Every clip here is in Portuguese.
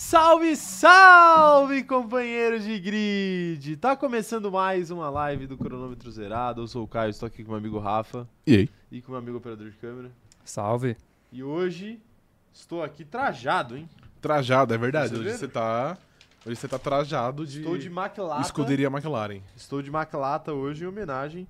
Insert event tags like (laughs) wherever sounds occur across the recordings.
Salve, salve, companheiros de grid! Tá começando mais uma live do Cronômetro Zerado. Eu sou o Caio, estou aqui com meu amigo Rafa E aí? e com meu amigo operador de câmera. Salve. E hoje estou aqui trajado, hein? Trajado, é verdade. Hoje você tá. Hoje você tá trajado de. Estou de maclata. Escuderia McLaren. Estou de maclata hoje em homenagem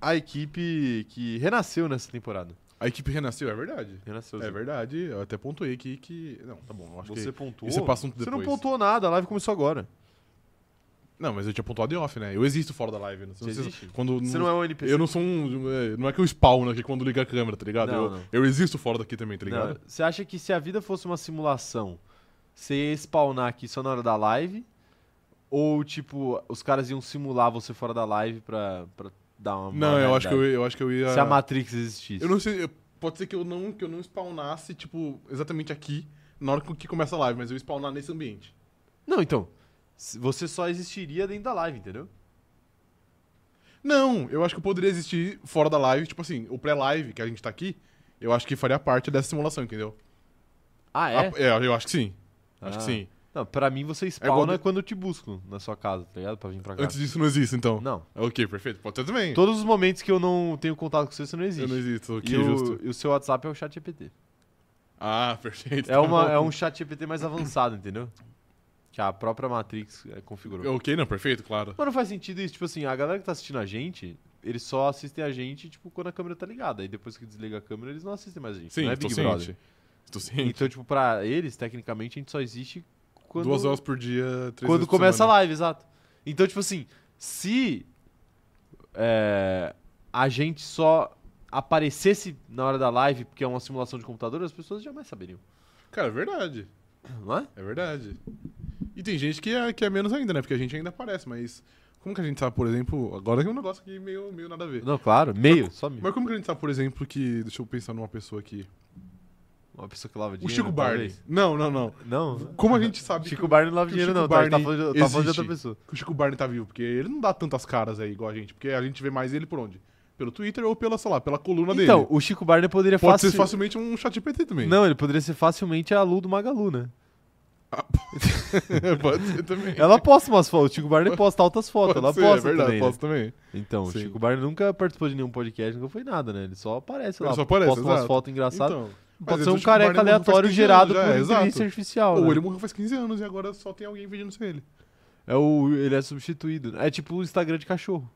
à equipe que renasceu nessa temporada. A equipe renasceu, é verdade. Renasceu. É sim. verdade. Eu até pontuei aqui que. Não, tá bom. Acho Você que. pontuou? Assunto Você não pontuou nada, a live começou agora. Não, mas eu tinha pontuado em off, né? Eu existo fora da live. Não sei Você existe? Quando, Você não é um NPC. Eu não sou um. é, Não é que eu spawno aqui quando liga a câmera, tá ligado? Não, eu, não. eu existo fora daqui também, tá Não, ligado? Você acha que se a vida fosse uma simulação, você ia spawnar aqui só na hora da live? Ou, tipo, os caras iam simular você fora da live pra, pra dar uma. Não, eu acho, que eu, eu acho que eu ia. Se a Matrix existisse. Eu não sei. eu- Pode ser que eu não, que eu não spawnasse, tipo, exatamente aqui, na hora que começa a live, mas eu ia spawnar nesse ambiente. Não, então. Você só existiria dentro da live, entendeu? Não, eu acho que eu poderia existir fora da live, tipo assim, o pré-live que a gente tá aqui, eu acho que faria parte dessa simulação, entendeu? Ah, é? Ah, é, eu acho que sim. Acho que Ah. sim. Não, pra mim você igual spawna de- quando eu te busco na sua casa, tá ligado? Pra vir pra cá. Antes disso não existe, então. Não. Ok, perfeito. Pode ser também. Todos os momentos que eu não tenho contato com você, você não existe. Eu não existo, ok, e, o, justo. e o seu WhatsApp é o chat GPT. Ah, (laughs) perfeito. É, uma, é um chat GPT mais avançado, entendeu? Que a própria Matrix é, configurou. Ok, não, perfeito, claro. Mas não faz sentido isso, tipo assim, a galera que tá assistindo a gente, eles só assistem a gente, tipo, quando a câmera tá ligada. Aí depois que desliga a câmera, eles não assistem mais a gente. Sim, não é Big ciente. Brother. Estou ciente. Então, tipo, pra eles, tecnicamente, a gente só existe quando, Duas horas por dia, três quando começa a semana. live, exato. Então, tipo assim, se é, a gente só aparecesse na hora da live, porque é uma simulação de computador, as pessoas jamais saberiam. Cara, é verdade. (clears throat) Não é? É verdade. E tem gente que é, que é menos ainda, né? Porque a gente ainda aparece, mas. Como que a gente sabe, por exemplo. Agora é um negócio aqui meio, meio nada a ver. Não, claro, meio, só meio. Mas como que a gente sabe, por exemplo, que. Deixa eu pensar numa pessoa aqui. Uma pessoa que lava O dinheiro. Chico Barney. talvez. Não, não, não. Não. Como a gente sabe Chico que, o- Barney não lava o dinheiro, não, tá? Tá Barney falando, de, tá falando de outra pessoa. que o Chico Barney tá vivo? Porque ele não dá tantas caras aí igual a gente. Porque a gente vê mais ele por onde? Pelo Twitter ou pela, sei lá, pela coluna Então, dele. o Chico Barney poderia Pode ser facilmente um chat GPT também. Não, ele poderia ser facilmente a Lu do Magalu, né? (laughs) Pode ser também. Ela posta umas fotos, o Chico Barney posta altas fotos, Pode ela ser, posta é verdade, também. né? posso também. Então, o Sim. Chico Barney nunca participou de nenhum podcast, nunca foi nada, né? Ele só aparece Ele lá, só aparece, posta umas exato. fotos engraçadas. Então, Pode mas ser um careca aleatório 15 gerado anos por já, inteligência artificial. Ou né? ele morreu faz 15 anos e agora só tem alguém pedindo ser ele. É o, ele é substituído. É tipo o Instagram de cachorro,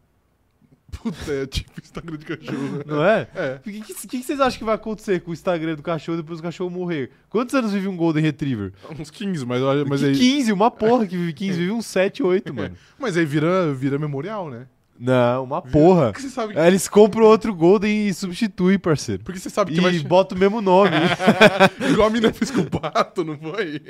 Puta, é tipo Instagram de cachorro. não é? É. O que, que, que vocês acham que vai acontecer com o Instagram do cachorro depois do cachorro morrer? Quantos anos vive um Golden Retriever? Uns 15, mas, olha- mas que aí. 15, uma porra que vive 15, vive uns 7, 8, mano. Mas aí vira, vira memorial, né? Não, uma porra. Porque você sabe, Aí eles compram outro Golden e substituem, parceiro. porque você sabe que E vai. bota o mesmo nome. (laughs) Igual a mina fez com o pato, não foi?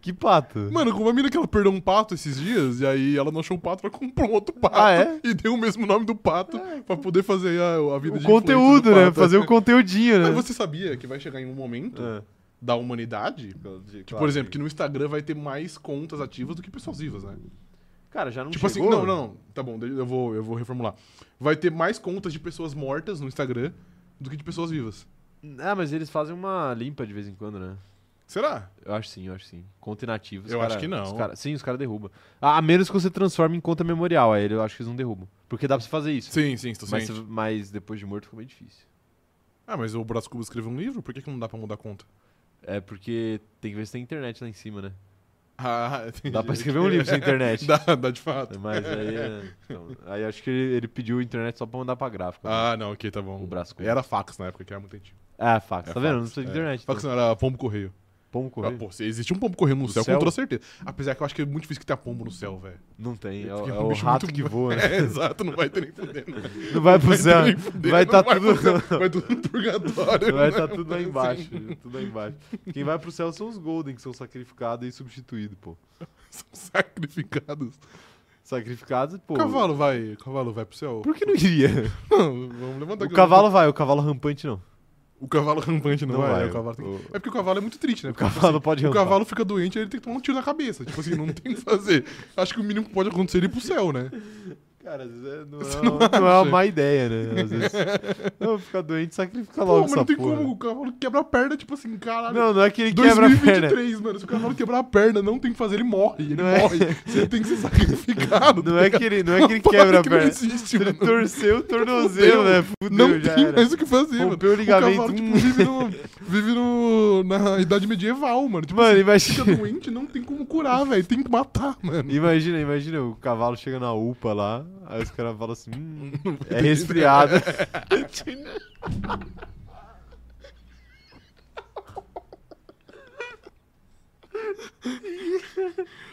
que pato. Mano, com uma mina que ela perdeu um pato esses dias, e aí ela não achou o pato, ela comprou um outro pato. Ah, é? E deu o mesmo nome do pato pra poder fazer a, a vida o de conteúdo, né? Fazer o conteúdinho, né? Mas você sabia que vai chegar em um momento É. da humanidade que, Claro por exemplo, que no Instagram vai ter mais contas ativas do que pessoas vivas, né? Cara, já não tipo chegou? assim, não, não, não, tá bom, eu vou, eu vou reformular. Vai ter mais contas de pessoas mortas no Instagram do que de pessoas vivas. Ah, mas eles fazem uma limpa de vez em quando, né? Será? Eu acho sim, eu acho sim. Conta inativa. Eu cara- acho que não. os cara- sim, os caras derrubam. Ah, a menos que você transforme em conta memorial. Aí eu acho que eles não derrubam. Porque dá pra você fazer isso. Sim, sim, estou mas, mas depois de morto fica meio difícil. Ah, mas o Brás Cubas escreveu um livro, por que, que não dá pra mudar a conta? É porque tem que ver se tem internet lá em cima, né? Ah, (laughs) entendi. Dá pra escrever um livro sem internet. (laughs) dá, dá de fato. Mas aí, é, então, aí acho que ele, ele pediu a internet só pra mandar pra gráfica. né? Ah, não, ok, tá bom. O Cubas. Era fax na época, que era muito antigo. É, fax. É tá vendo? Não fax, precisa de é. internet. Fax então. não era pombo correio. Pombo Ah, correio? pô, se existe um pombo correndo no céu, céu? com toda certeza. Apesar que eu acho que é muito difícil que tenha pombo no céu, velho. Não tem. É, é é um o rato muito- que voa, né? (laughs) É, exato, não vai ter nem fudendo. Não vai pro céu. Vai não tá tudo. Vai tudo no purgatório. Vai estar tudo lá embaixo. Tudo lá embaixo. Quem vai pro céu são os Golden, que são sacrificados e substituídos, pô. (laughs) São sacrificados. Sacrificados, pô. O cavalo vai, o cavalo vai pro céu? Por que não iria? Não, vamos levantar O cavalo vai, o cavalo rampante não. O cavalo rampante não, Não vai. vai. O cavalo tem- O- É porque o cavalo é muito triste, né? O Porque, tipo cavalo pode assim, o rampar. cavalo fica doente e ele tem que tomar um tiro na cabeça. Tipo assim, não tem o que fazer. Acho que o mínimo que pode acontecer é ir pro céu, né? Cara, às vezes é- não, é, uma- não é uma má ideia, né? Às vezes. (laughs) Não, ficar doente, sacrifica Pô, logo mas essa não tem porra. como o cavalo quebra a perna, tipo assim, caralho. Não, não é que ele quebra a perna. 2023, mano. Se o cavalo quebrar a perna, não tem que fazer, ele morre. Ele Não é- morre. Você tem que ser sacrificado. Não tá é que ele, não é que ele Uma quebra a que não perna. existe, Ele mano. torceu o tornozelo, né? Fudeu, Não já tem era. mais o que fazer, mano. Rompeu o ligamento. cavalo, tipo, vive, no, vive no, na idade medieval, mano. Tipo, Mano, assim, imagina. fica doente, não tem como curar, velho. Tem que matar, mano. Imagina, imagina, o cavalo chega na UPA lá, aí os caras falam assim, hum, é resfriado. (laughs)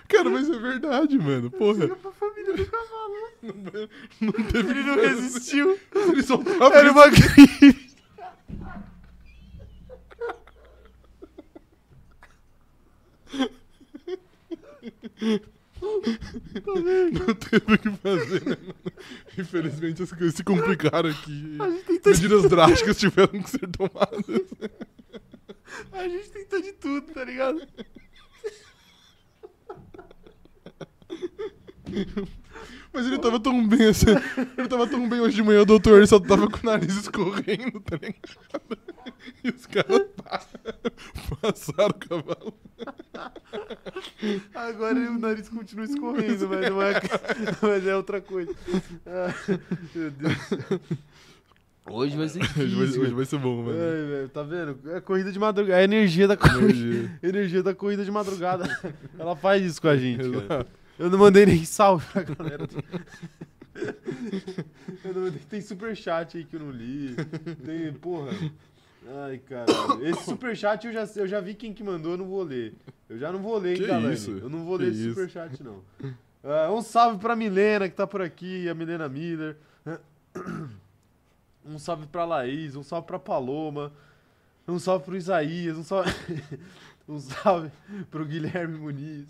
Cara, mas é verdade, mano. Porra. pra família do cavalo. Não teve Ele não resistiu. Ele só tava Era uma gripe. (laughs) (laughs) Não teve o que fazer, né, mano? Infelizmente as coisas se complicaram aqui. Medidas drásticas tiveram que ser tomadas. a gente tentou de tudo, tá ligado? (laughs) Mas ele tava tão bem assim. Ele tava tão bem hoje de manhã, o doutor ele só tava com o nariz escorrendo, tá ligado? E os caras pa- passaram o cavalo. Agora o nariz continua escorrendo, mas não é, mas é outra coisa. Ah, meu Deus. Hoje vai ser Hoje vai, difícil. hoje vai ser bom, mano. Ai, velho, tá vendo? É corrida de madrugada. É a energia da corrida. Energia. (laughs) energia da corrida de madrugada. Ela faz isso com a gente, cara. Eu não mandei nem salve pra galera. Eu não mandei, tem superchat aí que eu não li. Tem, porra. Ai, caralho. Esse superchat eu já, eu já vi quem que mandou, eu não vou ler. Eu já não vou ler, hein, Que Galane? isso? Eu não vou Que ler esse superchat, não. Ah, um salve pra Milena, que tá por aqui, a Milena Miller. (coughs) Um salve pra Laís, um salve pra Paloma. Um salve pro Isaías, um salve, (laughs) um salve pro Guilherme Muniz.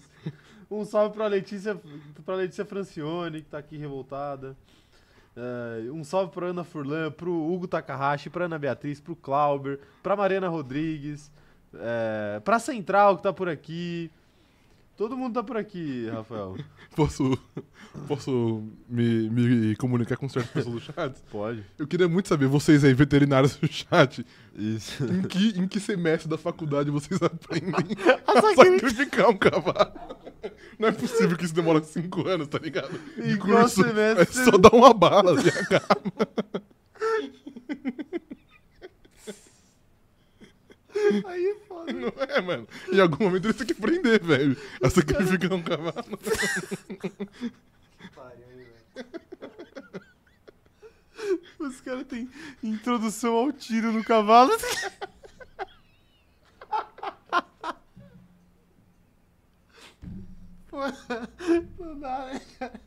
Um salve pra Letícia, pra Letícia Francione, que tá aqui revoltada. É, um salve pra Ana Furlan, pro Hugo Takahashi, pra Ana Beatriz, pro Clauber, pra Mariana Rodrigues, é, pra Central, que tá por aqui. Todo mundo tá por aqui, Rafael. (laughs) Posso, posso me, me comunicar com certas pessoas do chat? (laughs) Pode. Eu queria muito saber, vocês aí, veterinários do chat, Isso. em que, em que semestre da faculdade vocês (laughs) aprendem A a sacri- sacrificar um cavalo? Não é possível que isso demora cinco anos, tá ligado? Em qual semestre é só dar uma bala e acaba. Aí é foda. Não é, mano? Em algum momento eles têm que aprender, velho. A sacrificar um cavalo. Os caras têm introdução ao tiro no cavalo. Não dá, né, cara?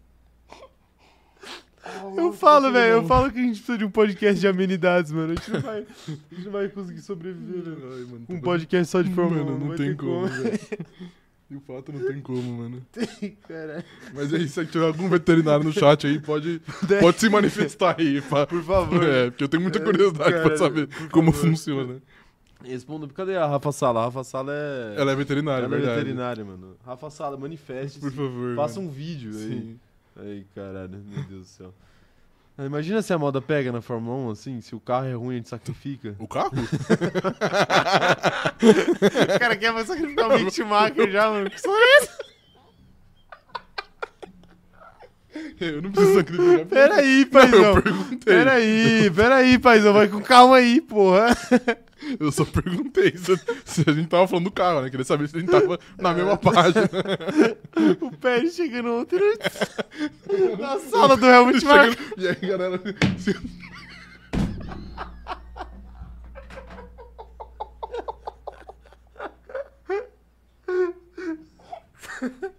Eu falo, velho, eu falo que a gente precisa de um podcast de amenidades, mano. A gente não vai, a gente não vai conseguir sobreviver. Ai, mano, Um podcast só de Fórmula 1. Mano, não vai tem como, velho. (laughs) De fato, não tem como, mano. (laughs) Tem, cara. Mas é isso, se tiver algum veterinário no chat aí, pode, (laughs) pode se manifestar aí. Pra... Por favor. É, porque eu tenho muita É, curiosidade cara, pra saber como favor. funciona. Responda, cadê a Rafa Sala? A Rafa Sala é. Ela é veterinária, Ela é é verdade. veterinária, mano. Rafa Sala, manifeste. Por favor. Faça mano. um vídeo aí. Sim. Aí, caralho, meu Deus do céu. Ah, Imagina se a moda pega na Fórmula 1, assim, se o carro é ruim, a gente sacrifica. O carro? (laughs) o cara quer mais sacrificar o Mick Schumacher já, mano. Que história é essa? Eu não preciso sacrificar. Peraí, Não, paizão. eu perguntei. Peraí, peraí, paizão. Vai com calma aí, porra. Eu só perguntei se, se a gente tava falando do carro, né? Queria saber se a gente tava na mesma página. O Pérez chegando ontem (laughs) na sala do Helmut Marko. E aí, galera. se- (laughs)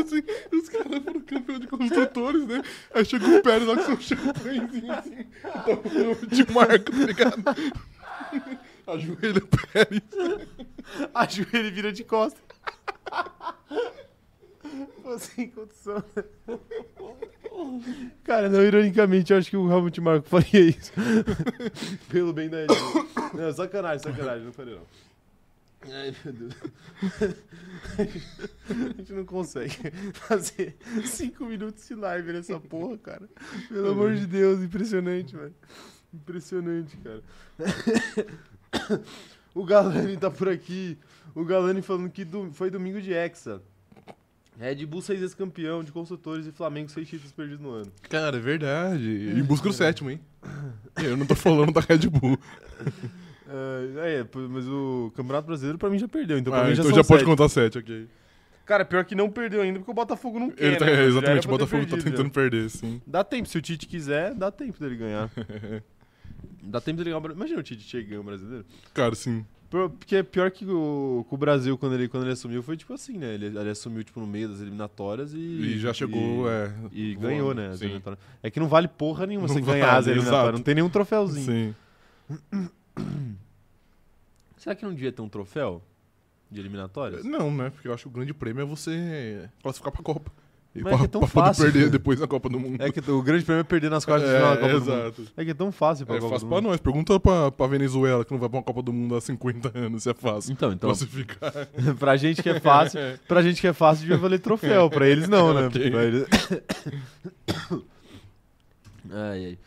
Assim, os caras foram campeão de construtores, né? Aí chegou o Pérez lá com seu champanhezinho assim. De marco, tá ligado? Ajoelha o Pérez. Ajoelha e vira de costas. Pô, sem condição. Cara, não, ironicamente, eu acho que o Helmut Marko faria isso. Pelo bem da gente. Não, sacanagem, sacanagem, não faria não. Ai, meu Deus. (laughs) A gente não consegue fazer cinco minutos de live nessa porra, cara. Pelo amor de Deus, impressionante, velho. Impressionante, cara. O Galani tá por aqui. O Galani falando que do- foi domingo de Hexa. Red Bull seis vezes campeão de construtores e Flamengo seis títulos perdidos no ano. Cara, é verdade. Em busca do sétimo, hein? Eu não tô falando da Red Bull. (laughs) É, é, pô, mas o Campeonato Brasileiro pra mim já perdeu, então pra ah, mim já então já pode sete. contar sete, ok. Cara, pior que não perdeu ainda porque o Botafogo não quer, Ele tá, né? é, exatamente, o Botafogo tá tentando já. perder, sim. Dá tempo, se o Tite quiser, dá tempo dele ganhar. (laughs) Dá tempo dele ganhar Imagina o Tite chegando brasileiro. Cara, sim. Por- Porque é pior que o, o Brasil, quando ele, quando ele assumiu, foi tipo assim, né? Ele, ele assumiu, tipo, no meio das eliminatórias e... E já chegou, e, é. E voando, ganhou, né? Sim. É que não vale porra nenhuma Não você vale, ganhar as (laughs) eliminatórias. exato. Não tem nenhum troféuzinho. Sim. (clears throat) (clears throat) Será que não devia ter um troféu de eliminatórias? Não, né? Porque eu acho que o grande prêmio é você classificar pra Copa. E Mas é pra, que é tão fácil. perder depois na Copa do Mundo. É que o grande prêmio é perder nas quartas de final da é, Copa do Mundo. exato. É que é tão fácil pra É Copa fácil do pra Mundo. nós. Pergunta pra, pra Venezuela, que não vai pra uma Copa do Mundo há 50 anos, se é fácil. Então, então, Classificar. (laughs) pra gente que é fácil, (laughs) pra gente que é fácil devia valer troféu, pra eles não, né? (laughs) Ok. Pra eles- (coughs) ai, ai.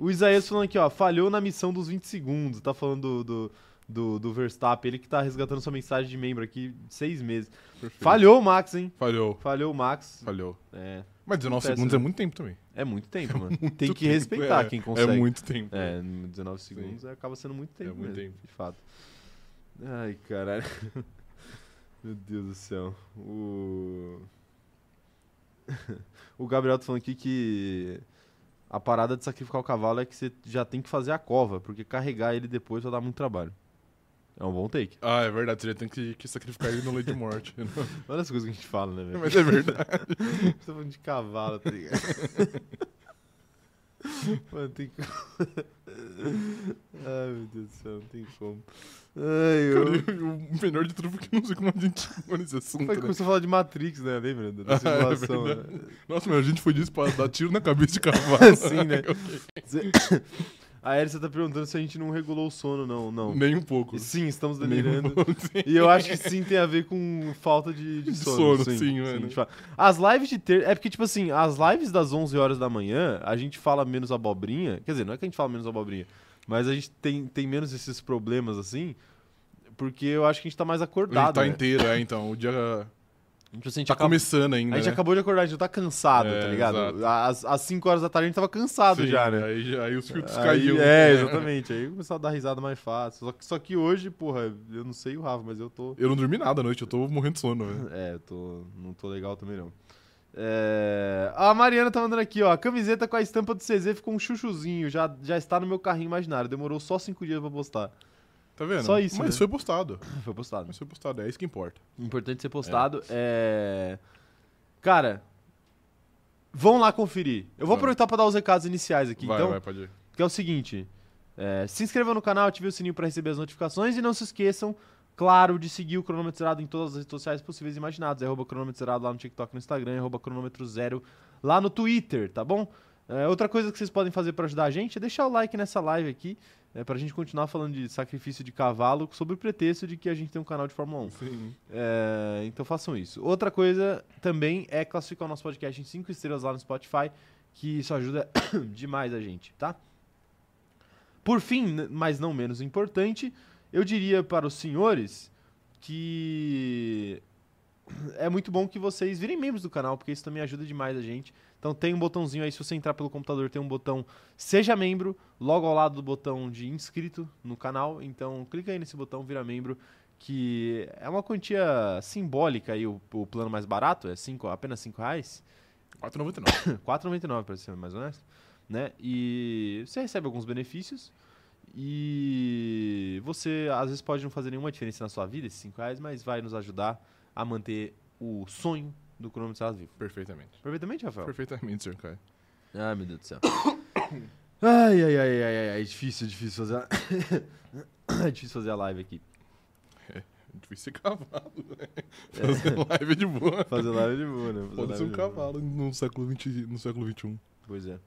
O Isaías falando aqui, ó, falhou na missão dos 20 segundos, tá falando do, do, do, do Verstappen, ele que tá resgatando sua mensagem de membro aqui seis meses. Perfeito. Falhou o Max, hein? Falhou. Falhou o Max. Falhou. É, Mas 19 Acontece, segundos né? é muito tempo também. é muito (laughs) tempo, mano. Tem Muito que tempo, respeitar é. quem consegue. É muito tempo. É, no 19 segundos acaba sendo muito tempo É muito mesmo, tempo. de fato. Ai, caralho. (laughs) Meu Deus do céu. O... (laughs) o Gabriel tá falando aqui que a parada de sacrificar o cavalo é que você já tem que fazer a cova, porque carregar ele depois vai dar muito trabalho. É um bom take. Ah, é verdade. Você já tem que, que sacrificar ele no leite de morte. (laughs) Olha as coisas que a gente fala, né, velho? Mas é verdade. (laughs) Você tá falando de cavalo, tá ligado? (laughs) Mano, tem que. Ai, meu Deus do céu, não tem como. Ai, eu. Cara, (laughs) e o melhor de tudo foi que não sei como a gente (laughs) chegou nesse assunto. Foi que né? começou a falar de Matrix, né? Lembra? Da Ah, (laughs) é simulação. verdade. né? Nossa, mas a gente foi disso pra dar tiro na cabeça de cavalo. Sim, né? (coughs) A Erissa tá perguntando se a gente não regulou o sono, não. não. Nem um pouco. Sim, estamos um delirando. pouco, sim. E eu acho que sim tem a ver com falta de, de De sono. sono, sim, mano. fato. As lives de ter. É porque, tipo assim, as lives das 11 horas da manhã, a gente fala menos abobrinha. Quer dizer, não é que a gente fala menos abobrinha, mas a gente tem, tem menos esses problemas assim, porque eu acho que a gente tá mais A gente acordado. tá né? inteiro, é, então. O dia Tipo assim, a gente tá acaba- começando ainda, A gente né? acabou de acordar, a gente não tá cansado, É, tá ligado? exato. Às, às 5 horas da tarde a gente tava cansado Sim, já, né? Aí, já- aí os filtros Aí- caíam. É, exatamente. Aí começou a dar risada mais fácil. Só que, só que hoje, porra, eu não sei o Rafa, mas eu tô. Eu não dormi nada à noite, eu tô morrendo de sono, velho. (laughs) É, eu tô. Não tô legal também, não. É... A Mariana tá mandando aqui, ó. A camiseta com a estampa do CZ ficou um chuchuzinho. Já, já está no meu carrinho imaginário. Demorou só 5 dias pra postar. Tá vendo? Só isso, Mas né? foi postado. Foi postado. Mas foi postado, é isso que importa. Importante ser postado. É. Cara. Vão lá conferir. Eu vou Vamos. aproveitar pra dar os recados iniciais aqui. vai, então, vai, pode ir. que é o seguinte: é, se inscreva no canal, ative o sininho para receber as notificações e não se esqueçam, claro, de seguir o cronômetro zerado em todas as redes sociais possíveis e imaginadas. É arroba cronômetro zerado lá no TikTok, no Instagram, é arroba cronômetro zero lá no Twitter, tá bom? É, outra coisa que vocês podem fazer para ajudar a gente é deixar o like nessa live aqui, é, pra gente continuar falando de sacrifício de cavalo, sob o pretexto de que a gente tem um canal de Fórmula 1. Sim. É, então façam isso. Outra coisa também é classificar o nosso podcast em 5 estrelas lá no Spotify, que isso ajuda (coughs) demais a gente, tá? Por fim, mas não menos importante, eu diria para os senhores que é muito bom que vocês virem membros do canal, porque isso também ajuda demais a gente. Então tem um botãozinho aí, se você entrar pelo computador, tem um botão Seja Membro, logo ao lado do botão de inscrito no canal. Então clica aí nesse botão, vira membro, que é uma quantia simbólica aí, o, o plano mais barato, é cinco, apenas 5 reais. 4,99. 4,99 para ser mais honesto, né? E você recebe alguns benefícios e você às vezes pode não fazer nenhuma diferença na sua vida esses 5 reais, mas vai nos ajudar a manter o sonho do cronômetro Estrada vivo. Perfeitamente. Perfeitamente, Rafael? Perfeitamente, senhor Caio. Ai, meu Deus do céu. (coughs) ai, ai, ai, ai, ai, ai, difícil, difícil fazer a... é (coughs) difícil fazer a live aqui. É difícil ser cavalo, né? Fazer live é de boa. Fazer live de boa, né? Fazer Pode ser live um boa. cavalo no século, 20, no século um. XXI. Pois é.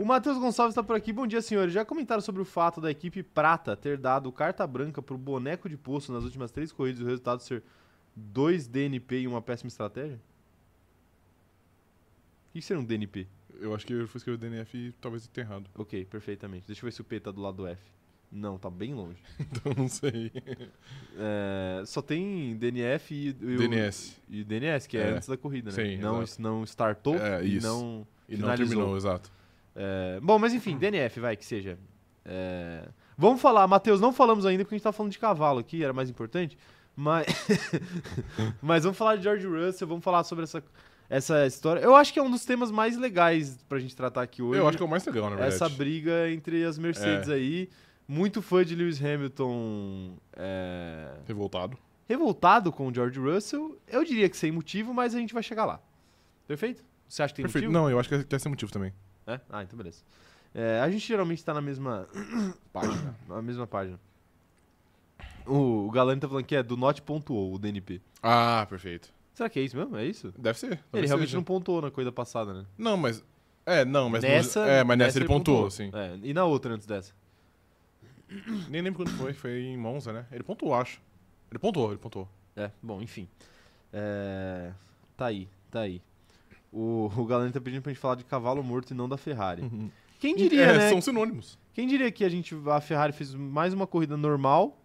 O Matheus Gonçalves está por aqui. Bom dia, senhores. Já comentaram sobre o fato da equipe Prata ter dado carta branca pro boneco de poço nas últimas três corridas e o resultado ser dois DNP e uma péssima estratégia? O que seria um DNP? Eu acho que eu fui escrever DNF e talvez eu tenha errado. Ok, perfeitamente. Deixa eu ver se o P tá do lado do F. Não, tá bem longe. (laughs) Então não sei. (laughs) É, só tem DNF e, e o- DNS. e DNS, que é, É. antes da corrida, né? Sim, não, exato. não startou É, e não E não terminou, exato. É, bom, mas enfim, DNF, vai, que seja. É, vamos falar, Matheus, não falamos ainda porque a gente tá falando de cavalo aqui, era mais importante. Mas, (laughs) mas vamos falar de George Russell, vamos falar sobre essa, essa história. Eu acho que é um dos temas mais legais pra gente tratar aqui hoje. Eu acho que é o mais legal, na verdade. essa briga entre as Mercedes É. aí. Muito fã de Lewis Hamilton é, Revoltado. revoltado com o George Russell. Eu diria que sem motivo, mas a gente vai chegar lá. Perfeito? Você acha que tem Perfeito. motivo? Não, eu acho que tem esse motivo também. É? Ah, então beleza. É, a gente geralmente tá na mesma (coughs) Página. na mesma página. O, o Galani tá falando que é do not pontuou o DNP. Ah, perfeito. Será que é isso mesmo? É isso? Deve ser. ele talvez realmente seja. não pontuou na corrida passada, né? Não, mas. É, não, mas. no- nessa, é, mas nessa, ele pontuou, sim. É, e na outra antes dessa? Nem lembro quando foi. Foi em Monza, né? Ele pontuou, acho. Ele pontuou, ele pontuou. É, bom, enfim. É, tá aí, tá aí. O, o Galani tá pedindo pra gente falar de cavalo morto e não da Ferrari. Quem diria, é, né? São sinônimos. Quem diria que a gente a Ferrari fez mais uma corrida normal,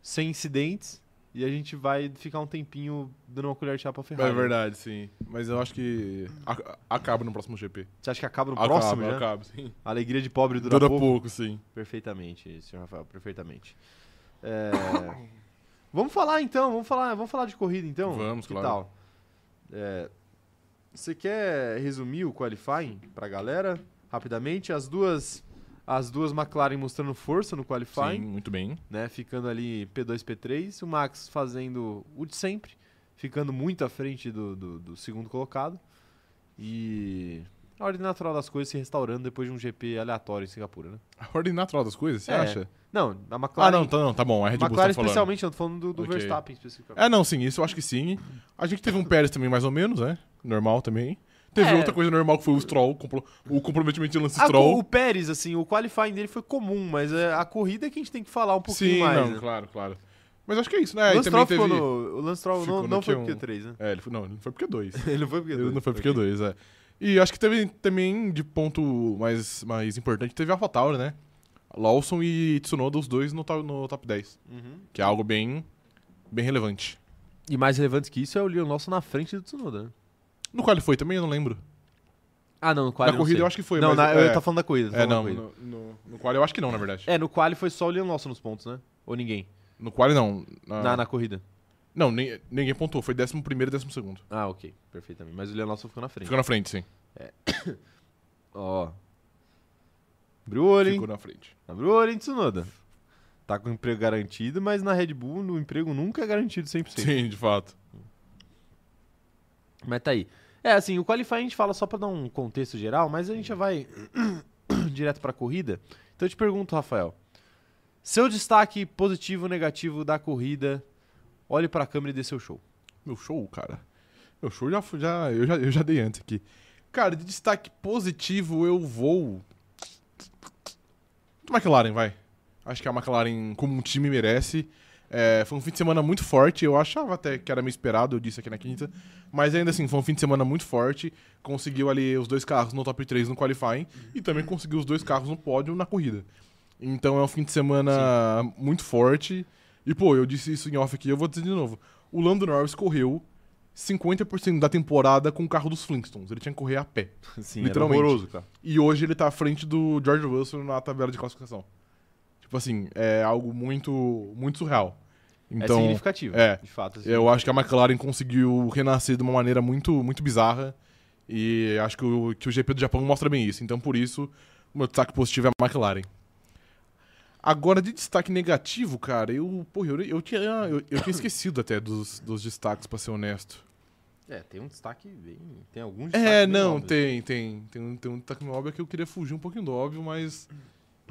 sem incidentes, e a gente vai ficar um tempinho dando uma colher de chá pra Ferrari. É verdade, sim. Mas eu acho que a- acaba no próximo GP. Você acha que acaba no acaba, próximo já? acaba, sim. A alegria de pobre dura, Dura pouco? pouco, sim. Perfeitamente, senhor Rafael, perfeitamente. É, vamos falar então, vamos falar, vamos falar de corrida então? Vamos, que claro. tal? É, Você quer resumir o qualifying pra galera rapidamente? As duas as duas McLaren mostrando força no Sim, qualifying, muito bem. né? Ficando ali P2, P3, o Max fazendo o de sempre, ficando muito à frente do, do, do segundo colocado. E a ordem natural das coisas se restaurando depois de um GP aleatório em Singapura, né? A ordem natural das coisas, você É, acha? Não, a McLaren. Ah, não, tá, não, tá bom. A Red Bull McLaren tá falando. especialmente, eu tô falando do, do Ok. Verstappen especificamente. É, não, sim, isso eu acho que sim. A gente teve um Pérez também, mais ou menos, né? Normal também. Teve É. outra coisa normal que foi o Stroll, o comprometimento de lance A co- Stroll. o Pérez, assim, o qualifying dele foi comum, mas é, a corrida é que a gente tem que falar um pouquinho sim, mais. não, né? claro, claro. Mas acho que é isso, né? o Lance Stroll teve... no. O Lance Stroll não, não foi Q1. porque 3, né? É, ele foi, não, ele foi porque dois. (laughs) Ele não foi porque 2. Ele não foi porque dois, é. E acho que teve também, de ponto mais, mais importante, teve AlphaTauri, né? Lawson e Tsunoda, os dois no, no top 10. Uhum. Que é algo bem, bem relevante. E mais relevante que isso é o Leon Lawson na frente do Tsunoda, né? No qual ele foi também, eu não lembro. Ah, não, no quali na corrida eu acho que foi, Não, mas... na, é, eu tô falando da corrida. É, não, corrida. no, no, no qual eu acho que não, na verdade. É, no quali foi só o Leon Lawson nos pontos, né? Ou ninguém? No qual não. Na, Na, na corrida. Não, nem- ninguém pontuou, foi 11 primeiro e 12 segundo. Ah, ok. Perfeitamente. Mas o Leon Lawson ficou na frente. Ficou na frente, sim. (coughs) Ó. Abriu o olho, hein? Ficou na frente. Abriu o olho, hein, Tsunoda? Tá com emprego garantido, mas na Red Bull o emprego nunca é garantido 100%. Sim, de fato. Mas tá aí. É, assim, o Qualify a gente fala só pra dar um contexto geral, mas a gente já vai (coughs) direto pra corrida. Então eu te pergunto, Rafael. Seu destaque positivo ou negativo da corrida, olhe pra câmera e dê seu show. Meu show, cara. Meu show já, já, eu já eu já dei antes aqui. Cara, de destaque positivo eu vou. Do McLaren, vai. Acho que a McLaren, como um time, merece. É, foi um fim de semana muito forte. Eu achava até que era meio esperado, eu disse aqui na quinta. Mas ainda assim, foi um fim de semana muito forte. Conseguiu ali os dois carros no top 3 no qualifying. E também conseguiu os dois carros no pódio na corrida. Então é um fim de semana muito forte. E, pô, eu disse isso em off aqui, eu vou dizer de novo. O Lando Norris correu 50% da temporada com o carro dos Flintstones. Ele tinha que correr a pé. (laughs) Sim, Literalmente. era horroroso, cara. E hoje ele tá à frente do George Russell na tabela de classificação. Tipo assim, é algo muito, muito surreal. é Então, significativo, é. de fato. é eu acho que a McLaren conseguiu renascer de uma maneira muito, muito bizarra. E acho que o, que o GP do Japão mostra bem isso. Então, por isso, o meu destaque positivo é a McLaren. Agora, de destaque negativo, cara, eu, porra, eu, eu, tinha, eu, eu tinha esquecido até dos, dos destaques, pra ser honesto. É, tem um destaque bem. Tem alguns É, destaques bem não, óbvios. tem, tem. Tem um, tem um destaque meio óbvio que eu queria fugir um pouquinho do óbvio, mas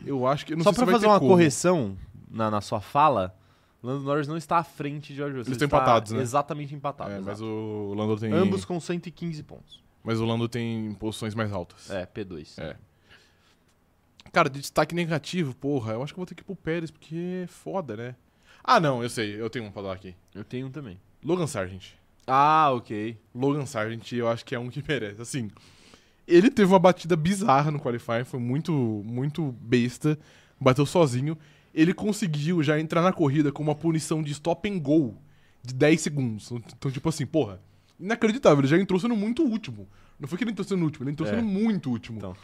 eu acho que. eu Só sei se pra vai fazer uma como. correção na, na sua fala, Lando Norris não está à frente de George Russell. Eles estão está empatados, né? Exatamente empatados. É, mas exato. o Lando tem. Ambos com 115 pontos. Mas o Lando tem posições mais altas. É, P2. É. Cara, de destaque negativo, porra, eu acho que eu vou ter que ir pro Pérez, porque é foda, né? Ah, não, eu sei, eu tenho um pra dar aqui. Eu tenho um também. Logan Sargent. Ah, ok. Logan Sargent, eu acho que é um que merece. Assim, ele teve uma batida bizarra no qualifying, foi muito, muito besta, bateu sozinho. Ele conseguiu já entrar na corrida com uma punição de stop and go de 10 segundos. Então, tipo assim, porra, inacreditável, ele já entrou sendo muito último. Não foi que ele entrou sendo último, ele entrou É. sendo muito último. Então.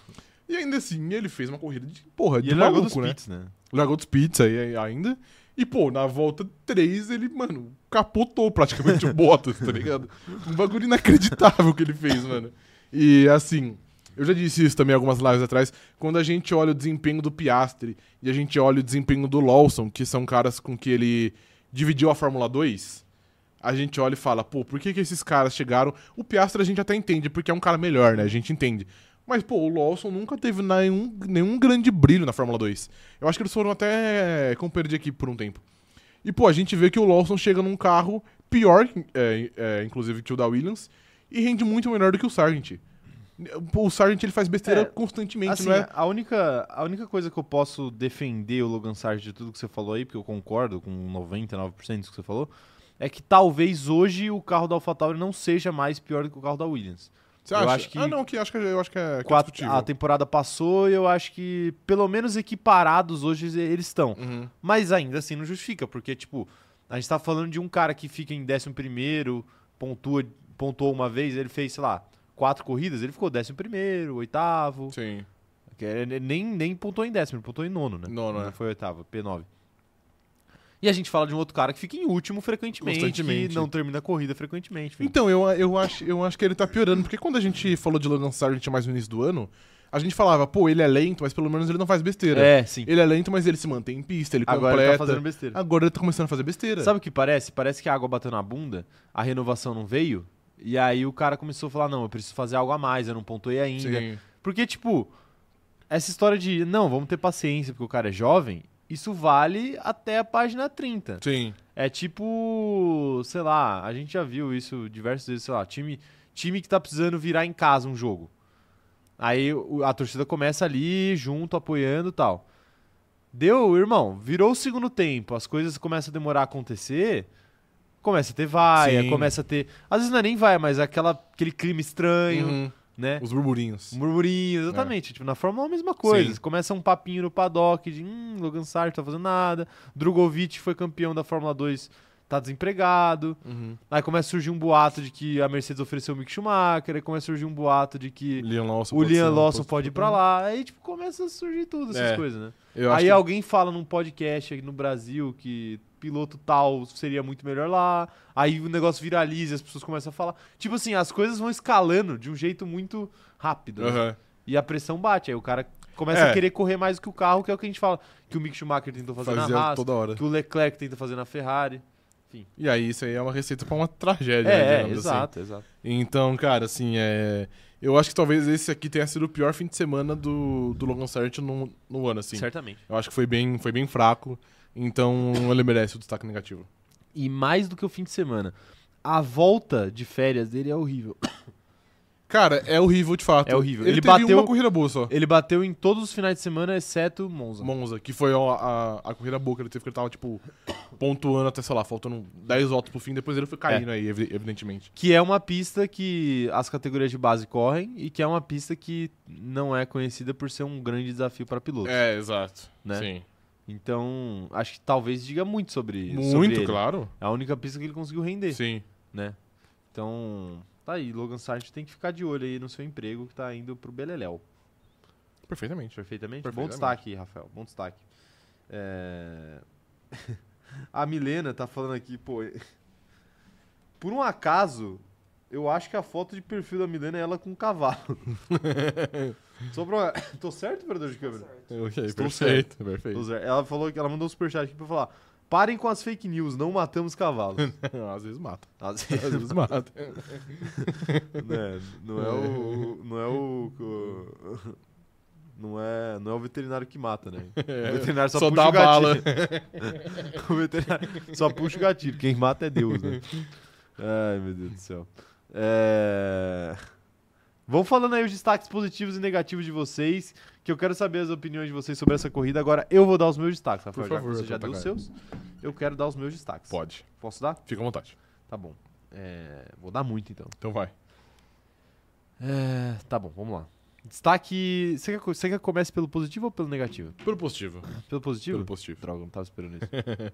E ainda assim, ele fez uma corrida de, porra, E de ele largou maluco, dos né? pits, né? Largou dos pits aí ainda. E, pô, na volta 3, ele, mano, capotou praticamente o Bottas, tá ligado? Um bagulho inacreditável que ele fez, mano. E, assim, eu já disse isso também algumas lives atrás. Quando a gente olha o desempenho do Piastri e a gente olha o desempenho do Lawson, que são caras com que ele dividiu a Fórmula 2, a gente olha e fala, pô, por que, que esses caras chegaram? O Piastri a gente até entende, porque é um cara melhor, né? A gente entende. Mas, pô, o Lawson nunca teve nenhum, nenhum grande brilho na Fórmula 2. Eu acho que eles foram até companheiro de equipe por um tempo. E, pô, a gente vê que o Lawson chega num carro pior, é, é, inclusive, que o da Williams, e rende muito melhor do que o Sargent. O Sargent ele faz besteira É, constantemente, Assim, não é? a, única, a única coisa que eu posso defender o Logan Sargent de tudo que você falou aí, porque eu concordo com 99% disso que você falou, é que talvez hoje o carro da AlphaTauri não seja mais pior do que o carro da Williams. Você eu acha? acho que- Ah, não, que acho que, eu acho que é, que é Quatro- a temporada passou e eu acho que pelo menos equiparados hoje eles estão. Uhum. Mas ainda assim não justifica, porque, tipo, a gente tá falando de um cara que fica em 11, pontua, pontuou uma vez, ele fez, sei lá, quatro corridas, ele ficou 11, oitavo. Sim. ele Nem, nem pontuou em décimo, ele pontuou em nono, né? Nono, Não é. foi oitavo, P9. E a gente fala de um outro cara que fica em último frequentemente, que não termina a corrida frequentemente. enfim. Então, eu, eu, acho, eu acho que ele tá piorando, porque quando a gente falou de Logan Sargent mais no início do ano, a gente falava, pô, ele é lento, mas pelo menos ele não faz besteira. é, sim. Ele é lento, mas ele se mantém em pista, ele Agora completa. ele tá fazendo besteira. Agora ele tá começando a fazer besteira. Sabe o que parece? Parece que a água bateu na bunda, a renovação não veio, e aí o cara começou a falar, não, eu preciso fazer algo a mais, eu não pontuei ainda. Sim. Porque, tipo, essa história de, não, vamos ter paciência porque o cara é jovem, isso vale até a página 30. Sim. É tipo, sei lá, a gente já viu isso diversas vezes, sei lá, time, time que tá precisando virar em casa um jogo. Aí a torcida começa ali, junto, apoiando e tal. Deu, irmão, virou o segundo tempo, as coisas começam a demorar a acontecer, começa a ter vaia, Sim. começa a ter. Às vezes não é nem vaia, mas aquela, aquele clima estranho, Uhum. Né? Os burburinhos. Murmurinho, exatamente. Tipo, na Fórmula 1 a mesma coisa. Sim. Começa um papinho no paddock de hum, Logan Sargent tá fazendo nada. Drogovic foi campeão da Fórmula 2, tá desempregado. Uhum. Aí começa a surgir um boato de que a Mercedes ofereceu o Mick Schumacher. Aí começa a surgir um boato de que Liam Lawson o Liam um Lawson pode ir pra lá. Aí, tipo, começa a surgir tudo essas É. coisas, né? Eu acho Aí que- alguém fala num podcast aqui no Brasil que piloto tal seria muito melhor lá. Aí o negócio viraliza, as pessoas começam a falar. Tipo assim, as coisas vão escalando de um jeito muito rápido. né? Aham. E a pressão bate. Aí o cara começa É. a querer correr mais do que o carro, que é o que a gente fala. Que o Mick Schumacher tentou fazer Fazia na Haas, que o Leclerc tenta fazer na Ferrari. E aí, isso aí é uma receita pra uma tragédia, né, É, é, digamos assim. exato, exato. Então, cara, assim, é... Eu acho que talvez esse aqui tenha sido o pior fim de semana do, do Logan Sargent no, no ano, assim. Certamente. Eu acho que foi bem, foi bem fraco. Então, ele merece o destaque negativo. E mais do que o fim de semana. A volta de férias dele é horrível. (coughs) Cara, é horrível de fato. É horrível. Ele, Ele bateu- uma corrida boa só. Ele bateu em todos os finais de semana, exceto Monza. Monza, que foi a, a, a corrida boa que ele teve, que ele tava, tipo, (coughs) pontuando até, sei lá, faltando 10 voltas pro fim, depois ele foi caindo aí, evi- evidentemente. Que é uma pista que as categorias de base correm e que é uma pista que não é conhecida por ser um grande desafio para pilotos. É, exato. Né? Sim. Então, acho que talvez diga muito sobre, sobre Muito, ele. claro. É a única pista que ele conseguiu render, Sim. né? Então, tá aí, Logan Sargent tem que ficar de olho aí no seu emprego que tá indo pro Beleléu. Perfeitamente. Perfeitamente? Bom Perfeitamente. destaque, Rafael. Bom destaque. É... (laughs) a Milena tá falando aqui, pô. (laughs) Por um acaso, eu acho que a foto de perfil da Milena é ela com um cavalo. (laughs) Só pra... (coughs) Tô certo, operador de câmera? Ok, Estou perfeito, Tô perfeito. certo. Ela falou que ela mandou um superchat aqui pra falar: parem com as fake news, não matamos cavalos. (laughs) Às vezes mata. Às Às vezes, mata. (laughs) né, não é o. Não é o. o- Não é, não é o veterinário que mata, né? (laughs) O veterinário só, Só puxa dá o bala. gatilho. o veterinário só puxa o gatilho. Quem mata é Deus, né? Ai, meu Deus do céu. É... Vão falando aí os destaques positivos e negativos de vocês, que eu quero saber as opiniões de vocês sobre essa corrida. Agora eu vou dar os meus destaques, Rafael. Por já favor, você já deu os seus, eu quero dar os meus destaques. Pode. Posso dar? Fica à vontade. Tá bom. É, vou dar muito então. Então vai. É, tá bom, vamos lá. Destaque. Você quer, você quer que comece pelo positivo ou pelo negativo? Pelo positivo. Pelo positivo? Pelo positivo. Droga, não tava esperando isso. (laughs)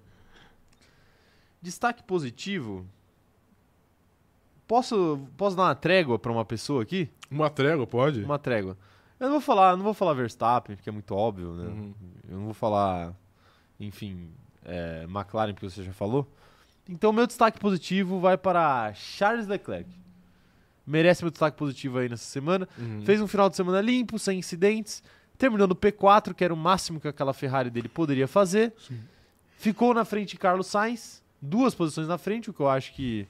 Destaque positivo. Posso, posso dar uma trégua pra uma pessoa aqui? Uma trégua, pode? Uma trégua. Eu não vou falar, não vou falar Verstappen, porque é muito óbvio, né? Uhum. Eu não vou falar, enfim, é, McLaren, porque você já falou. Então, meu destaque positivo vai para Charles Leclerc. Merece meu destaque positivo aí nessa semana. Uhum. Fez um final de semana limpo, sem incidentes. Terminou no P4, que era o máximo que aquela Ferrari dele poderia fazer. Sim. Ficou na frente de Carlos Sainz, duas posições na frente, o que eu acho que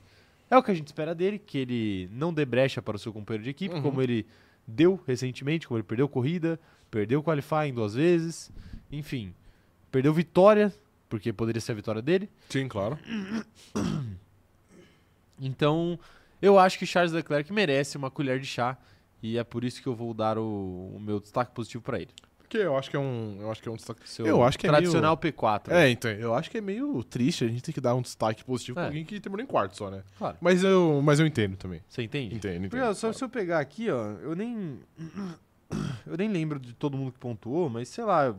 é o que a gente espera dele, que ele não dê brecha para o seu companheiro de equipe, Uhum. como ele deu recentemente, como ele perdeu corrida, perdeu qualifying duas vezes, enfim, perdeu vitória, porque poderia ser a vitória dele. Sim, claro. (clears throat) Então, eu acho que Charles Leclerc merece uma colher de chá e é por isso que eu vou dar o, o meu destaque positivo para ele. Porque eu acho que é um. Eu acho que é um destaque. Seu Eu acho que é tradicional P4. É, então, eu acho que é meio triste a gente ter que dar um destaque positivo pra É. alguém que terminou em quarto só, né? Claro. Mas eu, mas eu entendo também. Você entende? Entendo, entendo. Porque, ó, só se eu pegar aqui, ó, eu nem. (coughs) Eu nem lembro de todo mundo que pontuou, mas sei lá.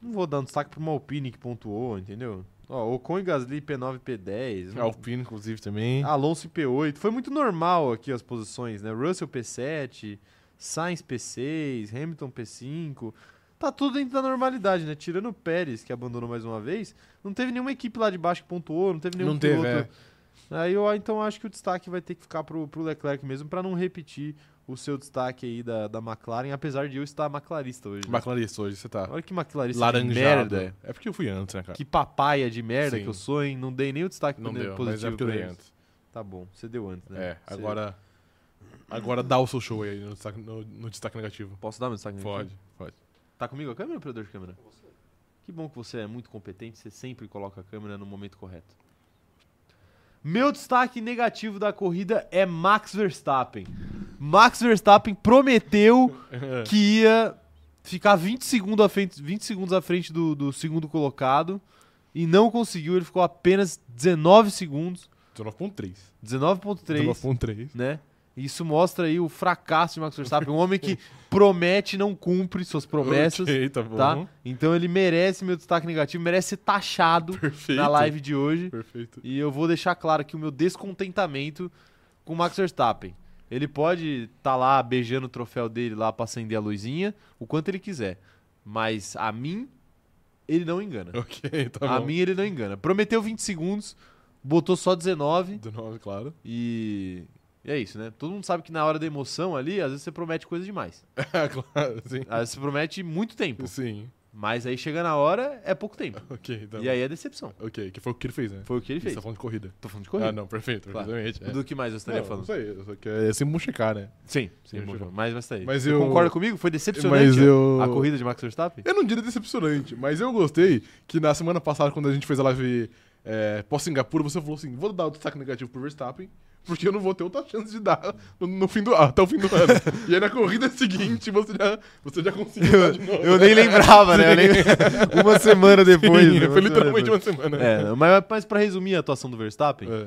Não vou dar um destaque pra uma Alpine que pontuou, entendeu? Ó, Ocon e Gasly P9 P10. não- Alpine, inclusive, também. Alonso em P8. Foi muito normal aqui as posições, né? Russell P7, Sainz P6, Hamilton P5. Tá tudo dentro da normalidade, né? Tirando o Pérez, que abandonou mais uma vez, não teve nenhuma equipe lá de baixo que pontuou, não teve nenhum Não teve, piloto. Aí eu então acho que o destaque vai ter que ficar pro, pro Leclerc mesmo, pra não repetir o seu destaque aí da, da McLaren, apesar de eu estar McLarista hoje. né? McLarista hoje, você tá Olha que McLarista de laranjado. merda. É porque eu fui antes, né, cara? Que papaya de merda Sim. que eu sou, hein? Não dei nem o destaque Não positivo deu, mas é porque eu dei antes. Tá bom, você deu antes, né? É, Você- agora. Dá o seu show aí no destaque, no, no destaque negativo. Posso dar meu destaque negativo? Pode, pode. Tá comigo a câmera, operador de câmera? Que bom que você é muito competente, você sempre coloca a câmera no momento correto. Meu destaque negativo da corrida é Max Verstappen. Max Verstappen prometeu (laughs) que ia ficar 20 segundos à frente, 20 segundos à frente do, do segundo colocado e não conseguiu, ele ficou apenas 19 segundos, 19.3. 19.3, 19.3. né? Isso mostra aí o fracasso de Max Verstappen, um homem que promete e não cumpre suas promessas. Ok, tá bom. tá? Então ele merece meu destaque negativo, merece ser taxado Perfeito. na live de hoje. Perfeito. E eu vou deixar claro aqui o meu descontentamento com o Max Verstappen. Ele pode estar lá beijando o troféu dele lá pra acender a luzinha, o quanto ele quiser. Mas a mim, ele não engana. Ok, tá a bom. mim, ele não engana. Prometeu 20 segundos, botou só 19 19, claro. e. E é isso, né? Todo mundo sabe que na hora da emoção ali, às vezes você promete coisa demais. (laughs) É, claro, sim. Às vezes você promete muito tempo. Sim. Mas aí chega na hora, é pouco tempo. (laughs) Ok, tá E bom. aí é decepção. Ok, que foi o que ele fez, né? Foi o que ele Você fez. tá falando de corrida. Tô falando de corrida. Ah, não, perfeito, Claro. perfeitamente. é. Do que mais eu estaria Não, falando? Não sei, eu só que é sempre mochicar, né? Sim, sim, mas vai sair. Mas Você eu- concorda comigo? Foi decepcionante Mas eu... a corrida de Max Verstappen? Eu não diria decepcionante, mas eu gostei que na semana passada, quando a gente fez a live é, pós-Singapura, você falou assim: vou dar o destaque negativo pro Verstappen, porque eu não vou ter outra chance de dar no, no fim do, até o fim do ano. (laughs) e aí na corrida seguinte você já, você já conseguiu novo. Eu nem lembrava, né? Eu nem... (laughs) uma semana depois. Sim, né? foi literalmente uma semana. É, mas, mas pra resumir a atuação do Verstappen, É.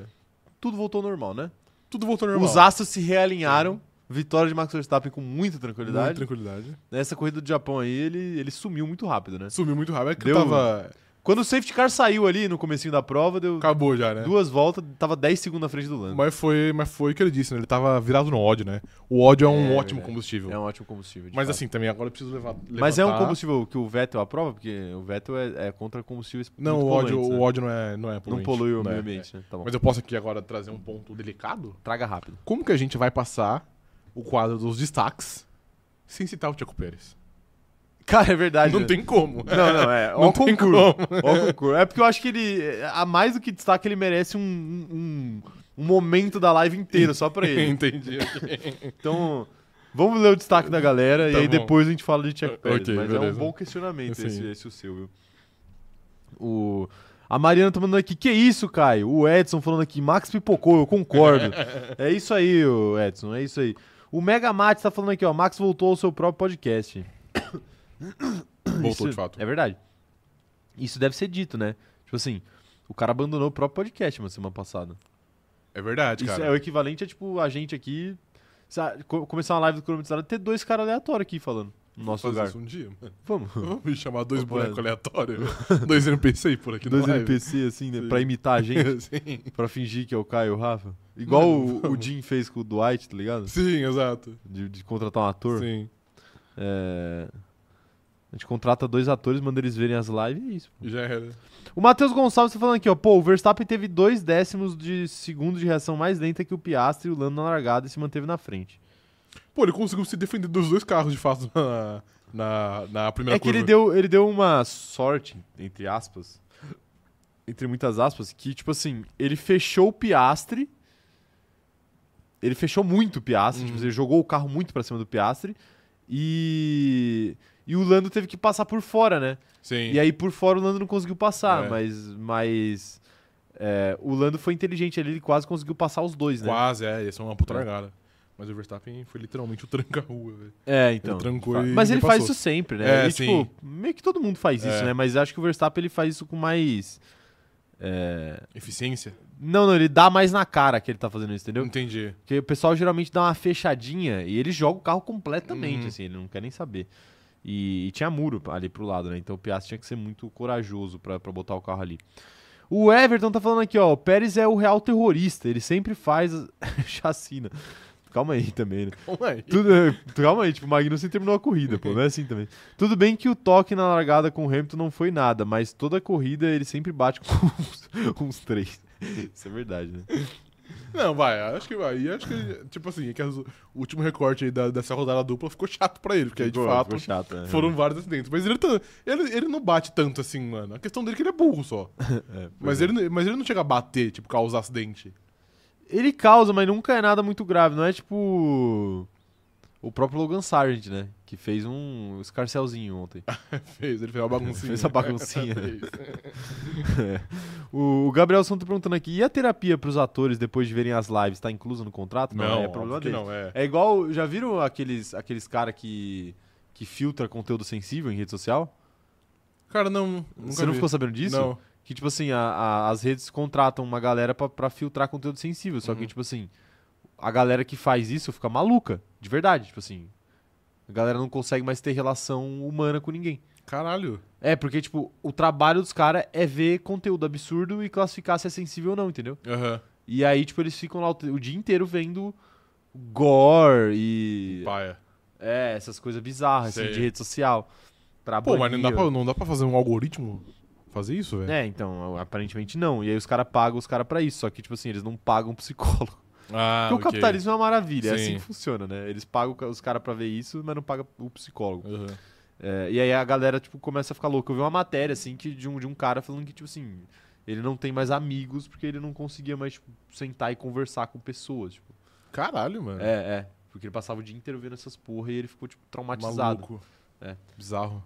tudo voltou ao normal, né? Tudo voltou ao normal. Os astros se realinharam. Vitória de Max Verstappen com muita tranquilidade. Muita tranquilidade. Nessa corrida do Japão aí, ele, ele sumiu muito rápido, né? Sumiu muito rápido. É que Deu- tava. Quando o safety car saiu ali no comecinho da prova, deu Acabou já, né? duas voltas, tava 10 segundos na frente do Lando. Mas foi, mas foi o que ele disse, né? Ele tava virado no ódio, né? O ódio é um É, ótimo verdade. combustível. É um ótimo combustível. Mas fato. assim, também agora eu preciso levar. Mas é um levantar- combustível que o Vettel aprova, porque o Vettel é, é contra combustíveis Não, muito o ódio, poluentes, o né? ódio não é, não é não poluente. polui o Não é, meio ambiente, né? Tá bom. Mas eu posso aqui agora trazer um ponto delicado. Traga rápido. Como que a gente vai passar o quadro dos destaques sem citar o Tiago Pérez? Cara, é verdade. não né? tem como. Não, não, é. (laughs) Não Ó o tem concurso. como. Ó concurso. É porque eu acho que ele, a mais do que destaque, ele merece um, um, um momento da live inteiro só pra ele. (laughs) Entendi. Então, vamos ler o destaque da galera e Tá aí bom. depois a gente fala de Chuck Ok, Pérez. mas é um beleza. bom questionamento Sim. esse, esse o seu, viu? O... A Mariana tá mandando aqui, que isso, Caio? O Edson falando aqui, Max pipocou, eu concordo. (laughs) é isso aí, Edson, é isso aí. O Mega Mate tá falando aqui, ó, Max voltou ao seu próprio podcast. Voltou, Isso de fato. É verdade. Isso deve ser dito, né? Tipo assim, O cara abandonou o próprio podcast uma semana passada. É verdade, Isso cara. é o equivalente a, tipo, a gente aqui. sabe, começar uma live do cronometrado e ter dois caras aleatórios aqui falando no nosso Fazer lugar. isso um dia, mano. Vamos. Vamos chamar dois bonecos aleatórios. dois NPC por aqui Dois. NPC, assim, né? Sim. Pra imitar a gente. (laughs) Sim. pra fingir que é o Caio e o Rafa. Igual Mano, o, o vamos. Jim fez com o Dwight, tá ligado? Sim, exato. De, de contratar um ator. Sim. É, A gente contrata dois atores, manda eles verem as lives e é isso. Já era. O Matheus Gonçalves tá falando aqui, ó. Pô, o Verstappen teve dois décimos de segundo de reação mais lenta que o Piastri e o Lando na largada e se manteve na frente. Pô, ele conseguiu se defender dos dois carros, de fato, (laughs) na, na, na primeira é que curva. ele deu, ele deu uma sorte, entre aspas, entre muitas aspas, que, tipo assim, ele fechou o Piastre. Ele fechou muito o Piastre, Uhum. tipo, ele jogou o carro muito pra cima do Piastre. E. E o Lando teve que passar por fora, né? Sim. E aí por fora o Lando não conseguiu passar, É. mas. mas é, o Lando foi inteligente ali, ele quase conseguiu passar os dois, né? Quase, é. Ia ser uma puta É. largada. Mas o Verstappen foi literalmente o tranca-rua, velho. É, então. Ele trancou e Mas ele faz passou. isso sempre, né? É, e, tipo, meio que todo mundo faz isso, É. né? Mas acho que o Verstappen ele faz isso com mais. é, Eficiência? Não, não, ele dá mais na cara que ele tá fazendo isso, entendeu? Entendi. Porque o pessoal geralmente dá uma fechadinha e ele joga o carro completamente, Uhum. assim, ele não quer nem saber. E, e tinha muro ali pro lado, né? Então o Piastri tinha que ser muito corajoso pra, pra botar o carro ali. O Everton tá falando aqui, ó, o Pérez é o real terrorista, ele sempre faz (laughs) chacina. Calma aí também, né? Calma aí. Tudo, calma aí, tipo, o Magnussen terminou a corrida, pô, (laughs) não é assim também. Tudo bem que o toque na largada com o Hamilton não foi nada, mas toda a corrida ele sempre bate com (laughs) uns, uns três. Isso é verdade, né? Não, vai, acho que vai. E acho que, tipo assim, é que as- o último recorte aí da, dessa rodada dupla ficou chato pra ele, porque aí, de Ficou- fato ficou chato, né? foram vários acidentes. Mas ele, tá- ele, ele não bate tanto assim, mano. A questão dele é que ele é burro só. (laughs) É, Mas é. ele, mas ele não chega a bater, tipo, causar acidente. Ele causa, mas nunca é nada muito grave. Não é tipo. O próprio Logan Sargent, né? Que fez um escarcelzinho ontem. (laughs) Fez, ele fez uma baguncinha. Fez uma baguncinha. Fez. (laughs) É. o, Gabriel Santos perguntando aqui: e a terapia pros atores depois de verem as lives? Tá inclusa no contrato? Não, é problema que dele. não, é. É igual. Já viram aqueles, aqueles cara que, que filtra conteúdo sensível em rede social? Cara, não, Você não vi. ficou sabendo disso? Não. Que, tipo assim, a- a- as redes contratam uma galera pra filtrar conteúdo sensível. Só que, Uhum. tipo assim, a galera que faz isso fica maluca. De verdade, tipo assim. A galera não consegue mais ter relação humana com ninguém. Caralho. É, porque, tipo, o trabalho dos caras é ver conteúdo absurdo e classificar se é sensível ou não, entendeu? Aham. E aí, tipo, eles ficam lá o, o dia inteiro vendo gore e. Paia. É, essas coisas bizarras, assim, de rede social. Pra Pô, mas não dá, banir, pra, não dá pra fazer um algoritmo fazer isso, velho? É, então, aparentemente não. E aí os caras pagam os caras pra isso. Só que, tipo assim, eles não pagam psicólogo. Ah, Porque o ok. capitalismo é uma maravilha, é Sim. assim que funciona, né? Eles pagam os caras pra ver isso, mas não pagam o psicólogo. Aham. É, e aí a galera, tipo, começa a ficar louca. Eu vi uma matéria, assim, que, de, um, de um cara falando que, tipo assim, ele não tem mais amigos porque ele não conseguia mais, tipo, sentar e conversar com pessoas, tipo. Caralho, mano. É, é. Porque ele passava o dia inteiro vendo essas porra e ele ficou, tipo, traumatizado. Maluco. É. Bizarro.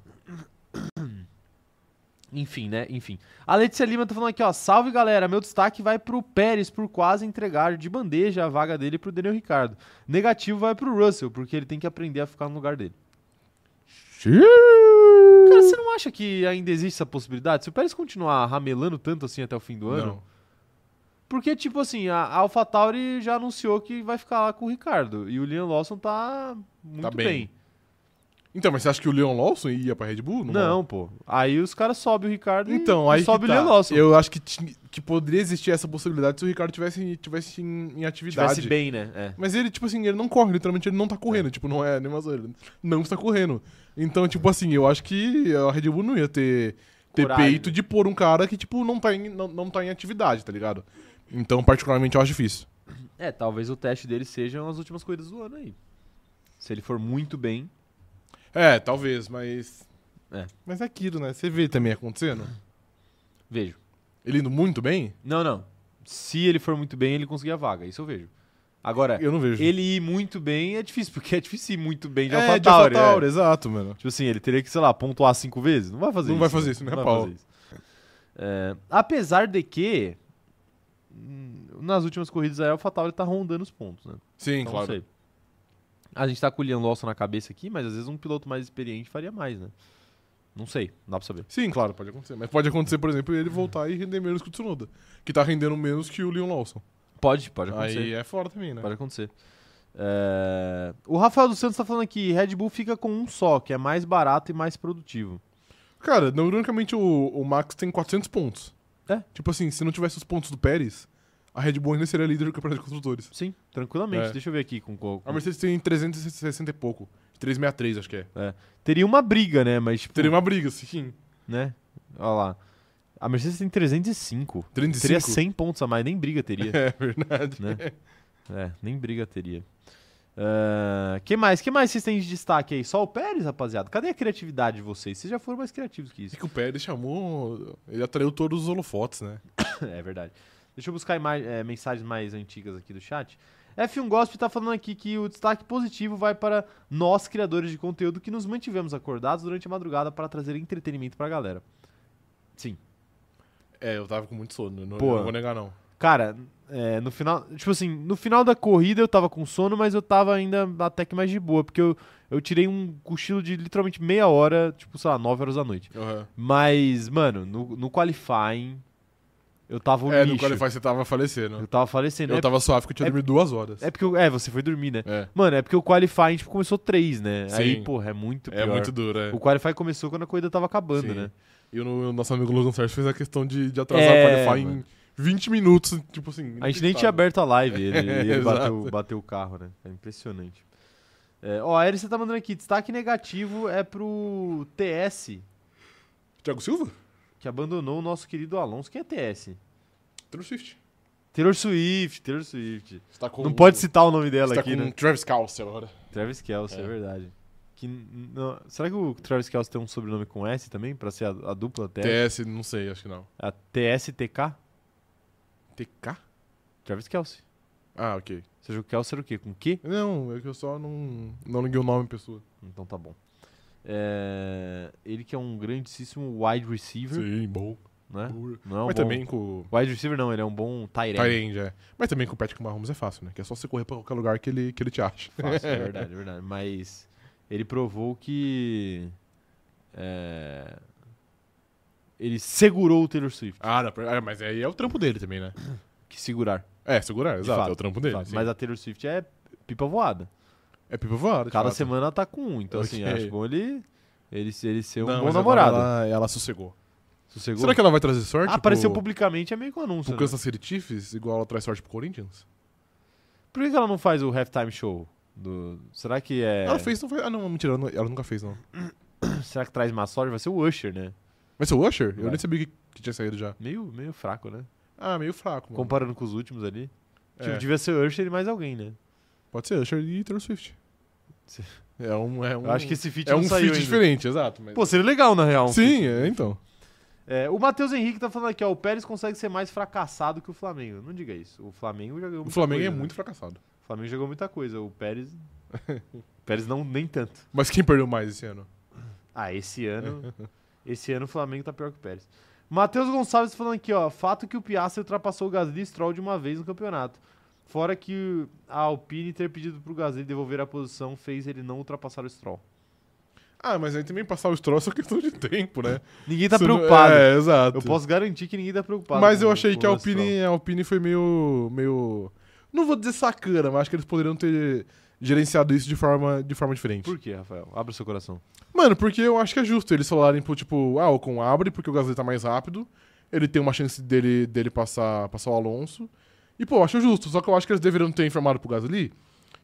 Enfim, né? Enfim. A Letícia Lima tá falando aqui, ó. Salve, galera. Meu destaque vai pro Pérez por quase entregar de bandeja a vaga dele pro Daniel Ricardo. Negativo vai pro Russell, porque ele tem que aprender a ficar no lugar dele. Cara, você não acha que ainda existe essa possibilidade? Se o Pérez continuar ramelando tanto assim até o fim do ano? Não. Porque, tipo assim, a AlphaTauri já anunciou que vai ficar lá com o Ricardo. E o Liam Lawson tá muito bem. bem. Então, mas você acha que o Leon Lawson ia pra Red Bull? Não, pô. Aí os caras sobem o Ricardo Então, e, aí sobe que o tá. Liam Lawson. Eu acho que, que poderia existir essa possibilidade se o Ricardo tivesse, tivesse em, em atividade. Tivesse bem, né? É. Mas ele, tipo assim, ele não corre, literalmente ele não tá correndo. Tipo, não é nem uma zoeira. Ele não está correndo. Então, tipo assim, eu acho que a Red Bull não ia ter, ter Coragem. peito de pôr um cara que, tipo, não tá, em, não, não tá em atividade, tá ligado? Então, particularmente, eu acho difícil. É, talvez o teste dele sejam as últimas corridas do ano aí. Se ele for muito bem. É, talvez, mas. É. Mas é aquilo, né? Você vê também acontecendo. Vejo. Ele indo muito bem? Não, não. Se ele for muito bem, ele conseguir a vaga. Isso eu vejo. Agora, Eu não vejo. ele ir muito bem é difícil, porque é difícil ir muito bem de é, de AlphaTauri. AlphaTauri, é. exato, mano. Tipo assim, ele teria que, sei lá, pontuar cinco vezes. Não vai fazer Não isso. vai fazer isso, não é vai fazer isso. É, apesar de que, hum, nas últimas corridas a AlphaTauri tá rondando os pontos, né? Sim, Então, claro. não sei. A gente tá com o Liam Lawson na cabeça aqui, mas às vezes um piloto mais experiente faria mais, né? Não sei, não dá pra saber. Sim, claro, pode acontecer. Mas pode acontecer, por exemplo, ele voltar e render menos que o Tsunoda. Que tá rendendo menos que o Leon Lawson. Pode, pode acontecer. Aí é fora também, né? Pode acontecer. É, O Rafael dos Santos tá falando aqui, Red Bull fica com um só, que é mais barato e mais produtivo. Cara, não, ironicamente o, o Max tem 400 pontos. É. Tipo assim, se não tivesse os pontos do Pérez, a Red Bull ainda seria líder do campeonato de construtores. Sim, tranquilamente. É. Deixa eu ver aqui com, com- A Mercedes tem 360 e pouco. 363, acho que é. Teria uma briga, né? Mas, tipo, Teria uma briga, sim. né? Olha lá. A Mercedes tem 305. 305. Teria 100 pontos a mais, nem briga teria, (laughs) É verdade. né? É, nem briga teria. Ah, que mais? que mais vocês têm de destaque aí? Só o Pérez, rapaziada? Cadê a criatividade de vocês? Vocês já foram mais criativos que isso. É que o Pérez chamou. Ele atraiu todos os holofotes, né? (coughs) é verdade. Deixa eu buscar é, mensagens mais antigas aqui do chat. F1 Gospel tá falando aqui que o destaque positivo vai para nós, criadores de conteúdo, que nos mantivemos acordados durante a madrugada para trazer entretenimento pra galera. Sim. É, eu tava com muito sono. Não, Pô. não vou negar, não. Cara, é, no final. Tipo assim, no final da corrida eu tava com sono, mas eu tava ainda até que mais de boa, porque eu, eu tirei um cochilo de literalmente meia hora, tipo, sei lá, 9 horas da noite. Aham. Mas, mano, no, no qualifying, eu tava um É, no lixo. Qualify você tava falecendo. Eu tava falecendo. Eu É, tava suave porque eu tinha é- dormido duas horas. é porque. eu- é, você foi dormir, né? É, Mano, é porque o qualifying tipo, começou 3, né? Aí, Sim. porra, é muito é pior. muito duro, é. O qualifying começou quando a corrida tava acabando, Sim. né? E o, no- nosso amigo Logan Sérgio fez a questão de, de atrasar É, o Qualify mano. em 20 minutos, tipo assim. A gente nem tinha aberto a live, ele, (laughs) ele bateu, bateu o carro, né? É impressionante. É, ó, a você tá mandando aqui, destaque negativo é pro TS, Thiago Silva? Que abandonou o nosso querido Alonso. Quem é TS? Taylor Swift. Taylor Swift, Taylor Swift. Com, Não pode citar o nome dela você tá aqui, com né? Travis Kelsey agora. Travis Kelce, é, É. verdade. Que, não- será que o Travis Kelce tem um sobrenome com S também, pra ser a, a dupla TS? TS, não sei, acho que não. A TSTK? TK? Travis Kelce. Ah, ok. Ou seja, o Kelce era o quê? Com Q? Não, é que eu só não, não liguei o nome pessoa. Então tá bom. É, ele que é um grandíssimo wide receiver, Sim, bom. né? Não é um Mas bom- também com Wide receiver não, ele é um bom tight end. Tyrande, é. Mas também com o Patrick Mahomes é fácil, né? Que é só você correr pra qualquer lugar que ele, que ele te acha. (laughs) Fácil, é verdade, é verdade. Mas ele provou que é, ele segurou o Taylor Swift. Ah, não, é, mas aí é o trampo dele também, né? Que segurar. É, segurar, exato, é o trampo de dele. Mas a Taylor Swift é pipa voada. É de Cada fato. semana ela tá com um. Então, assim, Ok. acho bom ele, ele, ele ser um Não, bom namorado. Ela, ela sossegou. Sossegou? Será que ela vai trazer sorte? Ah, apareceu pro, publicamente, é meio que um anúncio. pro né? Kansas City Chiefs, igual ela traz sorte pro Corinthians? Por que ela não faz o halftime show? Do... Será que é. Ela fez, não foi. Ah, não, mentira, ela, não- ela nunca fez, não. (clears throat) Será que traz má sorte? Vai ser o Usher, né? Vai ser o Usher? Eu Vai. nem sabia que, que tinha saído já. Meio, meio fraco, né? Ah, meio fraco, mano. Comparando com os últimos ali. Tipo, É. devia ser o Usher e mais alguém, né? Pode ser Usher e Taylor Swift. (laughs) É um, é um, Eu acho que esse feat é não um saiu feat ainda. diferente, exato. Mas... Pô, seria legal, na real. um Sim, é, então. É, o Matheus Henrique tá falando aqui, ó. O Pérez consegue ser mais fracassado que o Flamengo. Não diga isso. O Flamengo já ganhou O Flamengo coisa, é né? muito fracassado. O Flamengo jogou muita coisa. O Pérez. (laughs) o Pérez não, nem tanto. Mas quem perdeu mais esse ano? Ah, esse ano. (laughs) esse ano o Flamengo tá pior que o Pérez. Matheus Gonçalves falando aqui, ó. Fato que o Piastri ultrapassou o Gasly e Stroll de uma vez no campeonato. Fora que a Alpine ter pedido pro Gasly devolver a posição fez ele não ultrapassar o Stroll. Ah, mas aí também passar o Stroll é só questão de tempo, né? Ninguém tá Você não- preocupado. É, exato. Eu posso garantir que ninguém tá preocupado. Mas com- eu achei com que a. Alpine, a Alpine foi meio, meio... Não vou dizer sacana, mas acho que eles poderiam ter gerenciado isso de forma, de forma diferente. Por quê, Rafael? Abra o seu coração. Mano, porque eu acho que é justo eles falarem, pro, tipo, ah, o Ocon abre porque o Gasly tá mais rápido, ele tem uma chance dele, dele passar, passar o Alonso. E, pô, eu acho justo, só que eu acho que eles deveriam ter informado pro Gasly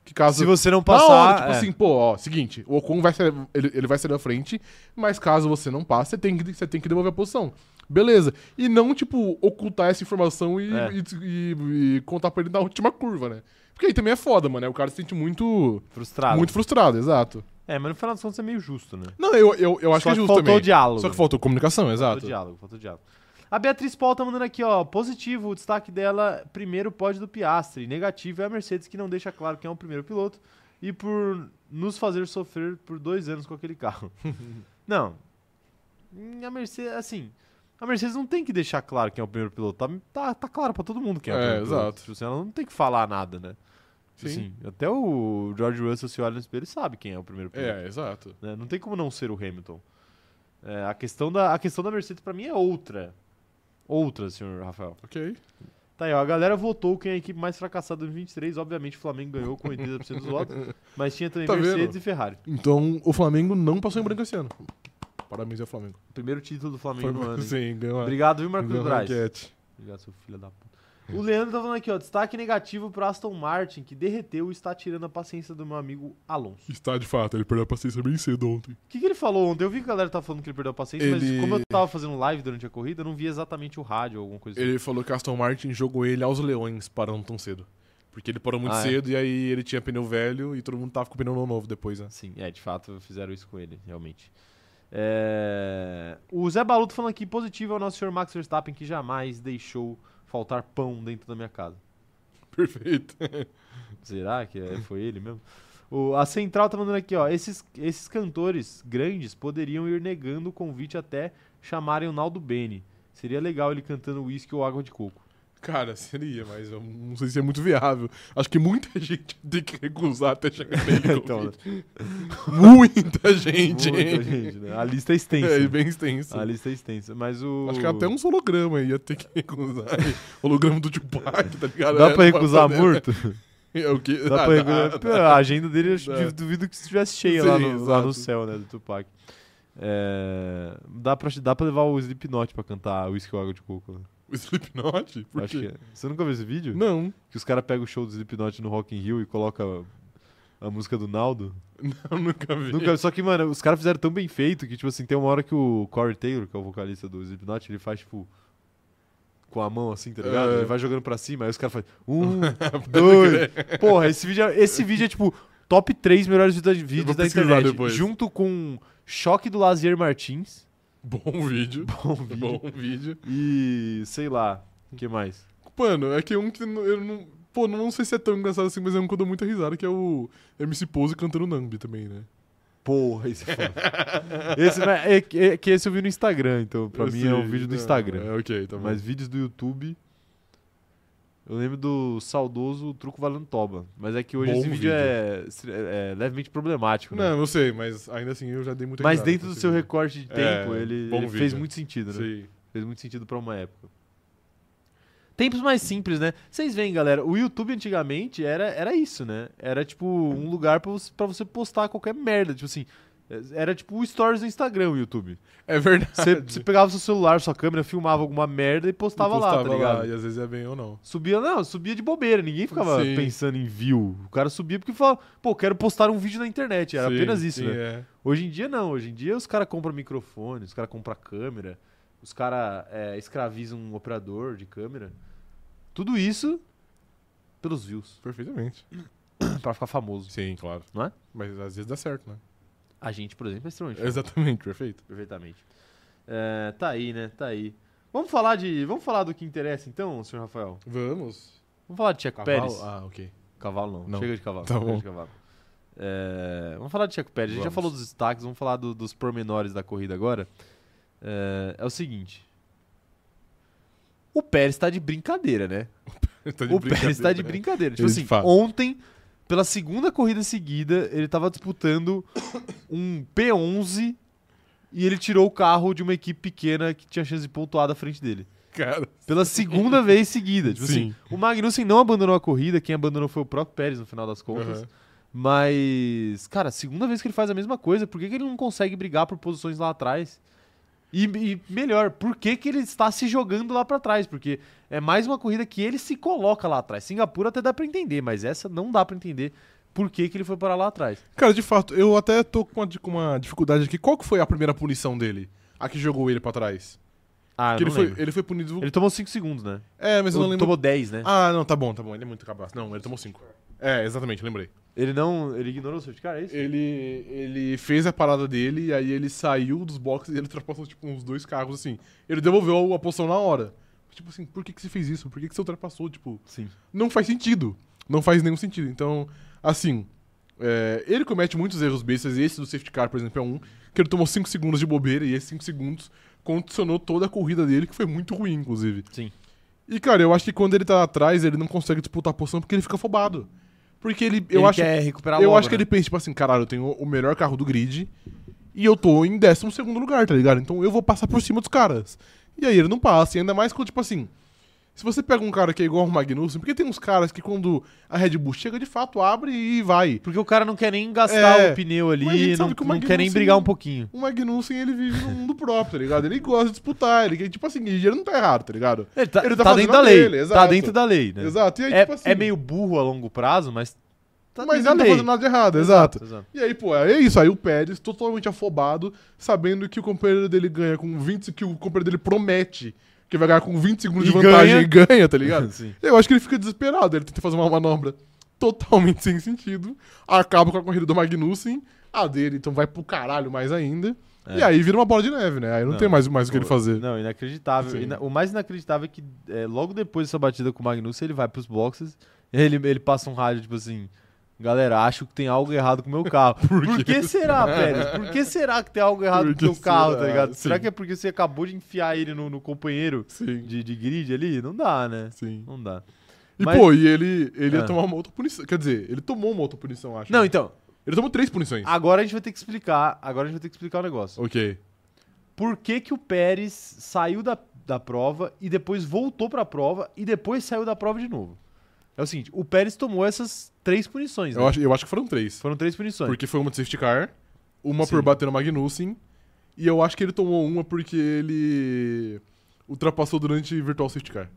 que caso... Se você não Na passar. hora, tipo é. assim, pô, ó, seguinte, o Ocon vai ser, ele, ele vai sair da frente, mas caso você não passe, você tem que, você tem que devolver a posição. Beleza. E não, tipo, ocultar essa informação e, É. e- e- e contar pra ele na última curva, né? Porque aí também é foda, mano. né? O cara se sente muito, Frustrado. muito frustrado, exato. É, mas no final das contas é meio justo, né? Não, eu, eu, eu acho Só que é justo faltou também. o diálogo. Só que faltou comunicação, Faltou exato. diálogo, faltou diálogo. A Beatriz Paul tá mandando aqui, ó. Positivo, o destaque dela, primeiro pódio do Piastri. Negativo é a Mercedes, que não deixa claro quem é o primeiro piloto. E por nos fazer sofrer por dois anos com aquele carro. (laughs) não. A Mercedes, assim. A Mercedes não tem que deixar claro quem é o primeiro piloto. Tá, tá, tá claro pra todo mundo quem é, o É, primeiro piloto. exato. Tipo assim, ela não tem que falar nada, né? Sim. Assim, até o George Russell, se olha no espelho, sabe quem é o primeiro piloto É, exato. né? Não tem como não ser o Hamilton. É, a, questão da, a questão da Mercedes pra mim é outra. Outra, senhor Rafael. Ok. Tá aí, ó. A galera votou quem é a equipe mais fracassada em 2023. Obviamente o Flamengo ganhou com 80% dos votos. (laughs) Mas tinha também Tá Mercedes vendo? e Ferrari. Então, o Flamengo não passou em branco esse ano. Parabéns ao Flamengo. Primeiro título do Flamengo no ano. hein? (laughs) Sim, ganhou a, Obrigado, viu, Marcos ganhou a Braz? Obrigado, seu filho da puta. O Leandro tá falando aqui, ó. Destaque negativo pro Aston Martin, que derreteu e está tirando a paciência do meu amigo Alonso. Está de fato, ele perdeu a paciência bem cedo ontem. O que, que ele falou ontem? Eu vi que a galera tava falando que ele perdeu a paciência, Ele- mas como eu tava fazendo live durante a corrida, eu não vi exatamente o rádio ou alguma coisa assim. Ele falou que a Aston Martin jogou ele aos leões parando tão cedo. Porque ele parou muito Ah, é? cedo e aí ele tinha pneu velho e todo mundo tava com pneu novo depois, né? Sim, é, de fato fizeram isso com ele, realmente. É, O Zé Baluto falando aqui, positivo é o nosso senhor Max Verstappen, que jamais deixou faltar pão dentro da minha casa. (laughs) Perfeito. Será que é- foi ele mesmo? O- a Central tá mandando aqui, ó. Esses, esses cantores grandes poderiam ir negando o convite até chamarem o Naldo Bene. Seria legal ele cantando uísque ou água de coco. Cara, seria, mas eu não sei se é muito viável. Acho que muita (laughs) gente tem que recusar até chegar nele. (laughs) Então, né? Muita (laughs) gente, Muita gente, né? A lista é extensa. É bem extenso. A lista é extensa. Mas o. Acho que até uns holograma ia ter que recusar. holograma do Tupac, tá ligado? Dá É, pra recusar morto? É o quê? Dá Ah, pra dá, recusar. Dá. A agenda dele, eu Dá. duvido que estivesse cheia lá, Sim, no, lá no céu, né? Do Tupac. É, dá, pra, dá pra levar o Slipknot pra cantar uísque ou água de coco. Né? (laughs) O Slipknot? Por Acho quê? que é. Você nunca viu esse vídeo? Não, Que os caras pegam o show do Slipknot no Rock in Rio e colocam a, música do Naldo. (laughs) não, nunca vi. Nunca, só que, mano, os caras fizeram tão bem feito que, tipo assim, tem uma hora que o Corey Taylor, que é o vocalista do Slipknot, ele faz, tipo, com a mão assim, tá ligado? É. Ele vai jogando pra cima, aí os caras fazem um, (laughs) dois. Porra, esse vídeo, é- esse vídeo é, tipo, top 3 melhores vídeos da, vídeos da internet. depois. Junto com Choque do Lazier Martins. (laughs) Bom vídeo. (laughs) Bom vídeo. Bom vídeo. E, sei lá, o que mais? Mano, é que um que eu não. Pô, não sei se é tão engraçado assim, mas é um que eu dou muita risada, que é o MC Pose cantando Nambi também, né? Porra, esse é foda. (laughs) esse, é, que- é que esse eu vi no Instagram, então pra Eu mim sei, é um vídeo do não, Instagram. É, ok, tá bom. Mas vídeos do YouTube. Eu lembro do saudoso Truco Valendo Toba. Mas é que hoje Bom esse vídeo, vídeo. É, é levemente problemático, né? Não, eu sei, mas ainda assim eu já dei muita mas risada dentro do seu vídeo. recorte de É, tempo, ele, bom ele fez muito sentido, né? Sei. Fez muito sentido pra uma época. Tempos mais simples, né? Vocês veem, galera, o YouTube antigamente era, era isso, né? Era tipo um lugar pra você, pra você postar qualquer merda. Tipo assim, era tipo o stories do Instagram, o YouTube. É verdade. Você, pegava seu celular, sua câmera, filmava alguma merda e postava, lá, tá ligado? e às vezes é bem ou não. Subia, não, subia de bobeira, ninguém ficava Sim. pensando em view. O cara subia porque falava, pô, quero postar um vídeo na internet. Era Sim, apenas isso, sim, né? é. Hoje em dia não, hoje em dia os caras compram microfone, os caras compram câmera, os caras escravizam um operador de câmera. Tudo isso pelos views, Perfeitamente. pra ficar famoso. Sim, claro. Não é? Mas às vezes dá certo, né? A gente, por exemplo, é extremamente. Exatamente, perfeito. Perfeitamente. É, tá aí, né? Tá aí. Vamos falar de. Vamos falar do que interessa então, senhor Rafael? Vamos. Vamos falar de Checo Pérez? Ah, ok. Cavalo não. Não. Chega de cavalo. (laughs) Tá chega bom. de cavalo. É, vamos falar de Checo Pérez. A gente já falou dos destaques, vamos falar do- dos pormenores da corrida agora. É, é o seguinte. O Pérez tá de brincadeira, né? (laughs) Tá de o Pérez tá de brincadeira. Tipo assim, fato. ontem, pela segunda corrida seguida, ele tava disputando um P11 e ele tirou o carro de uma equipe pequena que tinha chance de pontuar da frente dele. Cara, Pela segunda vez seguida. Tipo assim, Sim. o Magnussen não abandonou a corrida, quem abandonou foi o próprio Pérez no final das contas. Aham. Mas, cara, segunda vez que ele faz a mesma coisa, por que, que ele não consegue brigar por posições lá atrás? E, e melhor, por que, que ele está se jogando lá pra trás? Porque é mais uma corrida que ele se coloca lá atrás. Singapura até dá pra entender, mas essa não dá pra entender por que, que ele foi parar lá atrás. Cara, de fato, eu até tô com uma, com uma dificuldade aqui. Qual que foi a primeira punição dele? A que jogou ele pra trás? Ah, eu ele não foi, lembro. ele foi punido. Ele tomou 5 segundos, né? É, mas eu não Ou lembro. tomou 10, né? Ah, não, tá bom, tá bom. Ele é muito cabaço. Não, ele tomou 5. É, exatamente, lembrei. Ele não. Ele ignorou o safety car, é isso? Ele, ele fez a parada dele e aí ele saiu dos boxes e ele ultrapassou, tipo, uns dois carros, assim. Ele devolveu a posição na hora. Tipo assim, por que, que você fez isso? Por que, que você ultrapassou? Tipo, Sim. não faz sentido. Não faz nenhum sentido. Então, assim, é, ele comete muitos erros bestas. Esse do safety car, por exemplo, é um que ele tomou 5 segundos de bobeira e esses 5 segundos condicionou toda a corrida dele, que foi muito ruim, inclusive. Sim. E, cara, eu acho que quando ele tá atrás, ele não consegue disputar a posição porque ele fica afobado. Porque ele, eu ele acho quer recuperar eu logo, acho que né? ele pensa, tipo assim, caralho, eu tenho o melhor carro do grid E eu tô em 12 segundo lugar, tá ligado? Então eu vou passar por cima dos caras. E aí ele não passa. E ainda mais quando, tipo assim. Se você pega um cara que é igual o Magnussen, porque tem uns caras que quando a Red Bull chega, de fato, abre e vai. Porque o cara não quer nem gastar É, o pneu ali, não, que o não quer nem brigar um pouquinho. O Magnussen, ele vive no mundo próprio, tá ligado? Ele gosta de disputar, ele, tipo assim, ele não tá errado, tá ligado? Ele tá, Ele tá tá dentro da lei. dele, tá exato. dentro da lei, né? Exato. E aí, É, tipo assim. é meio burro a longo prazo, mas tá mas ele da tá fazendo nada de errado, exato. exato. E aí, pô, é isso. Aí o Pérez, totalmente afobado, sabendo que o companheiro dele ganha com 20, que o companheiro dele promete que vai ganhar com 20 segundos E de vantagem ganha. e ganha, tá ligado? (laughs) Eu acho que ele fica desesperado. Ele tenta fazer uma manobra totalmente (laughs) sem sentido, acaba com a corrida do Magnussen, a dele então vai pro caralho mais ainda. É. E aí vira uma bola de neve, né? Aí não, Não. tem mais, mais o que ele fazer. Não, inacreditável. Ina- O mais inacreditável é que é, logo depois dessa batida com o Magnussen, ele vai pros boxes, ele, ele passa um rádio, tipo assim, galera, acho que tem algo errado com o meu carro. (laughs) Por, que será, (laughs) Pérez? Por que será que tem algo errado Por com o seu carro, tá será? ligado? Será Sim. que é porque você acabou de enfiar ele no, no companheiro de, de grid ali? Não dá, né? sim. Não dá. E, Mas- pô, e ele, ele Ah. ia tomar uma outra punição. Quer dizer, ele tomou uma outra punição, acho. Não, né? então, Ele tomou três punições. agora a gente vai ter que explicar, agora a gente vai ter que explicar o negócio. Ok. por que, que o Pérez saiu da, da prova e depois voltou pra prova e depois saiu da prova de novo. É o seguinte, o Pérez tomou essas três punições, né? Eu acho, eu acho que foram três. Foram três punições. Porque foi uma de safety car, uma Sim. por bater no Magnussen, e eu acho que ele tomou uma porque ele ultrapassou durante virtual safety car.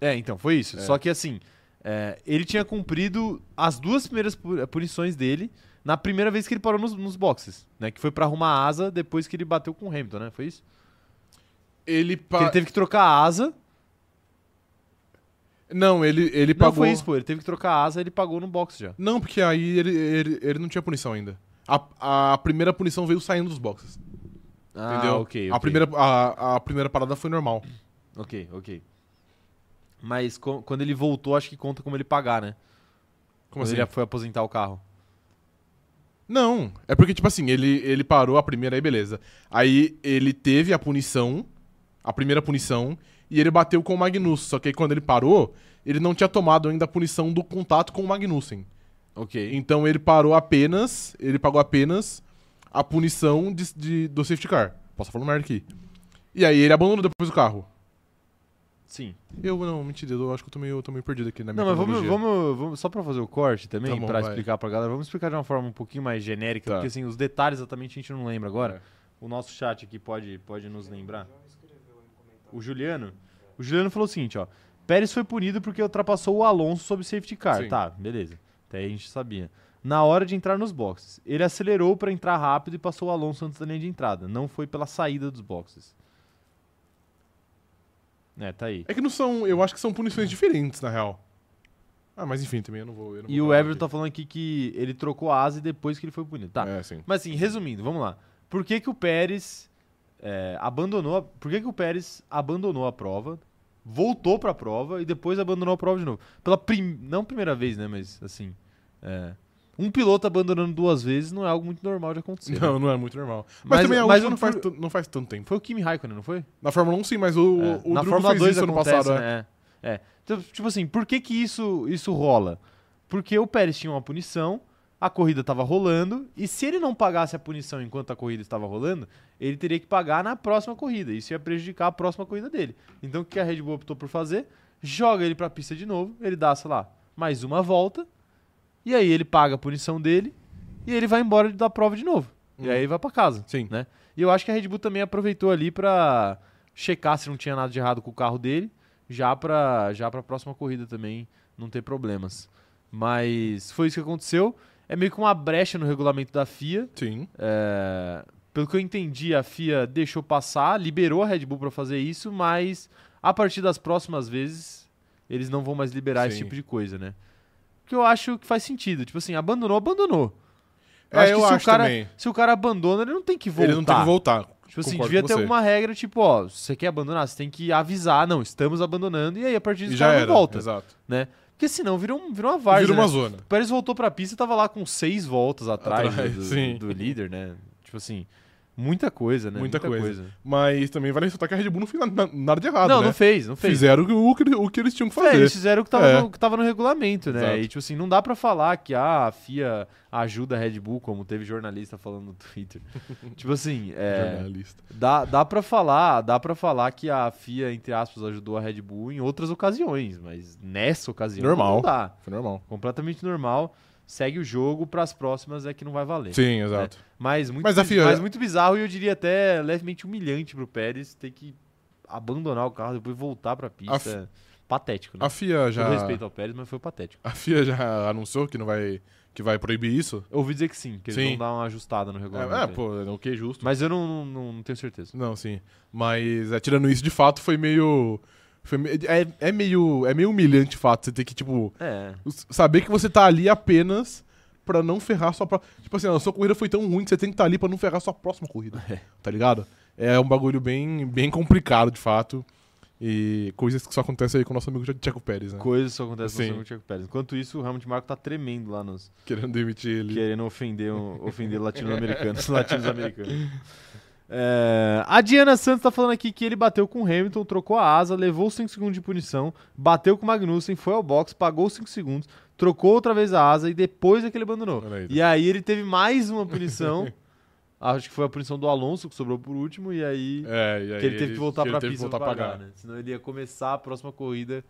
É, então, foi isso. É. Só que assim, é, ele tinha cumprido as duas primeiras eh, punições dele na primeira vez que ele parou nos, nos boxes, né? Que foi pra arrumar a asa depois que ele bateu com o Hamilton, né? Foi isso? Ele, pa... ele teve que trocar a asa. Não, ele, ele Não pagou... foi isso, pô. Ele teve que trocar a asa e ele pagou no box já. Não, porque aí ele, ele, ele não tinha punição ainda. A, a primeira punição veio saindo dos boxes, Ah, entendeu? ok, A, ok. primeira, a, a primeira parada foi normal. Ok, ok. Mas quando ele voltou, acho que conta como ele pagar, né? Como quando assim? ele foi aposentar o carro. Não, é porque, tipo assim, ele, ele parou a primeira, aí beleza. Aí ele teve a punição, a primeira punição, e ele bateu com o Magnussen. Só que aí quando ele parou, ele não tinha tomado ainda a punição do contato com o Magnussen. Ok. Então ele parou apenas, ele pagou apenas a punição de, de- do safety car. Posso falar merda aqui. E aí ele abandonou depois o carro. Sim. Eu, não, mentira, eu acho que eu tô meio, eu tô meio perdido aqui na minha Não, mas vamos, vamos, vamos- Só pra fazer o corte também, Tá bom, pra vai. explicar pra galera, vamos explicar de uma forma um pouquinho mais genérica, Tá. porque assim, os detalhes exatamente a gente não lembra agora. É. O nosso chat aqui pode, pode nos lembrar. O Juliano. O Juliano falou o seguinte, ó. Pérez foi punido porque ultrapassou o Alonso sob safety car. Sim. Tá, beleza. Até aí a gente sabia. Na hora de entrar nos boxes, ele acelerou pra entrar rápido e passou o Alonso antes da linha de entrada. Não foi pela saída dos boxes. É, tá aí. É que não são, eu acho que são punições diferentes, na real. Ah, mas enfim, também eu não vou... Eu não E vou o Everton aqui. tá falando aqui que ele trocou a asa e depois que ele foi punido. Tá. É, sim. Mas assim, resumindo, vamos lá. Por que, que o Pérez é, abandonou. a- Por que, que o Pérez abandonou a prova, voltou pra prova e depois abandonou a prova de novo? Pela prim... Não primeira vez, né? Mas assim. é, um piloto abandonando duas vezes não é algo muito normal de acontecer. né? Não, não é muito normal. Mas, Mas- também que o- não faz, não faz tanto tempo. Foi o Kimi Raikkonen, não foi? Na Fórmula 1 sim, mas o, É, o Na Drugo Fórmula fez 2 isso ano acontece, passado, é. né? É. É. Então, tipo assim, por que que isso, isso rola? Porque o Pérez tinha uma punição, a corrida estava rolando, e se ele não pagasse a punição enquanto a corrida estava rolando, ele teria que pagar na próxima corrida. Isso ia prejudicar a próxima corrida dele. Então o que a Red Bull optou por fazer? Joga ele pra pista de novo, ele dá, sei lá, mais uma volta, e aí ele paga a punição dele, e ele vai embora da prova de novo. E Hum. aí vai pra casa. Sim. né? E eu acho que a Red Bull também aproveitou ali pra checar se não tinha nada de errado com o carro dele, já pra, já pra próxima corrida também não ter problemas. Mas foi isso que aconteceu. É meio que uma brecha no regulamento da FIA. Sim. É, pelo que eu entendi, a FIA deixou passar, liberou a Red Bull pra fazer isso, mas a partir das próximas vezes eles não vão mais liberar esse Sim. tipo de coisa, né? Que eu acho que faz sentido. Tipo assim, abandonou, abandonou. Eu É, acho eu que se, acho o cara, também. se o cara abandona, ele não tem que voltar. Ele não tem que voltar. Tipo assim, devia ter você. alguma regra, tipo, ó, se você quer abandonar, você tem que avisar, não, estamos abandonando, e aí a partir disso o cara não volta, Exato. né? Porque senão vira, um, vira uma várzea, Vira uma né? zona. O Pérez voltou pra pista e tava lá com seis voltas atrás, Atrás, do líder, né? Tipo assim, Muita coisa, né? Muita coisa. Mas também vale ressaltar que a Red Bull não fez nada, de errado, Não, né? não fez, não fez. Fizeram o que, o que eles tinham que É, fazer. eles fizeram o que tava, É. no, que tava no regulamento, né? Exato. E, tipo assim, não dá pra falar que ah, a FIA ajuda a Red Bull, como teve jornalista falando no Twitter. (laughs) tipo assim, é, Jornalista. dá, dá pra falar, dá para falar que a FIA, entre aspas, ajudou a Red Bull em outras ocasiões, mas nessa ocasião Normal. não dá. Foi normal. Completamente normal. Segue o jogo, pras próximas é que não vai valer. Sim, exato. Mas muito, Mas mas muito bizarro e eu diria até levemente humilhante pro Pérez ter que abandonar o carro, depois voltar pista. A É Patético, né? A FIA Com já. respeito ao Pérez, mas foi patético. A FIA já anunciou que não vai. que vai proibir isso. Eu ouvi dizer que sim, que eles Sim. vão dar uma ajustada no regulamento. É, é, pô, ok, justo. Mas eu não, não, não tenho certeza. Não, sim. Mas, é, tirando isso, de fato, foi meio. Foi é, é meio. É meio humilhante de fato. Você ter que, tipo, É. saber que você tá ali apenas pra não ferrar sua próxima. Tipo assim, a sua corrida foi tão ruim que você tem que estar ali pra não ferrar sua próxima corrida. É. Tá ligado? É um bagulho bem, bem complicado, de fato. E coisas que só acontecem aí com o nosso amigo Tcheco Pérez, né? Coisas só acontecem com o Thiago Pérez. Enquanto isso, o Helmut Marko tá tremendo lá nos. Querendo demitir ele. Querendo ofender, um- ofender latino-americanos. (laughs) latinos-americanos. É, a Diana Santos tá falando aqui que ele bateu com o Hamilton, trocou a asa, levou 5 segundos de punição, bateu com o Magnussen, foi ao box, pagou 5 segundos, trocou outra vez a asa e depois é que ele abandonou. Aí. E aí ele teve mais uma punição. (laughs) acho que foi a punição do Alonso, que sobrou por último, e aí É, e aí que ele teve que voltar que pista pagar. pagar, né? Senão ele ia começar a próxima corrida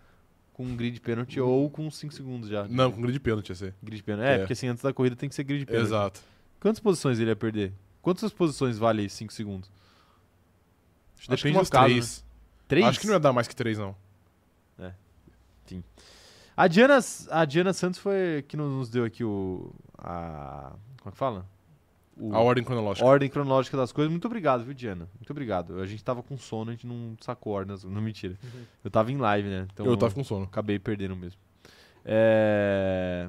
com um grid pênalti ou com 5 segundos já. Não, com grid pênalti ia ser. Grid pênalti. É, É. porque assim, antes da corrida tem que ser grid pênalti. Exato. Quantas posições ele ia perder? Quantas posições vale 5 segundos? Acho que Acho que depende umas do caso, três. né? Três? Acho que não ia dar mais que três, não. A Diana, a Diana Santos foi que nos deu aqui o... A, como é que fala? O- A ordem cronológica. ordem cronológica das coisas. Muito obrigado, viu, Diana? Muito obrigado. A gente tava com sono, a gente não sacou a ordem. das- Não, mentira. Eu tava em live, né? Então eu tava com sono. acabei perdendo mesmo. É...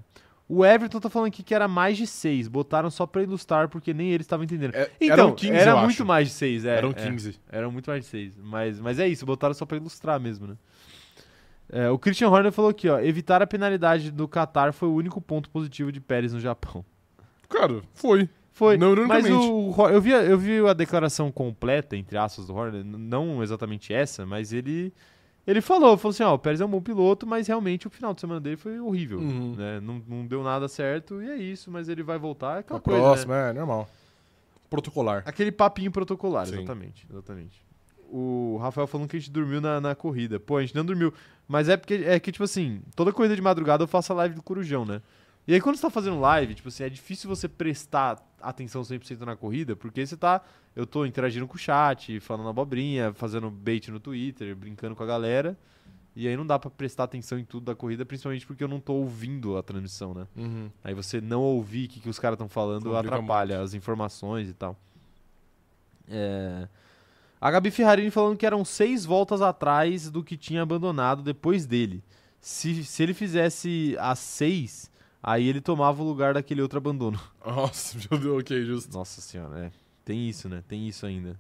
O Everton tá falando aqui que era mais de 6. Botaram só pra ilustrar, porque nem eles estavam entendendo. É, Então, eram 15, era muito acho. mais de 6, é. Eram é. 15. Eram muito mais de 6. Mas, mas é isso, botaram só pra ilustrar mesmo, né? É, o Christian Horner falou aqui, ó. Evitar a penalidade do Qatar foi o único ponto positivo de Pérez no Japão. Cara, foi. Foi. Não, mas o, eu, vi, a- eu vi a declaração completa, entre aspas, do Horner, não exatamente essa, mas ele. Ele falou, falou assim, ó, o Pérez é um bom piloto, mas realmente o final de semana dele foi horrível. Uhum. né? Não, não deu nada certo e é isso, mas ele vai voltar. É aquela A coisa, né? próxima, é normal. Protocolar. Aquele papinho protocolar, Sim. exatamente, exatamente. O Rafael falando que a gente dormiu na, na corrida. Pô, a gente não dormiu. Mas é porque é que, tipo assim, toda corrida de madrugada eu faço a live do Corujão, né? E aí quando você tá fazendo live, tipo assim, é difícil você prestar atenção 100% na corrida, porque você tá... Eu tô interagindo com o chat, falando abobrinha, fazendo bait no Twitter, brincando com a galera. E aí não dá pra prestar atenção em tudo da corrida, principalmente porque eu não tô ouvindo a transmissão, né? Uhum. Aí você não ouvir o que, que os caras estão falando Complica atrapalha as informações e tal. É... A Gabi Ferrarini falando que eram seis voltas atrás do que tinha abandonado depois dele. Se, se ele fizesse as seis, aí ele tomava o lugar daquele outro abandono. (laughs) Nossa, meu Deus, ok, justo. Nossa senhora, é. Tem isso, né? Tem isso ainda.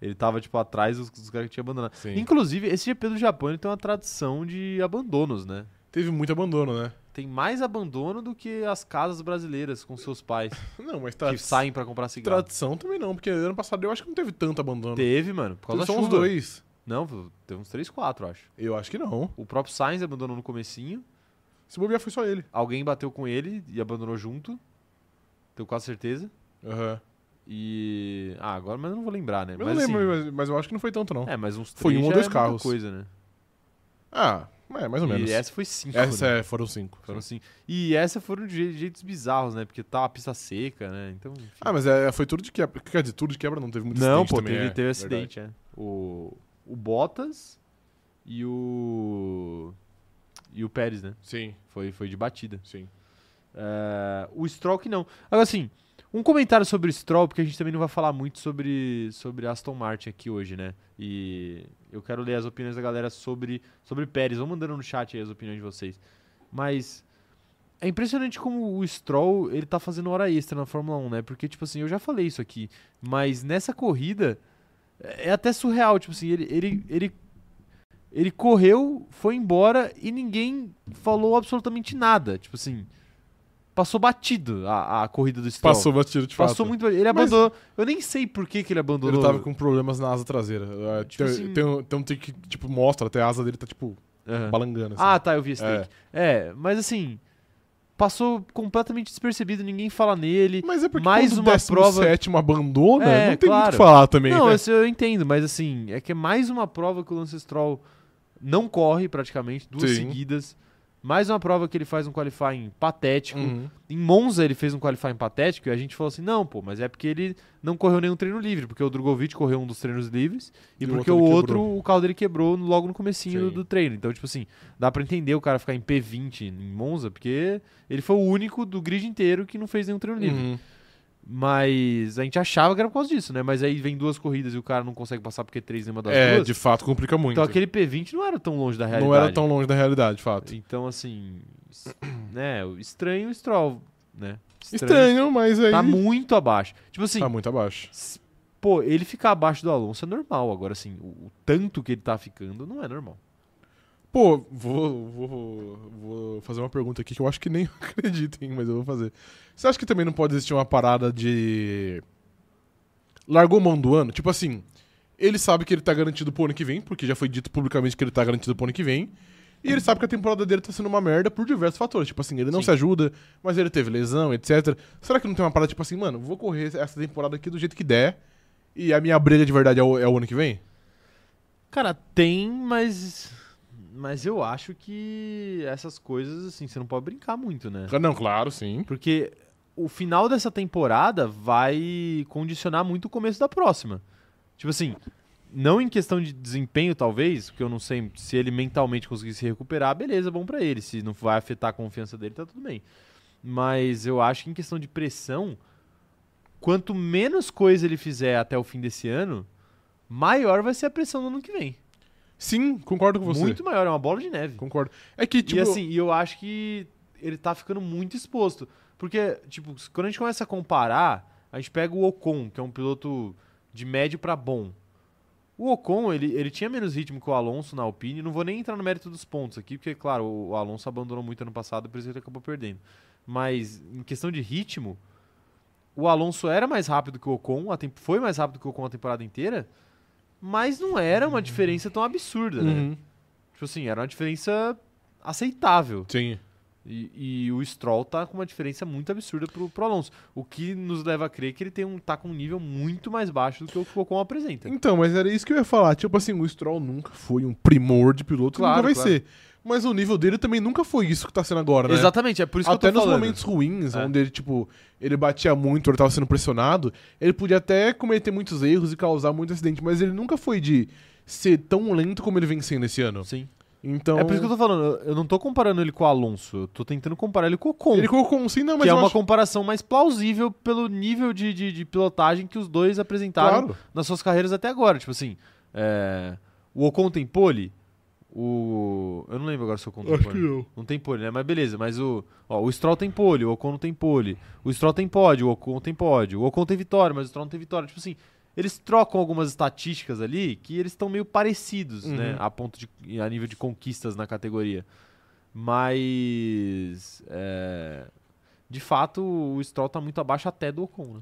Ele tava, tipo, atrás dos, dos caras que tinha abandonado. Sim. Inclusive, esse GP do Japão ele tem uma tradição de abandonos, né? Teve muito abandono, né? Tem mais abandono do que as casas brasileiras com seus pais. (laughs) Não, mas que tra saem pra comprar cigarro. tradição também não, porque ano passado eu acho que não teve tanto abandono. Teve, mano, por causa Teve da só uns dois. Não, teve uns 3, 4, acho. Eu acho que não. O próprio Sainz abandonou no comecinho, Se bobear foi só ele. alguém bateu com ele e abandonou junto. Tenho quase certeza. Aham. E. Ah, agora mas eu não vou lembrar, né? Eu mas, não lembro, assim, mas, mas eu acho que não foi tanto, não. É, mas uns Foi três um ou já dois é muita carros. coisa, né? Ah, é, mais ou e menos. essa foi 5. Essa né? é, foram cinco. Foram cinco. E essa foram de je- jeitos bizarros, né? Porque tá a pista seca, né? Então. enfim. Ah, mas é, foi tudo de quebra. Quer dizer, tudo de quebra não, teve muito Não, acidente pô, também. teve, é, teve verdade. acidente, é. O, o Bottas e o. E o Pérez, né? Sim, Foi, foi de batida. sim. É, o Stroll que não. Agora, assim, um comentário sobre o Stroll, porque a gente também não vai falar muito sobre, sobre Aston Martin aqui hoje, né? E eu quero ler as opiniões da galera sobre, sobre Pérez. Vão mandando no chat aí as opiniões de vocês. Mas é impressionante como o Stroll, ele tá fazendo hora extra na Fórmula 1, né? Porque, tipo assim, eu já falei isso aqui, mas nessa corrida é até surreal, tipo assim, ele, ele, ele, ele correu, foi embora e ninguém falou absolutamente nada. Tipo assim, passou batido a, a corrida do Stroll. Passou batido de Passou fato. muito. Ele Mas- abandonou. Eu nem sei por que, que ele abandonou. Ele tava com problemas na asa traseira. É, Tipo tem, assim- tem, um- tem um take que, tipo, mostra, até a asa dele tá, tipo, Aham. balangando. assim. Ah, tá, eu vi esse É. take. É. mas assim, passou completamente despercebido, ninguém fala nele. Mas é porque mais uma o 17 abandona, É, não tem muito o claro. que falar também. Não, né? eu entendo, mas assim, é que é mais uma prova que o Lance Stroll não corre praticamente, duas Sim. seguidas. Mais uma prova que ele faz um qualifying patético. Uhum. Em Monza ele fez um qualifying patético e a gente falou assim, não, pô, mas é porque ele não correu nenhum treino livre, porque o Drogovic correu um dos treinos livres e, E porque o outro, quebrou. o carro dele quebrou logo no comecinho Sim. do treino. Então, tipo assim, dá pra entender o cara ficar em P20 em Monza, porque ele foi o único do grid inteiro que não fez nenhum treino livre. Mas a gente achava que era por causa disso, né? Mas aí vem duas corridas e o cara não consegue passar porque três em uma das É, duas. de fato, complica muito. Então aquele P20 não era tão longe da realidade. não era tão longe da realidade, de fato. Então, assim, (clears throat) né, estranho o Stroll, né? Estranho, mas aí Tá muito abaixo. Tipo assim, tá muito abaixo. pô, ele ficar abaixo do Alonso é normal. Agora, assim, o, o tanto que ele tá ficando não é normal. Pô, vou, vou, vou fazer uma pergunta aqui que eu acho que nem (laughs) hein, mas eu vou fazer. Você acha que também não pode existir uma parada de. Largou mão do ano? Tipo assim, ele sabe que ele tá garantido pro ano que vem, porque já foi dito publicamente que ele tá garantido pro ano que vem. E ele sabe que a temporada dele tá sendo uma merda por diversos fatores. Tipo assim, ele não Sim. se ajuda, mas ele teve lesão, etc. Será que não tem uma parada tipo assim, mano, vou correr essa temporada aqui do jeito que der e a minha briga de verdade é o, é o ano que vem? Cara, tem, mas. Mas eu acho que essas coisas, assim, você não pode brincar muito, né? Não, claro, sim. Porque o final dessa temporada vai condicionar muito o começo da próxima. Tipo assim, não em questão de desempenho, talvez, porque eu não sei se ele mentalmente conseguir se recuperar, beleza, bom pra ele. Se não vai afetar a confiança dele, tá tudo bem. Mas eu acho que em questão de pressão, quanto menos coisa ele fizer até o fim desse ano, maior vai ser a pressão no ano que vem. Sim, concordo com você. Muito maior, é uma bola de neve. Concordo. É que, tipo. E assim, e eu acho que ele tá ficando muito exposto. Porque, tipo, quando a gente começa a comparar, a gente pega o Ocon, que é um piloto de médio pra bom. O Ocon, ele, ele tinha menos ritmo que o Alonso na Alpine. Não vou nem entrar no mérito dos pontos aqui, porque, claro, o, o Alonso abandonou muito ano passado, por isso ele acabou perdendo. Mas, em questão de ritmo, o Alonso era mais rápido que o Ocon, a temp- foi mais rápido que o Ocon a temporada inteira, mas não era uma diferença tão absurda, né? Uhum. Tipo assim, era uma diferença aceitável. Sim. E, e o Stroll tá com uma diferença muito absurda pro, pro Alonso. O que nos leva a crer que ele tem um, tá com um nível muito mais baixo do que o que o Ocon apresenta. Então, mas era isso que eu ia falar. Tipo assim, o Stroll nunca foi um primor de piloto, Claro, nunca vai claro. ser. Mas o nível dele também nunca foi isso que tá sendo agora, né? Exatamente, é por isso Até que eu tô nos falando. momentos ruins, É. onde ele, tipo, ele batia muito, ele tava sendo pressionado, ele podia até cometer muitos erros e causar muito acidente, mas ele nunca foi de ser tão lento como ele vem sendo esse ano. Sim. Então. É por isso que eu tô falando, eu- não tô comparando ele com o Alonso, eu tô tentando comparar ele com o Ocon. Ele colocou um sim, não, mas que é uma acho... comparação mais plausível pelo nível de, de, de pilotagem que os dois apresentaram Claro. nas suas carreiras até agora. Tipo assim, é, o Ocon tem pole, o... Eu não lembro agora se o Ocon tem Acho pole. que não. Não tem pole, né? Mas beleza, mas o, ó, o Stroll tem pole, o Ocon não tem pole. O Stroll tem pódio, o Ocon tem pódio. O Ocon tem vitória, mas o Stroll não tem vitória. Tipo assim, eles trocam algumas estatísticas ali que eles estão meio parecidos, Uhum. né? A ponto de a nível de conquistas na categoria. Mas é, de fato o Stroll tá muito abaixo até do Ocon, né?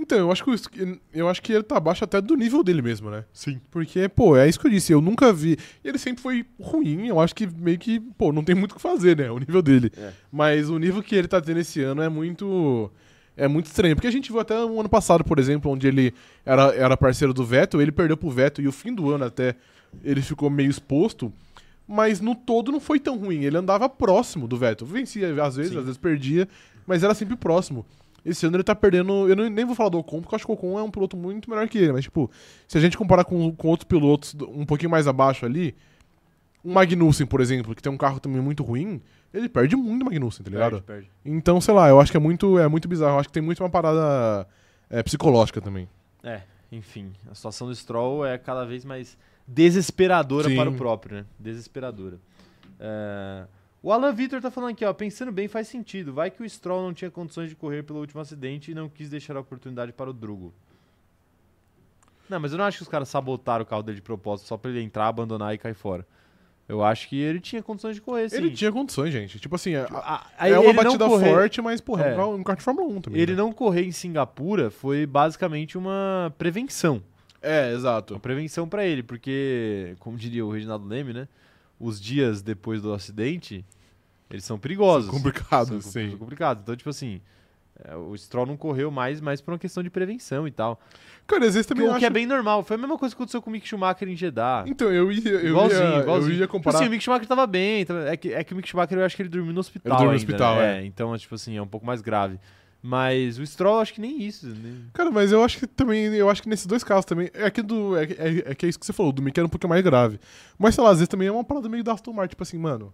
Então, eu acho, que o- eu acho que ele tá abaixo até do nível dele mesmo, né? Sim. Porque, pô, é isso que eu disse, eu nunca vi. Ele sempre foi ruim, eu acho que meio que, pô, não tem muito o que fazer, né? O nível dele. É. Mas o nível que ele tá tendo esse ano é muito. É muito estranho. Porque a gente viu até o ano passado, por exemplo, onde ele era, era parceiro do Vettel, ele perdeu pro Vettel e o fim do ano até ele ficou meio exposto. Mas no todo não foi tão ruim. Ele andava próximo do Vettel. Vencia às vezes, Sim. às vezes perdia, mas era sempre próximo. Esse ano ele tá perdendo. Eu não- nem vou falar do Ocon, porque eu acho que o Ocon é um piloto muito melhor que ele. Mas, tipo, se a gente comparar com, com outros pilotos um pouquinho mais abaixo ali, um Magnussen, por exemplo, que tem um carro também muito ruim, ele perde muito o Magnussen, tá ligado? Perde, perde. Então, sei lá, eu acho que é muito, é muito bizarro. Eu acho que tem muito uma parada é, psicológica também. É, enfim, a situação do Stroll é cada vez mais desesperadora Sim. para o próprio, né? Desesperadora. É, O Alan Vitor tá falando aqui, ó, pensando bem, faz sentido. Vai que o Stroll não tinha condições de correr pelo último acidente e não quis deixar a oportunidade para o Drugo. Não, mas eu não acho que os caras sabotaram o carro dele de propósito só pra ele entrar, abandonar e cair fora. Eu acho que ele tinha condições de correr, sim. Ele tinha condições, gente. Tipo assim, é, A- é uma batida forte, mas, porra, é É. um kart de Fórmula 1 também. Ele né? não correr em Singapura foi basicamente uma prevenção. É, exato. Uma prevenção pra ele, porque, como diria o Reginaldo Leme, né? Os dias depois do acidente, eles são perigosos. São complicados, São- sim. São complicados. Então, tipo assim, é, o Stroll não correu mais, mais por uma questão de prevenção e tal. Cara, às vezes também o eu que é acho... bem normal. Foi a mesma coisa que aconteceu com o Mick Schumacher em Jeddah. Então, eu ia, eu igualzinho, ia, igualzinho. eu ia Tipo comparar... assim, o Mick Schumacher tava bem. É que, é que o Mick Schumacher, eu acho que ele dormiu no hospital dormiu no hospital, né? é. Então, tipo assim, é um pouco mais grave. Mas o Stroll, eu acho que nem isso. né? Cara, mas eu acho que também, eu acho que nesses dois casos também, é que, do, é, é, é que é isso que você falou, do Mickey era um pouquinho mais grave. Mas, sei lá, às vezes também é uma parada meio da Aston Martin, tipo assim, mano,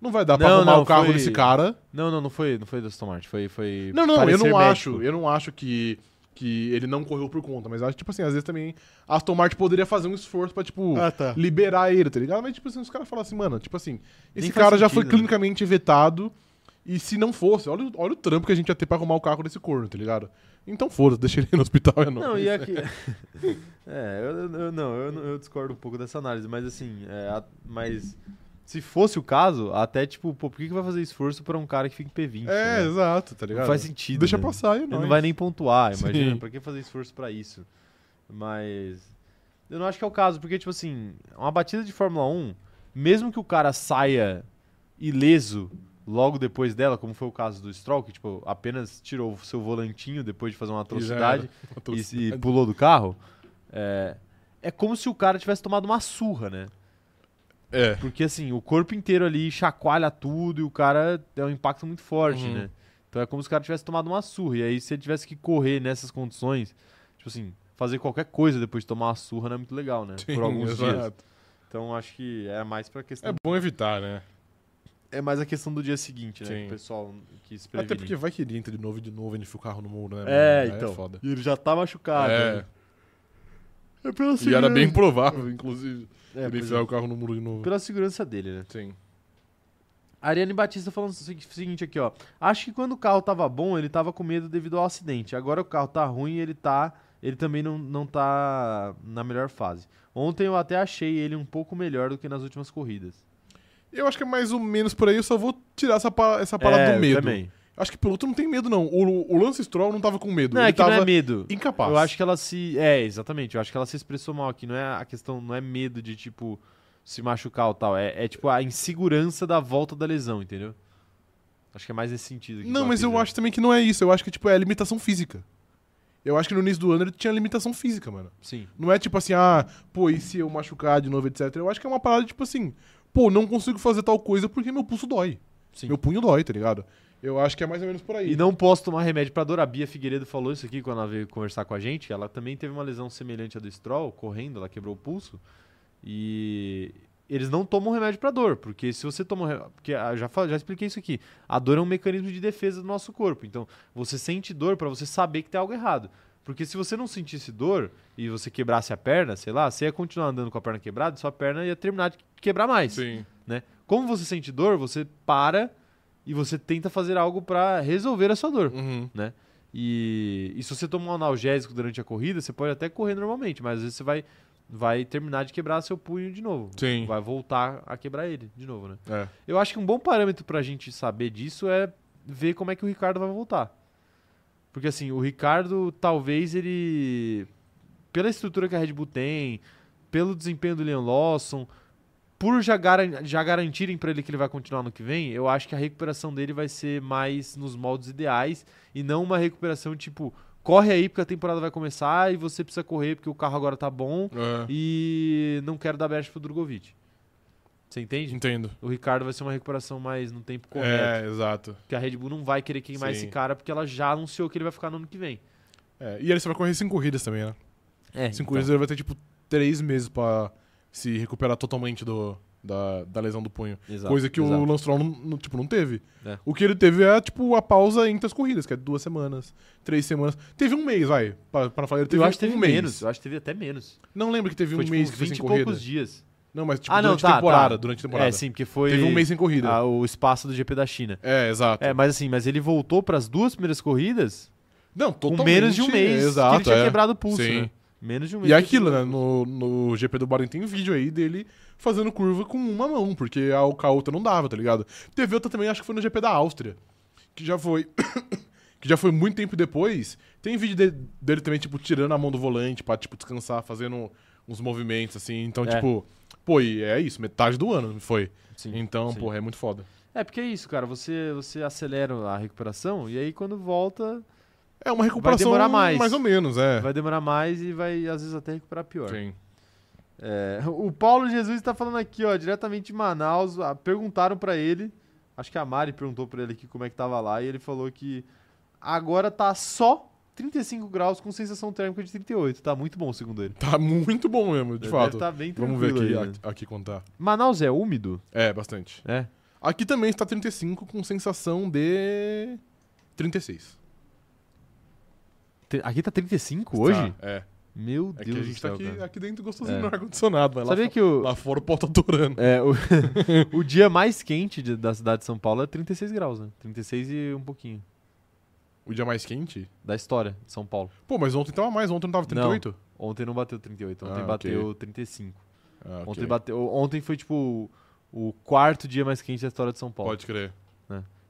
não vai dar pra Não, arrumar não, o carro foi- desse cara. Não, não, não foi, não foi do Aston Martin. Foi, foi Não, não, eu não médico. acho, eu não acho que, que ele não correu por conta, mas eu acho, tipo assim, às vezes também a Aston Martin poderia fazer um esforço pra, tipo, tá. liberar ele, tá ligado? Mas, tipo assim, os caras falam assim, mano, tipo assim, esse Nem cara já foi sentido, né? clinicamente vetado, e se não fosse, olha, o- olha o trampo que a gente ia ter pra arrumar o carro desse corno, tá ligado? Então foda-se, deixa ele no hospital, é nóis. Não, e aqui. (laughs) é, eu, eu- não, eu, não- eu discordo um pouco dessa análise, mas assim, é, a- mas se fosse o caso, até tipo, pô, por que, que vai fazer esforço pra um cara que fica em P20? É, né? exato, tá ligado? Não faz sentido. Deixa né? passar e é Ele nóis. não vai nem pontuar, imagina. Sim. Pra que fazer esforço pra isso? Mas. Eu não acho que é o caso, porque, tipo assim, uma batida de Fórmula 1, mesmo que o cara saia ileso logo depois dela, como foi o caso do Stroll, que, tipo, apenas tirou o seu volantinho depois de fazer uma E atrocidade e, Atrocidade. e pulou do carro, é, é como se o cara tivesse tomado uma surra, né? É. Porque assim, o corpo inteiro ali chacoalha tudo e o cara é um impacto muito forte, Uhum. né? Então é como se o cara tivesse tomado uma surra. E aí, se ele tivesse que correr nessas condições, tipo assim, fazer qualquer coisa depois de tomar uma surra não é muito legal, né? Sim, Por alguns dias. exato. Então acho que é mais pra questão. É bom evitar, né? É, mais a questão do dia seguinte, né? Sim. Que o pessoal quis Até prevenir. porque vai que ele entra de novo e de novo e enfia o carro no muro, né? É? Aí então. É foda. E ele já tá machucado. É. né? É pela E era bem provável, inclusive, É, ele enfiar é. o carro no muro de novo. Pela segurança dele, né? Sim. A Ariane Batista falando o segui- seguinte aqui, ó. Acho que quando o carro tava bom, ele tava com medo devido ao acidente. Agora o carro tá ruim e ele tá. Ele também não, não tá na melhor fase. Ontem eu até achei ele um pouco melhor do que nas últimas corridas. Eu acho que é mais ou menos por aí, eu só vou tirar essa, essa parada É, do medo. Também. Acho que o piloto não tem medo, não. O, o Lance Stroll não tava com medo. Não, ele é que tava não é medo. incapaz. Eu acho que ela se. É, exatamente. Eu acho que ela se expressou mal aqui. Não é a questão, não é medo de, tipo, se machucar ou tal. É, é tipo a insegurança da volta da lesão, entendeu? Acho que é mais nesse sentido. Não, mas eu acho também que não é isso. Eu acho que, tipo, é limitação física. Eu acho que no início do ano ele tinha limitação física, mano. Sim. Não é tipo assim, ah, pô, e se eu machucar de novo, etc. Eu acho que é uma parada, tipo assim, pô, não consigo fazer tal coisa porque meu pulso dói. Sim. Meu punho dói, tá ligado? Eu acho que é mais ou menos por aí. E não posso tomar remédio pra dor. A Bia Figueiredo falou isso aqui quando ela veio conversar com a gente. Ela também teve uma lesão semelhante à do Stroll, correndo, ela quebrou o pulso. E eles não tomam remédio pra dor, porque se você toma. Porque ah, já, já expliquei isso aqui. A dor é um mecanismo de defesa do nosso corpo. Então, você sente dor pra você saber que tem algo errado. Porque se você não sentisse dor e você quebrasse a perna, sei lá, você ia continuar andando com a perna quebrada, sua perna ia terminar de quebrar mais. Sim. Como você sente dor, você para e você tenta fazer algo pra resolver a sua dor. Uhum. E, e se você tomar um analgésico durante a corrida, você pode até correr normalmente, mas às vezes você vai, vai terminar de quebrar seu punho de novo. Sim. Vai voltar a quebrar ele de novo, né? É. Eu acho que um bom parâmetro pra gente saber disso é ver como é que o Ricardo vai voltar. Porque assim, o Ricardo talvez ele. Pela estrutura que a Red Bull tem, pelo desempenho do Leon Lawson, por já, garan- já garantirem pra ele que ele vai continuar no que vem, eu acho que a recuperação dele vai ser mais nos moldes ideais e não uma recuperação tipo, corre aí porque a temporada vai começar e você precisa correr porque o carro agora tá bom É. e não quero dar brecha pro Drogovic. Você entende? Entendo. O Ricardo vai ser uma recuperação mais no tempo correto. É, exato. Porque a Red Bull não vai querer queimar Sim. esse cara porque ela já anunciou que ele vai ficar no ano que vem. É, E ele só vai correr cinco corridas também, né? É, Cinco corridas ele vai ter, tipo, três meses pra se recuperar totalmente do, da, da lesão do punho. Exato, Coisa que exato. o Lance Stroll não, não- tipo, não teve. É. O que ele teve é, tipo, a pausa entre as corridas, que é duas semanas, três semanas. Teve um mês, vai. Pra, pra falar, ele teve Eu acho que um teve mês. menos. Eu acho que teve até menos. Não lembro que teve foi um tipo mês que foi 20 sem corrida. poucos dias. Não, mas tipo, ah, não, durante tá, temporada, tá. durante temporada. É, sim, porque foi Teve um mês sem corrida. ah, o espaço do GP da China. É, exato. É, mas assim, mas ele voltou para as duas primeiras corridas Não, com totalmente. menos de um mês exato, que ele tinha é. quebrado o pulso, Sim. né? Menos de um mês. E é aquilo, né? No, no GP do Bahrein tem vídeo aí dele fazendo curva com uma mão, porque a, com a outra não dava, tá ligado? Teve outra também, acho que foi no GP da Áustria, que já foi. (coughs) que já foi muito tempo depois. Tem vídeo de- dele também, tipo, tirando a mão do volante pra, tipo, descansar, fazendo uns movimentos, assim. Então, É. tipo, pô, e é isso, metade do ano foi. Sim. Então, sim. porra, é muito foda. É, porque é isso, cara. Você, você acelera a recuperação e aí quando volta É uma recuperação demorar mais. mais ou menos, é. vai demorar mais e vai às vezes até recuperar pior. Sim. É, o Paulo Jesus está falando aqui, ó, diretamente de Manaus. Perguntaram pra ele, acho que a Mari perguntou pra ele aqui como é que tava lá e ele falou que agora tá só 35 graus com sensação térmica de 38. Tá muito bom, segundo ele. Tá muito bom mesmo, de Deve fato. tá bem Vamos ver tranquilo aqui, aí, né? aqui, contar. Manaus é úmido? É, bastante. É. Aqui também está 35 com sensação de 36. Te- Aqui tá 35 hoje? Tá, é. Meu É Deus que a gente céu, tá aqui, cara. aqui dentro gostosinho É. no ar-condicionado, mas lá, Sabia fo- que o, lá fora o pau tá atorando. é, o, (laughs) (laughs) o dia mais quente de- da cidade de São Paulo é 36 graus, né? 36 e um pouquinho. O dia mais quente? Da história de São Paulo. Pô, mas ontem tava mais, ontem não tava 38? Ontem não bateu 38, ontem Ah, bateu 35. Ah, ok. Ontem, bateu, ontem foi tipo o, quarto dia mais quente da história de São Paulo. Pode crer.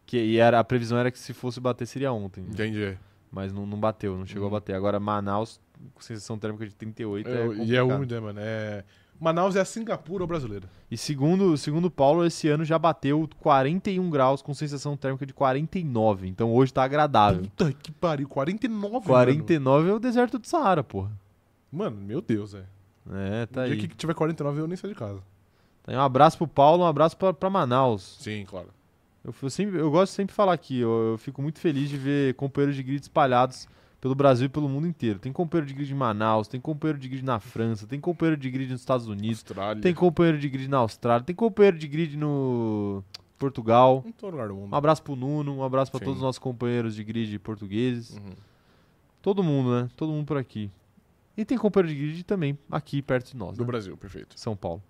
Que, e era, a previsão era que se fosse bater seria ontem. Entendi. Mas não, não bateu, não chegou Uhum. a bater. Agora Manaus, com sensação térmica de 38, é, É, e é úmido, né, mano? É... Manaus é a Singapura brasileira. E segundo, segundo Paulo, esse ano já bateu 41 graus com sensação térmica de 49. Então hoje tá agradável. Puta que pariu, 49, mano. 49 é o deserto do Saara, porra. Mano, meu Deus, é. É, tá o aí. dia que tiver 49 eu nem saio de casa. Tá aí. Um abraço pro Paulo, um abraço pra, pra Manaus. Sim, claro. Eu, eu sempre, eu gosto de sempre falar aqui, eu, eu fico muito feliz de ver companheiros de grid espalhados pelo Brasil e pelo mundo inteiro. Tem companheiro de grid em Manaus, tem companheiro de grid na França, tem companheiro de grid nos Estados Unidos, Austrália. tem companheiro de grid na Austrália, tem companheiro de grid no Portugal. Em todo lugar do mundo. Um abraço pro Nuno, um abraço pra Sim. todos os nossos companheiros de grid portugueses. Uhum. Todo mundo, né? Todo mundo por aqui. E tem companheiro de grid também aqui perto de nós, Do né? Brasil, perfeito. São Paulo.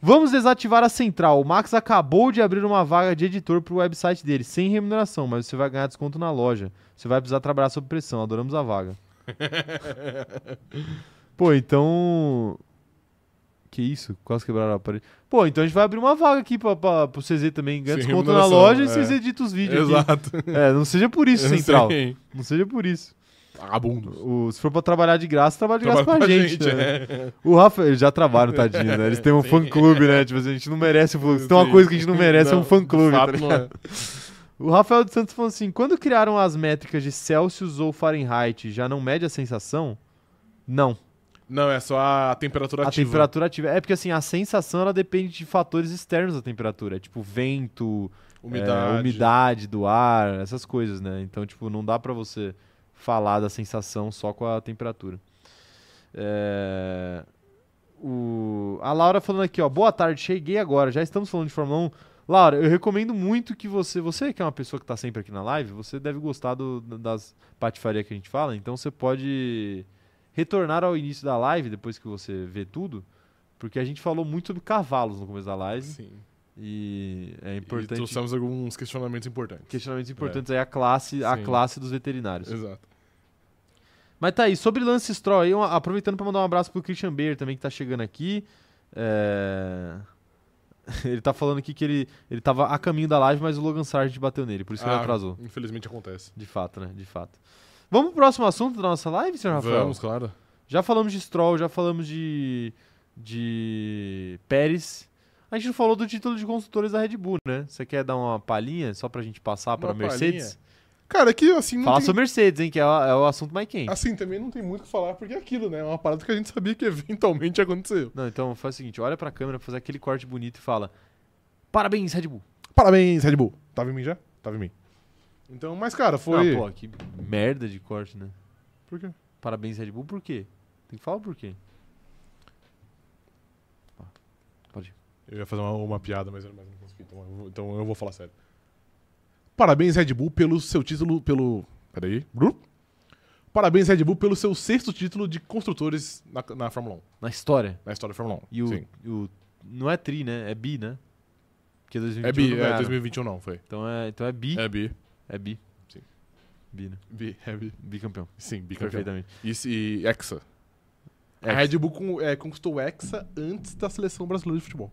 Vamos desativar a central. O Max acabou de abrir uma vaga de editor pro website dele, sem remuneração, mas você vai ganhar desconto na loja. Você vai precisar trabalhar sob pressão. Adoramos a vaga. (laughs) Pô, então. Que isso? Quase quebraram a parede. Pô, então a gente vai abrir uma vaga aqui pra, pra, pro CZ também. Ganha desconto na loja e é. vocês editam os vídeos. aqui. Exato. É, não seja por isso, (laughs) central. Não seja por isso. Vagabundos. O- se for pra trabalhar de graça, trabalha de graça Trabalha pra, pra gente. gente, né? é. O Rafa, eles já trabalham, tadinho, né? Eles têm um fã-clube, né? Tipo assim, a gente não merece um fã Se tem uma coisa que a gente não merece, é um Não, fã-clube. de tá fato, não ligado? é. O Rafael dos Santos falou assim: quando criaram as métricas de Celsius ou Fahrenheit, já não mede a sensação? Não. Não, é só a temperatura A ativa. temperatura ativa. É porque assim, a sensação ela depende de fatores externos da temperatura. É, tipo vento, Umidade. é, umidade do ar, essas coisas, né? Então, tipo, não dá pra você falar da sensação só com a temperatura. É, o... A Laura falando aqui, ó. Boa tarde, cheguei agora. Já estamos falando de Fórmula 1. Laura, eu recomendo muito que você. Você que é uma pessoa que tá sempre aqui na live, você deve gostar do- das patifarias que a gente fala. Então você pode retornar ao início da live, depois que você vê tudo. Porque a gente falou muito sobre cavalos no começo da live. Sim. E é E importante trouxemos alguns questionamentos importantes. questionamentos importantes aí a classe, a classe dos veterinários. Exato. Mas tá aí, sobre Lance Stroll aí, aproveitando pra mandar um abraço pro Christian Bayer também que tá chegando aqui. É, (laughs) ele tá falando aqui que ele, ele tava a caminho da live, mas o Logan Sargent bateu nele, por isso que ele Ah, atrasou. Infelizmente acontece. De fato, né? De fato. Vamos pro próximo assunto da nossa live, senhor Rafael? Vamos, claro. Já falamos de Stroll, já falamos de. de. Pérez. A gente não falou do título de construtores da Red Bull, né? Você quer dar uma palhinha só pra gente passar pra Uma Mercedes? Cara, aqui assim não Fala tem... sobre Mercedes, hein? Que é o, é o assunto mais quente. Assim, também não tem muito o que falar, porque é aquilo, né? É uma parada que a gente sabia que eventualmente aconteceu. Não, então faz o seguinte: olha pra câmera, fazer aquele corte bonito e fala: Parabéns, Red Bull. Parabéns, Red Bull. Tava em mim já? Tava em mim. Então, mas cara, foi... Não, pô, que merda de corte, né? Por quê? Parabéns, Red Bull, por quê? Tem que falar por quê. Ó, Pode ir. Eu ia fazer uma, uma piada, mas eu mas não consegui. Então eu, vou, então eu vou falar sério. Parabéns, Red Bull, pelo seu título. Pelo. Peraí. Parabéns, Red Bull, pelo seu sexto título de construtores na, na Fórmula 1. Na história. Na história da Fórmula 1. E o, Sim. e o- Não é tri, né? É bi, né? Porque 2021 É bi, não é ganharam. 2021 não, foi. Então é, então é bi. É, É bi. bi. Sim. Bi, né? Bi, é bi. Bicampeão. Sim, bicampeão. Perfeitamente. E, e Hexa. A Red Bull com- é, conquistou o Hexa antes da seleção brasileira de futebol.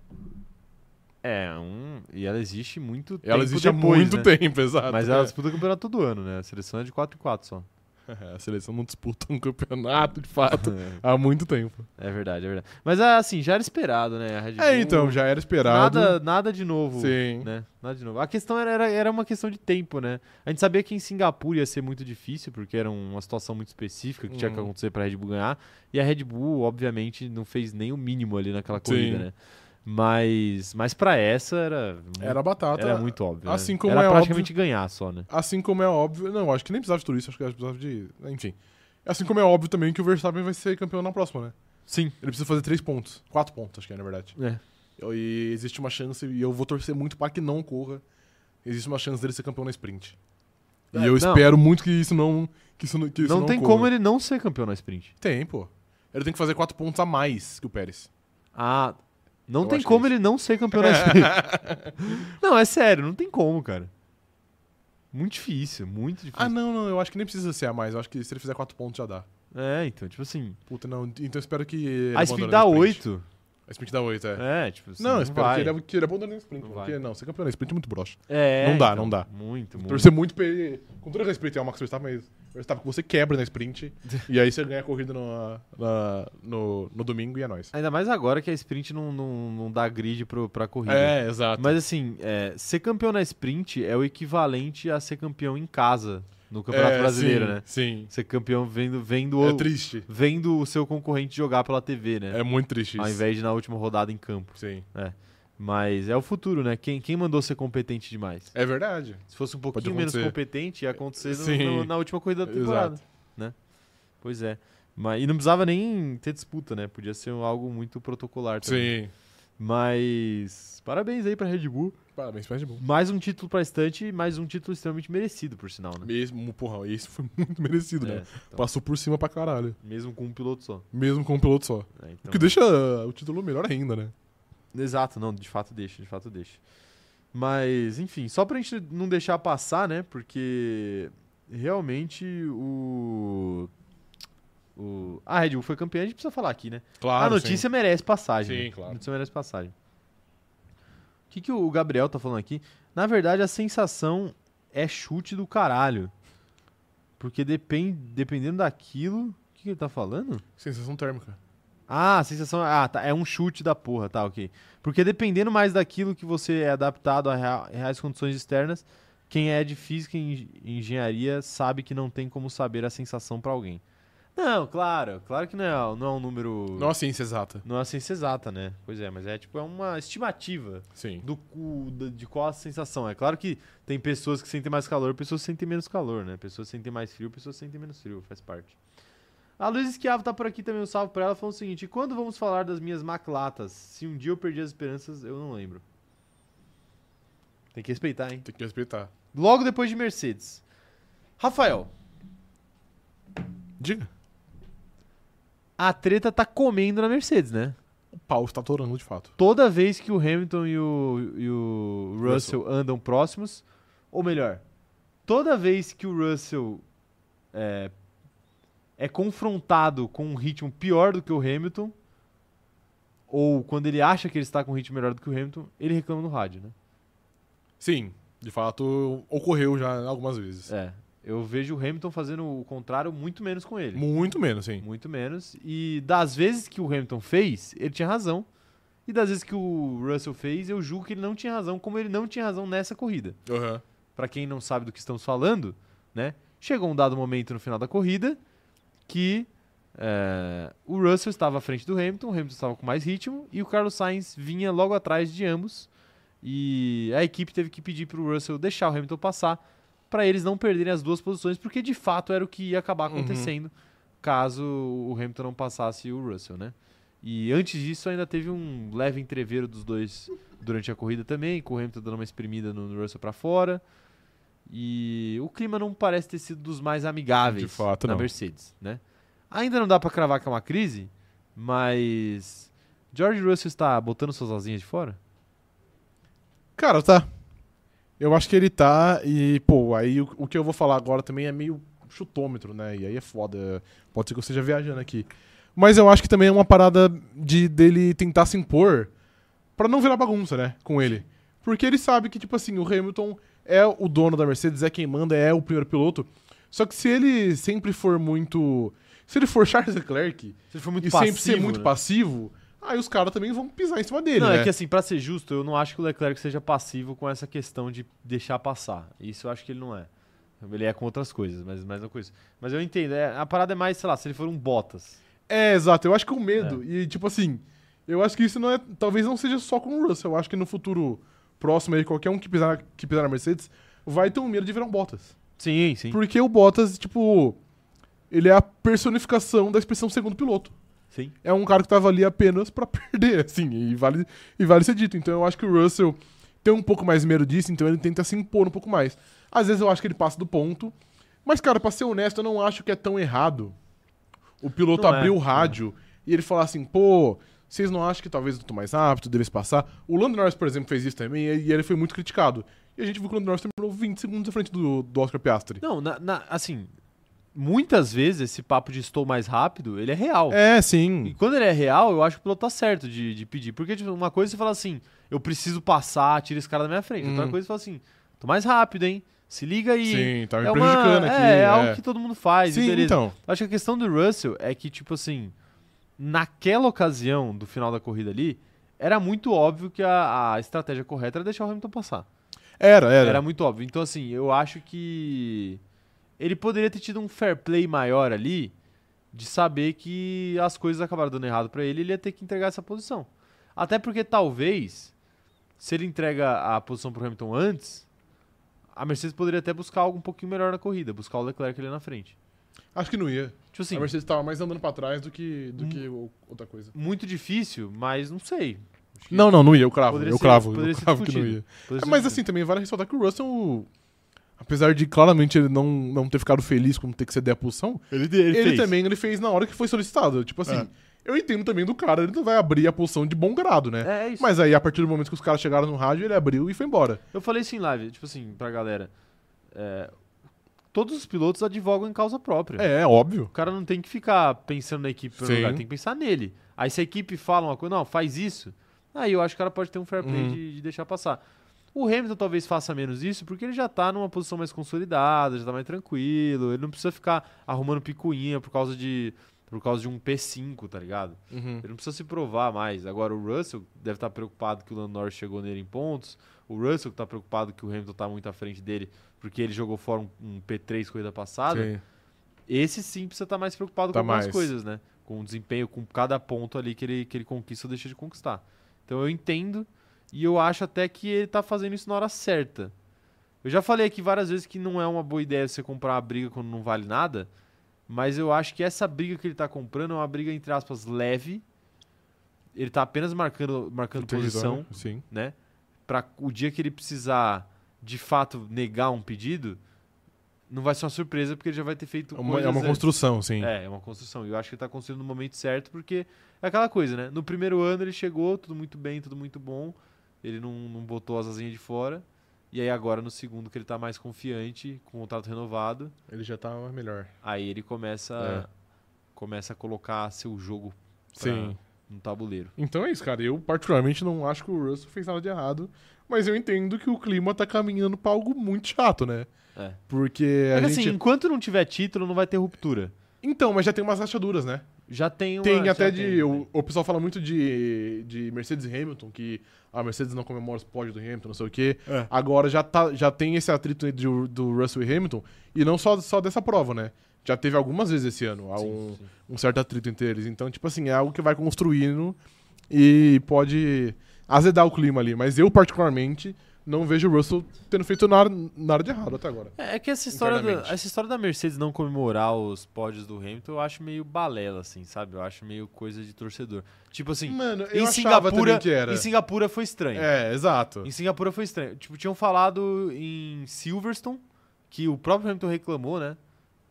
É, um. E ela existe muito tempo. Ela existe há depois, muito né? tempo, (laughs) exato. Mas ela é. disputa o campeonato todo ano, né? A seleção é de 4 em 4 só. (laughs) A seleção não disputa um campeonato, de fato, há muito tempo. É verdade, é verdade. Mas assim, já era esperado, né? A Red É, Bull- então, já era esperado. Nada, nada de novo. Sim. Né? Nada de novo. A questão era, era, uma questão de tempo, né? A gente sabia que em Singapura ia ser muito difícil, porque era uma situação muito específica que tinha que Uhum. acontecer pra Red Bull ganhar. E a Red Bull, obviamente, não fez nem o mínimo ali naquela corrida, Sim. né? Mas, mas para essa era, Era batata. era muito óbvio. assim né? como era é praticamente ganhar só, né? Assim como é óbvio. Não, acho que nem precisava de tudo isso, acho que precisava de. Enfim. Assim como é óbvio também que o Verstappen vai ser campeão na próxima, né? Sim. Ele precisa fazer três pontos. Quatro pontos, acho que é, na verdade. É. E existe uma chance, e eu vou torcer muito para que não ocorra. Existe uma chance dele ser campeão na sprint. E É, eu não. espero muito que isso não. Que isso, não- que isso não, não, tem ocorra. como ele não ser campeão na sprint. Tem, pô. Ele tem que fazer quatro pontos a mais que o Pérez. Ah, não Eu tem como ele não ser campeão (laughs) sprint. não, é sério, não tem como, cara. Muito difícil, muito difícil. Ah, não, não, eu acho que nem precisa ser a mais. Eu acho que se ele fizer quatro pontos já dá. É, então, tipo assim. Puta, não. Então eu espero que. a abandone dá no sprint. 8. A sprint dá 8, é. É, tipo assim. não, não espero vai. que ele, que ele abandone no sprint. Não porque, vai. não, ser campeão na sprint é muito broxa. É, Não dá, então, não dá. Muito, muito. Torcer muito pra ele. Com todo respeito ao Max Verstappen, mas Verstappen que você quebra na sprint. (laughs) e aí você ganha a corrida no, na- no, no domingo e é nóis. Ainda mais agora que a sprint não, não, não dá grid pro, pra corrida. É, exato. Mas assim, é, ser campeão na sprint é o equivalente a ser campeão em casa no Campeonato É, Brasileiro, sim, né? Sim. Ser campeão vendo, vendo, É o, triste. vendo o seu concorrente jogar pela TV, né? É muito triste isso. Ao invés de na última rodada em campo. Sim. Mas é o futuro, né? Quem, quem mandou ser competente demais? É verdade. Se fosse um pouquinho menos competente, ia acontecer no- no- na última corrida da temporada. Exato. Né? Pois é. Mas, e não precisava nem ter disputa, né? Podia ser algo muito protocolar também. Sim. Mas parabéns aí pra Red Bull. Parabéns pra Red Bull. Mais um título pra estante, mais um título extremamente merecido, por sinal, né? Mesmo, porra, esse foi (laughs) muito merecido, É, né? então, Passou por cima pra caralho. mesmo com um piloto só. Mesmo com um piloto só. né? Então- O que deixa uh, o título melhor ainda, né? Exato, não, de fato deixa, de fato deixa. Mas, enfim, só pra gente não deixar passar, né? Porque realmente o. o a Red Bull foi campeã, a gente precisa falar aqui, né? Claro. a notícia merece passagem. Sim, né? claro. A notícia merece passagem. O que, que o Gabriel tá falando aqui? Na verdade, a sensação é chute do caralho. Porque depend, dependendo daquilo. O que, que ele tá falando? Sensação térmica. Ah, sensação. Ah, tá. É um chute da porra, tá, ok. Porque dependendo mais daquilo que você é adaptado a rea- reais condições externas, quem é de física e en- engenharia sabe que não tem como saber a sensação pra alguém. Não, claro, claro que não é, não é um número. Não a ciência exata. Não é a ciência exata, né? Pois é, mas é tipo é uma estimativa Sim. do, de qual a sensação. É claro que tem pessoas que sentem mais calor, pessoas que sentem menos calor, né? Pessoas que sentem mais frio, pessoas que sentem menos frio, faz parte. A Luiz Esquiavo tá por aqui também, um salve pra ela, falando o seguinte: e quando vamos falar das minhas maclatas? Se um dia eu perdi as esperanças, eu não lembro. Tem que respeitar, hein? Tem que respeitar. Logo depois de Mercedes. Rafael, Diga. A treta tá comendo na Mercedes, né? O pau está atorando de fato. Toda vez que o Hamilton e o, e o Russell, andam próximos, ou melhor, toda vez que o Russell é, é confrontado com um ritmo pior do que o Hamilton, ou quando ele acha que ele está com um ritmo melhor do que o Hamilton, ele reclama no rádio, né? Sim, de fato ocorreu já algumas vezes. É. Eu vejo o Hamilton fazendo o contrário muito menos com ele. Muito menos, sim. Muito menos. E das vezes que o Hamilton fez, ele tinha razão. E das vezes que o Russell fez, eu julgo que ele não tinha razão, como ele não tinha razão nessa corrida. Aham. Pra quem não sabe do que estamos falando, né? Chegou um dado momento no final da corrida que é, o Russell estava à frente do Hamilton, o Hamilton estava com mais ritmo e o Carlos Sainz vinha logo atrás de ambos. E a equipe teve que pedir para o Russell deixar o Hamilton passar para eles não perderem as duas posições, porque de fato era o que ia acabar Uhum. acontecendo caso o Hamilton não passasse o Russell, né? E antes disso ainda teve um leve entreveiro dos dois durante a corrida também, com o Hamilton dando uma espremida no Russell para fora. E o clima não parece ter sido dos mais amigáveis fato, na não. Mercedes, né? Ainda não dá pra cravar que é uma crise, mas George Russell está botando suas asinhas de fora? Cara, tá. Eu acho que ele tá e, pô, aí o, o que eu vou falar agora também é meio chutômetro, né? E aí é foda. Pode ser que eu esteja viajando aqui. Mas eu acho que também é uma parada de dele tentar se impor pra não virar bagunça, né? Com ele. Porque ele sabe que, tipo assim, o Hamilton é o dono da Mercedes, é quem manda, é o primeiro piloto. Só que se ele sempre for muito. Se ele for (laughs) Charles Leclerc Se ele for muito e passivo, sempre ser muito né? passivo, aí os caras também vão pisar em cima dele, Não, né? é que assim, pra ser justo, eu não acho que o Leclerc seja passivo com essa questão de deixar passar. Isso eu acho que ele não é. Ele é com outras coisas, mas mais uma coisa. Mas eu entendo, é, a parada é mais, sei lá, se ele for um Bottas. É, exato. Eu acho que o medo, e tipo assim, eu acho que isso não é. Talvez não seja só com o Russell. Eu acho que no futuro próximo aí, qualquer um que pisar, que pisar na Mercedes vai ter um medo de virar um Bottas. Sim, sim. Porque o Bottas, tipo, ele é a personificação da expressão segundo piloto. Sim. É um cara que tava ali apenas pra (laughs) perder, assim, e vale, e vale ser dito. Então eu acho que o Russell tem um pouco mais medo disso, então ele tenta se impor um pouco mais. Às vezes eu acho que ele passa do ponto, mas, cara, pra ser honesto, eu não acho que é tão errado o piloto Não é, abrir o é. rádio e ele falar assim, pô, vocês não acham que talvez eu tô mais rápido, devesse passar? O Lando Norris, por exemplo, fez isso também e ele foi muito criticado. E a gente viu que o Lando Norris terminou 20 segundos à frente do, do Oscar Piastri. Não, na- na- assim, muitas vezes esse papo de estou mais rápido, ele é real. É, E sim. quando ele é real, eu acho que o piloto tá certo de, de pedir. Porque tipo, uma coisa você fala assim, eu preciso passar, tira esse cara da minha frente. Outra Uhum. coisa você fala assim, tô mais rápido, hein? Se liga aí. Sim, tá me é, uma, prejudicando aqui. é, é algo que todo mundo faz, e Sim, então. Acho que a questão do Russell é que, tipo assim, naquela ocasião do final da corrida ali, era muito óbvio que a, a estratégia correta era deixar o Hamilton passar. Era, era. Era muito óbvio. Então, assim, eu acho que ele poderia ter tido um fair play maior ali de saber que as coisas acabaram dando errado pra ele, ele ia ter que entregar essa posição. Até porque talvez, se ele entrega a posição pro Hamilton antes, a Mercedes poderia até buscar algo um pouquinho melhor na corrida, buscar o Leclerc ali na frente. Acho que não ia. Tipo assim, a Mercedes tava mais andando pra trás do que, do Hum. que outra coisa. muito difícil, mas não sei. Não, não, não ia. Eu cravo. Poderia Eu ser- cravo. Eu cravo que não ia. É, mas assim, também vale ressaltar que o Russell, apesar de claramente ele não, não ter ficado feliz com ter que ceder a posição, ele, ele, fez. também ele fez na hora que foi solicitado. Tipo assim, É. eu entendo também do cara, ele não vai abrir a posição de bom grado, né? É, é isso. Mas aí, a partir do momento que os caras chegaram no rádio, ele abriu e foi embora. Eu falei isso em live, tipo assim, pra galera. é, todos os pilotos advogam em causa própria. É, é óbvio. O cara não tem que ficar pensando na equipe pelo Sim. lugar, tem que pensar nele. Aí se a equipe fala uma coisa, não, faz isso, aí eu acho que o cara pode ter um fair play Uhum. de, de deixar passar. O Hamilton talvez faça menos isso porque ele já tá numa posição mais consolidada, já tá mais tranquilo, ele não precisa ficar arrumando picuinha por causa de por causa de um P5, tá ligado? Uhum. Ele não precisa se provar mais. Agora o Russell deve estar preocupado que o Lando Norris chegou nele em pontos. O Russell que tá preocupado que o Hamilton tá muito à frente dele porque ele jogou fora um, um P3 corrida passada. Sim. Esse sim precisa estar mais preocupado Tá com algumas mais. coisas, né? Com o desempenho, com cada ponto ali que ele, que ele conquista ou deixa de conquistar. Então eu entendo e eu acho até que ele tá fazendo isso na hora certa. Eu já falei aqui várias vezes que não é uma boa ideia você comprar uma briga quando não vale nada, mas eu acho que essa briga que ele tá comprando é uma briga, entre aspas, leve. Ele tá apenas marcando, marcando posição Território, Sim. né? Para o dia que ele precisar de fato negar um pedido, não vai ser uma surpresa porque ele já vai ter feito É uma, é uma construção, sim. É, é uma construção. E eu acho que ele tá construindo no momento certo porque é aquela coisa, né? No primeiro ano ele chegou, tudo muito bem, tudo muito bom. Ele não, não botou as asinhas de fora. E aí agora no segundo que ele tá mais confiante, com o contrato renovado, Ele já tá melhor. aí ele começa começa a colocar seu jogo pra- Sim. no tabuleiro. Então é isso, cara. Eu, particularmente, não acho que o Russell fez nada de errado. Mas eu entendo que o clima tá caminhando pra algo muito chato, né? É. Porque É a gente. assim, enquanto não tiver título, não vai ter ruptura. Então, mas já tem umas rachaduras, né? Já tem uma, Tem já até tem, de. tem. O, o pessoal fala muito de, de Mercedes e Hamilton, que a Mercedes não comemora os pódios do Hamilton, não sei o quê. É. Agora já, tá, já tem esse atrito entre o- do Russell e Hamilton, e não só, só dessa prova, né? Já teve algumas vezes esse ano Sim, um, sim. um certo atrito entre eles. Então, tipo assim, é algo que vai construindo e pode azedar o clima ali. Mas eu, particularmente, não vejo o Russell tendo feito nada, nada de errado até agora. É é que essa história, da, essa história da Mercedes não comemorar os pódios do Hamilton, eu acho meio balela, assim, sabe? Eu acho meio coisa de torcedor. Tipo assim, Mano, em, Singapura, em Singapura foi estranho. É, exato. Em Singapura foi estranho. Tipo, tinham falado em Silverstone, que o próprio Hamilton reclamou, né?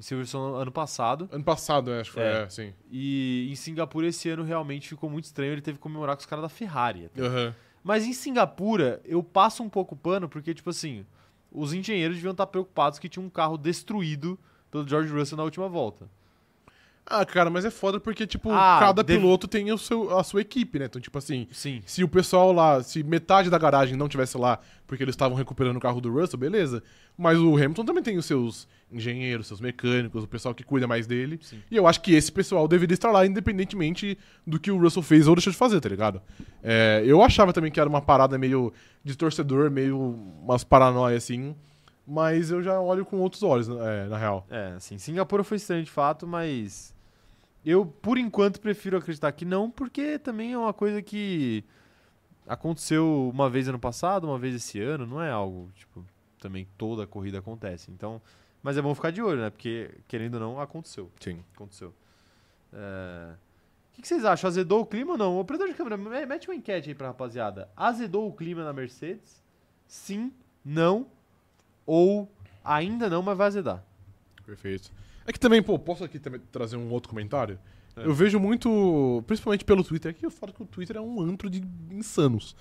Em Silverstone ano passado. Ano passado, eu acho que foi, É. é, sim. E em Singapura esse ano realmente ficou muito estranho. Ele teve que comemorar com os caras da Ferrari. Aham. Mas em Singapura, eu passo um pouco o pano, porque, tipo assim, os engenheiros deviam estar preocupados que tinha um carro destruído pelo George Russell na última volta. Ah, cara, mas é foda porque, tipo, Ah, cada deve- piloto tem o seu, a sua equipe, né? Então, tipo assim, Sim. se o pessoal lá, se metade da garagem não tivesse lá porque eles estavam recuperando o carro do Russell, beleza. Mas o Hamilton também tem os seus engenheiros, seus mecânicos, o pessoal que cuida mais dele. Sim. E eu acho que esse pessoal deveria estar lá, independentemente do que o Russell fez ou deixou de fazer, tá ligado? É, eu achava também que era uma parada meio de torcedor, meio umas paranoia assim. Mas eu já olho com outros olhos, é, na real. É, assim, Singapura foi estranho de fato, mas eu, por enquanto, prefiro acreditar que não, porque também é uma coisa que aconteceu uma vez ano passado, uma vez esse ano, não é algo, tipo, também toda a corrida acontece. Então, mas é bom ficar de olho, né? Porque, querendo ou não, aconteceu. Sim. Aconteceu. É, O que, que vocês acham? Azedou o clima ou não? Operador de câmera, me- mete uma enquete aí pra rapaziada. Azedou o clima na Mercedes? Sim, não ou ainda não, mas vai azedar. Perfeito. É que também, pô, posso aqui também trazer um outro comentário? É. Eu vejo muito, principalmente pelo Twitter, é que eu falo que o Twitter é um antro de insanos.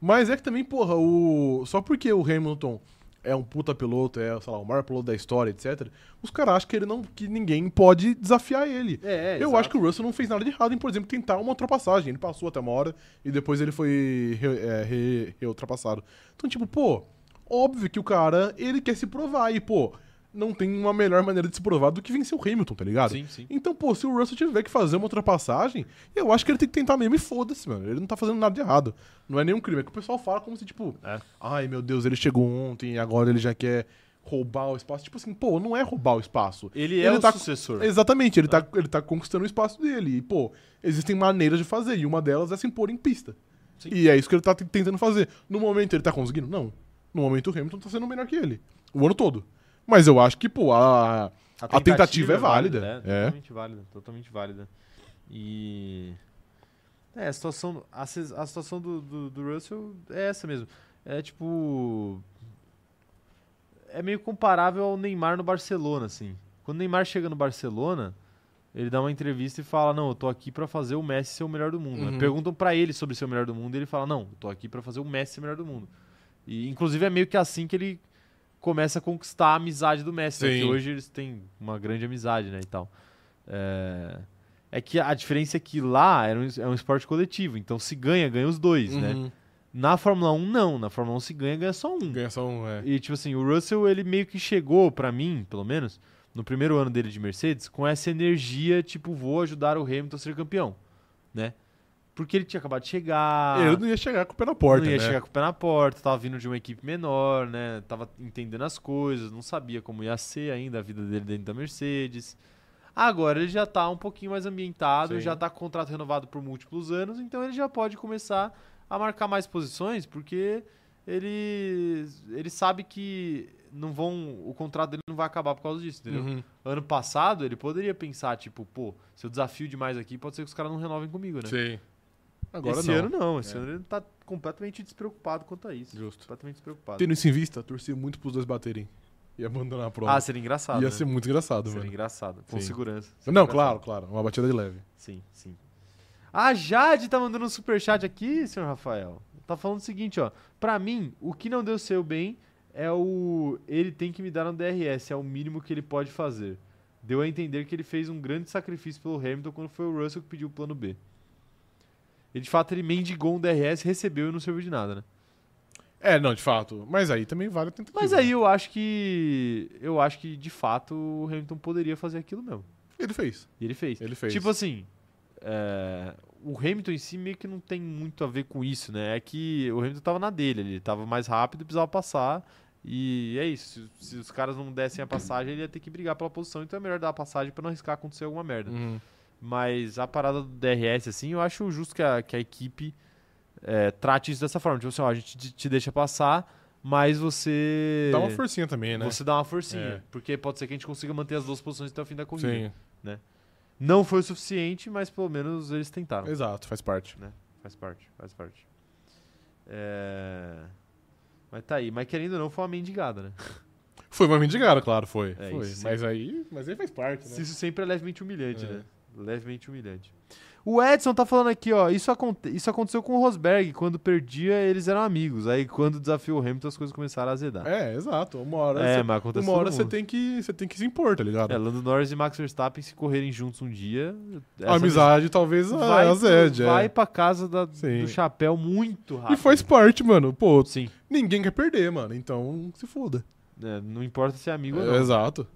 Mas é que também, porra, o só porque o Hamilton é um puta piloto, é, sei lá, o maior piloto da história, etc. Os caras acham que ele não que ninguém pode desafiar ele. É, eu acho que o Russell não fez nada de errado em, por exemplo, tentar uma ultrapassagem. Ele passou até uma hora e depois ele foi re, é, re- re-ultrapassado. Então, tipo, pô, óbvio que o cara, ele quer se provar e, pô, não tem uma melhor maneira de se provar do que vencer o Hamilton, tá ligado? Sim, sim. Então, pô, se o Russell tiver que fazer uma ultrapassagem, eu acho que ele tem que tentar mesmo e foda-se, mano. Ele não tá fazendo nada de errado. Não é nenhum crime. É que o pessoal fala como se, tipo, É. ai meu Deus, ele chegou ontem e agora ele já quer roubar o espaço. Tipo assim, pô, não é roubar o espaço. Ele é Ele o tá- sucessor. Exatamente, ele tá, ele tá conquistando o espaço dele. E, pô, existem maneiras de fazer. E uma delas é se impor em pista. Sim. E é isso que ele tá tentando fazer. No momento ele tá conseguindo? Não. No momento o Hamilton tá sendo melhor que ele. O ano todo. Mas eu acho que, pô, a. A tentativa é válida. É, É. totalmente válida, totalmente válida. E é, a situação, a, se- a situação do, do, do Russell é essa mesmo. É tipo é meio comparável ao Neymar no Barcelona, assim. Quando o Neymar chega no Barcelona, ele dá uma entrevista e fala: "Não, eu tô aqui pra fazer o Messi ser o melhor do mundo". né? Uhum. Perguntam pra ele sobre ser o melhor do mundo, e ele fala: "Não, eu tô aqui pra fazer o Messi ser o melhor do mundo". E inclusive é meio que assim que ele começa a conquistar a amizade do Messi, né? Que hoje eles têm uma grande amizade, né, e tal. É, é que a diferença é que lá era um, é um esporte coletivo, então se ganha, ganha os dois, né? Uhum. Na Fórmula 1 não, na Fórmula 1 se ganha, ganha só um. Ganha só um, é. E tipo assim, o Russell ele meio que chegou pra mim, pelo menos, no primeiro ano dele de Mercedes, com essa energia, tipo, vou ajudar o Hamilton a ser campeão, né? Porque ele tinha acabado de chegar, Ele não ia chegar com o pé na porta, não ia né? chegar com o pé na porta, tava vindo de uma equipe menor, né? Tava entendendo as coisas, não sabia como ia ser ainda a vida dele dentro da Mercedes. Agora ele já tá um pouquinho mais ambientado, Sim. já tá com contrato renovado por múltiplos anos, então ele já pode começar a marcar mais posições, porque ele ele sabe que não vão, o contrato dele não vai acabar por causa disso, entendeu? Uhum. Ano passado ele poderia pensar tipo, pô, se eu desafio demais aqui, pode ser que os caras não renovem comigo, né? Sim. Agora esse não. ano não, esse É. ano ele tá completamente despreocupado quanto a isso. Justo. Completamente despreocupado. Tendo isso em vista, torci muito pros dois baterem. E abandonar a prova. Ah, seria engraçado. Ia né? ser muito engraçado, Seria mano. engraçado. Com Sim. segurança. Não, Seria claro, engraçado. claro. Uma batida de leve. Sim, sim. A Jade tá mandando um superchat aqui, senhor Rafael. Tá falando o seguinte, ó. Pra mim, o que não deu seu bem é o. Ele tem que me dar um DRS, é o mínimo que ele pode fazer. Deu a entender que ele fez um grande sacrifício pelo Hamilton quando foi o Russell que pediu o plano B. E de fato ele mendigou um DRS, recebeu e não serviu de nada, né? É, não, de fato. Mas aí também vale a tentativa. Mas aí eu acho que. Eu acho que de fato o Hamilton poderia fazer aquilo mesmo. Ele fez. E ele fez. Ele fez. Tipo assim, é, o Hamilton em si meio que não tem muito a ver com isso, né? É que o Hamilton tava na dele, ele tava mais rápido precisava passar. E é isso. Se, se os caras não dessem a passagem, ele ia ter que brigar pela posição, então é melhor dar a passagem pra não arriscar acontecer alguma merda. Uhum. Mas a parada do DRS, assim, eu acho justo que a, que a equipe é, trate isso dessa forma. Tipo assim, ó, a gente te, te deixa passar, mas você. Dá uma forcinha também, né? Você dá uma forcinha. É. Porque pode ser que a gente consiga manter as duas posições até o fim da corrida. Sim, Não foi o suficiente, mas pelo menos eles tentaram. exato, faz parte. Faz parte, faz parte. É... Mas tá aí. Mas querendo ou não, foi uma mendigada, né? Foi uma mendigada, claro, foi. É, foi. Mas aí, mas aí faz parte, né? Isso sempre é levemente humilhante, É. né? Levemente humilhante. O Edson tá falando aqui, ó. Isso, aconte isso aconteceu com o Rosberg. Quando perdia, eles eram amigos. Aí, quando desafiou o Hamilton, as coisas começaram a azedar. É, exato. Uma hora, É, mas acontece uma hora você tem, que, você tem que se impor, tá ligado? É, Lando Norris e Max Verstappen se correrem juntos um dia. a amizade talvez vai, azede. vai é. pra casa da- do chapéu muito rápido. E faz parte, mano. Pô, Sim. ninguém quer perder, mano. Então se foda. É, não importa se é amigo ou É, não. exato.